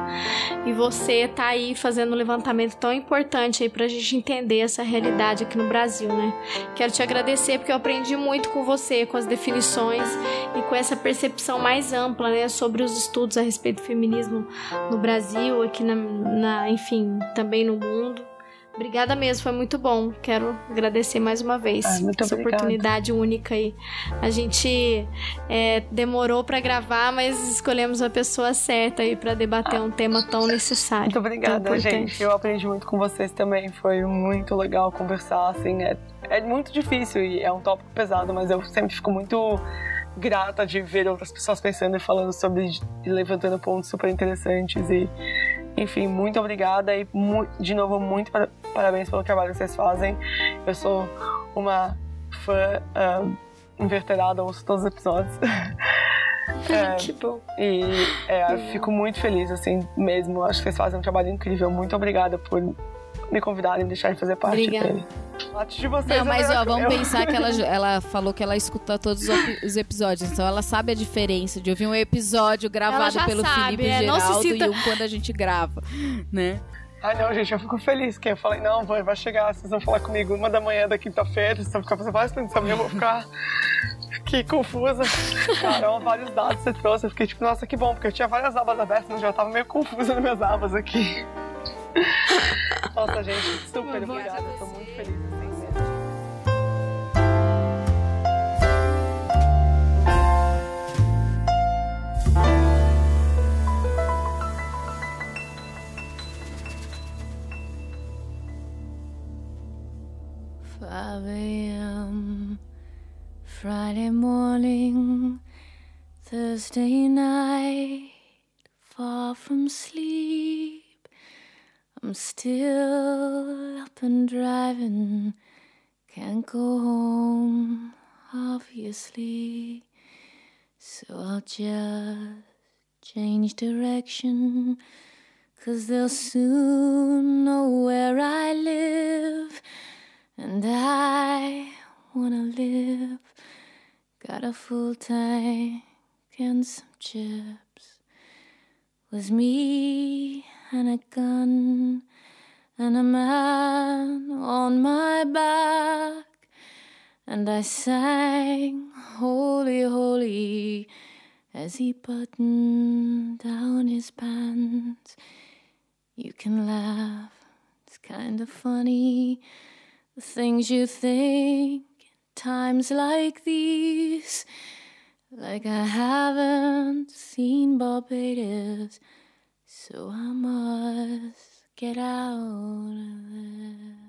E você tá aí fazendo um levantamento tão importante aí pra gente entender essa realidade aqui no Brasil, né? Quero te agradecer porque eu aprendi muito com você, com as definições e com essa percepção mais ampla, né, sobre os estudos a respeito do feminismo no Brasil, aqui na, na- enfim, também no mundo. Obrigada mesmo, foi muito bom. Quero agradecer mais uma vez Ah, essa obrigada. oportunidade única aí. A gente é, demorou pra gravar, mas escolhemos a pessoa certa aí pra debater um tema tão necessário. Muito obrigada, tão gente. Eu aprendi muito com vocês também. Foi muito legal conversar, assim. É, é muito difícil e é um tópico pesado, mas eu sempre fico muito grata de ver outras pessoas pensando e falando sobre e levantando pontos super interessantes e enfim, muito obrigada e de novo muito para- parabéns pelo trabalho que vocês fazem. Eu sou uma fã ah, inverterada, ouço todos os episódios. [laughs] É, Que bom. e é, fico muito feliz, assim, mesmo. Acho que vocês fazem um trabalho incrível. Muito obrigada por me convidarem e deixarem fazer parte Obrigada. dele. Antes de vocês, Não, mas eu- ó, vamos eu- pensar que ela, [laughs] ela falou que ela escuta todos os epi- os episódios, então ela sabe a diferença de ouvir um episódio gravado já pelo sabe, Felipe é, não se Geraldo sinta- e um quando a gente grava, né? Ai, não, gente, eu fico feliz. Que eu falei, não, vai, vai chegar, vocês vão falar comigo uma da manhã da quinta-feira, vocês vão ficar fazendo várias perguntas pra mim, eu vou ficar. Que confusa. Caramba, vários dados você trouxe. Eu fiquei tipo, nossa, que bom, porque eu tinha várias abas abertas, mas já tava meio confusa nas minhas abas aqui. [laughs] Nossa, gente, super obrigada. Estou muito feliz. Assim. Five a.m. Friday morning, Thursday night, far from sleep I'm still up and driving, can't go home, obviously. So I'll just change direction, cause they'll soon know where I live. And I wanna live, got a full tank and some chips. Was me and a gun and a man on my back. And I sang, Holy, Holy, as he buttoned down his pants. You can laugh, it's kind of funny. The things you think in times like these. Like I haven't seen Barbados, so I must get out of there.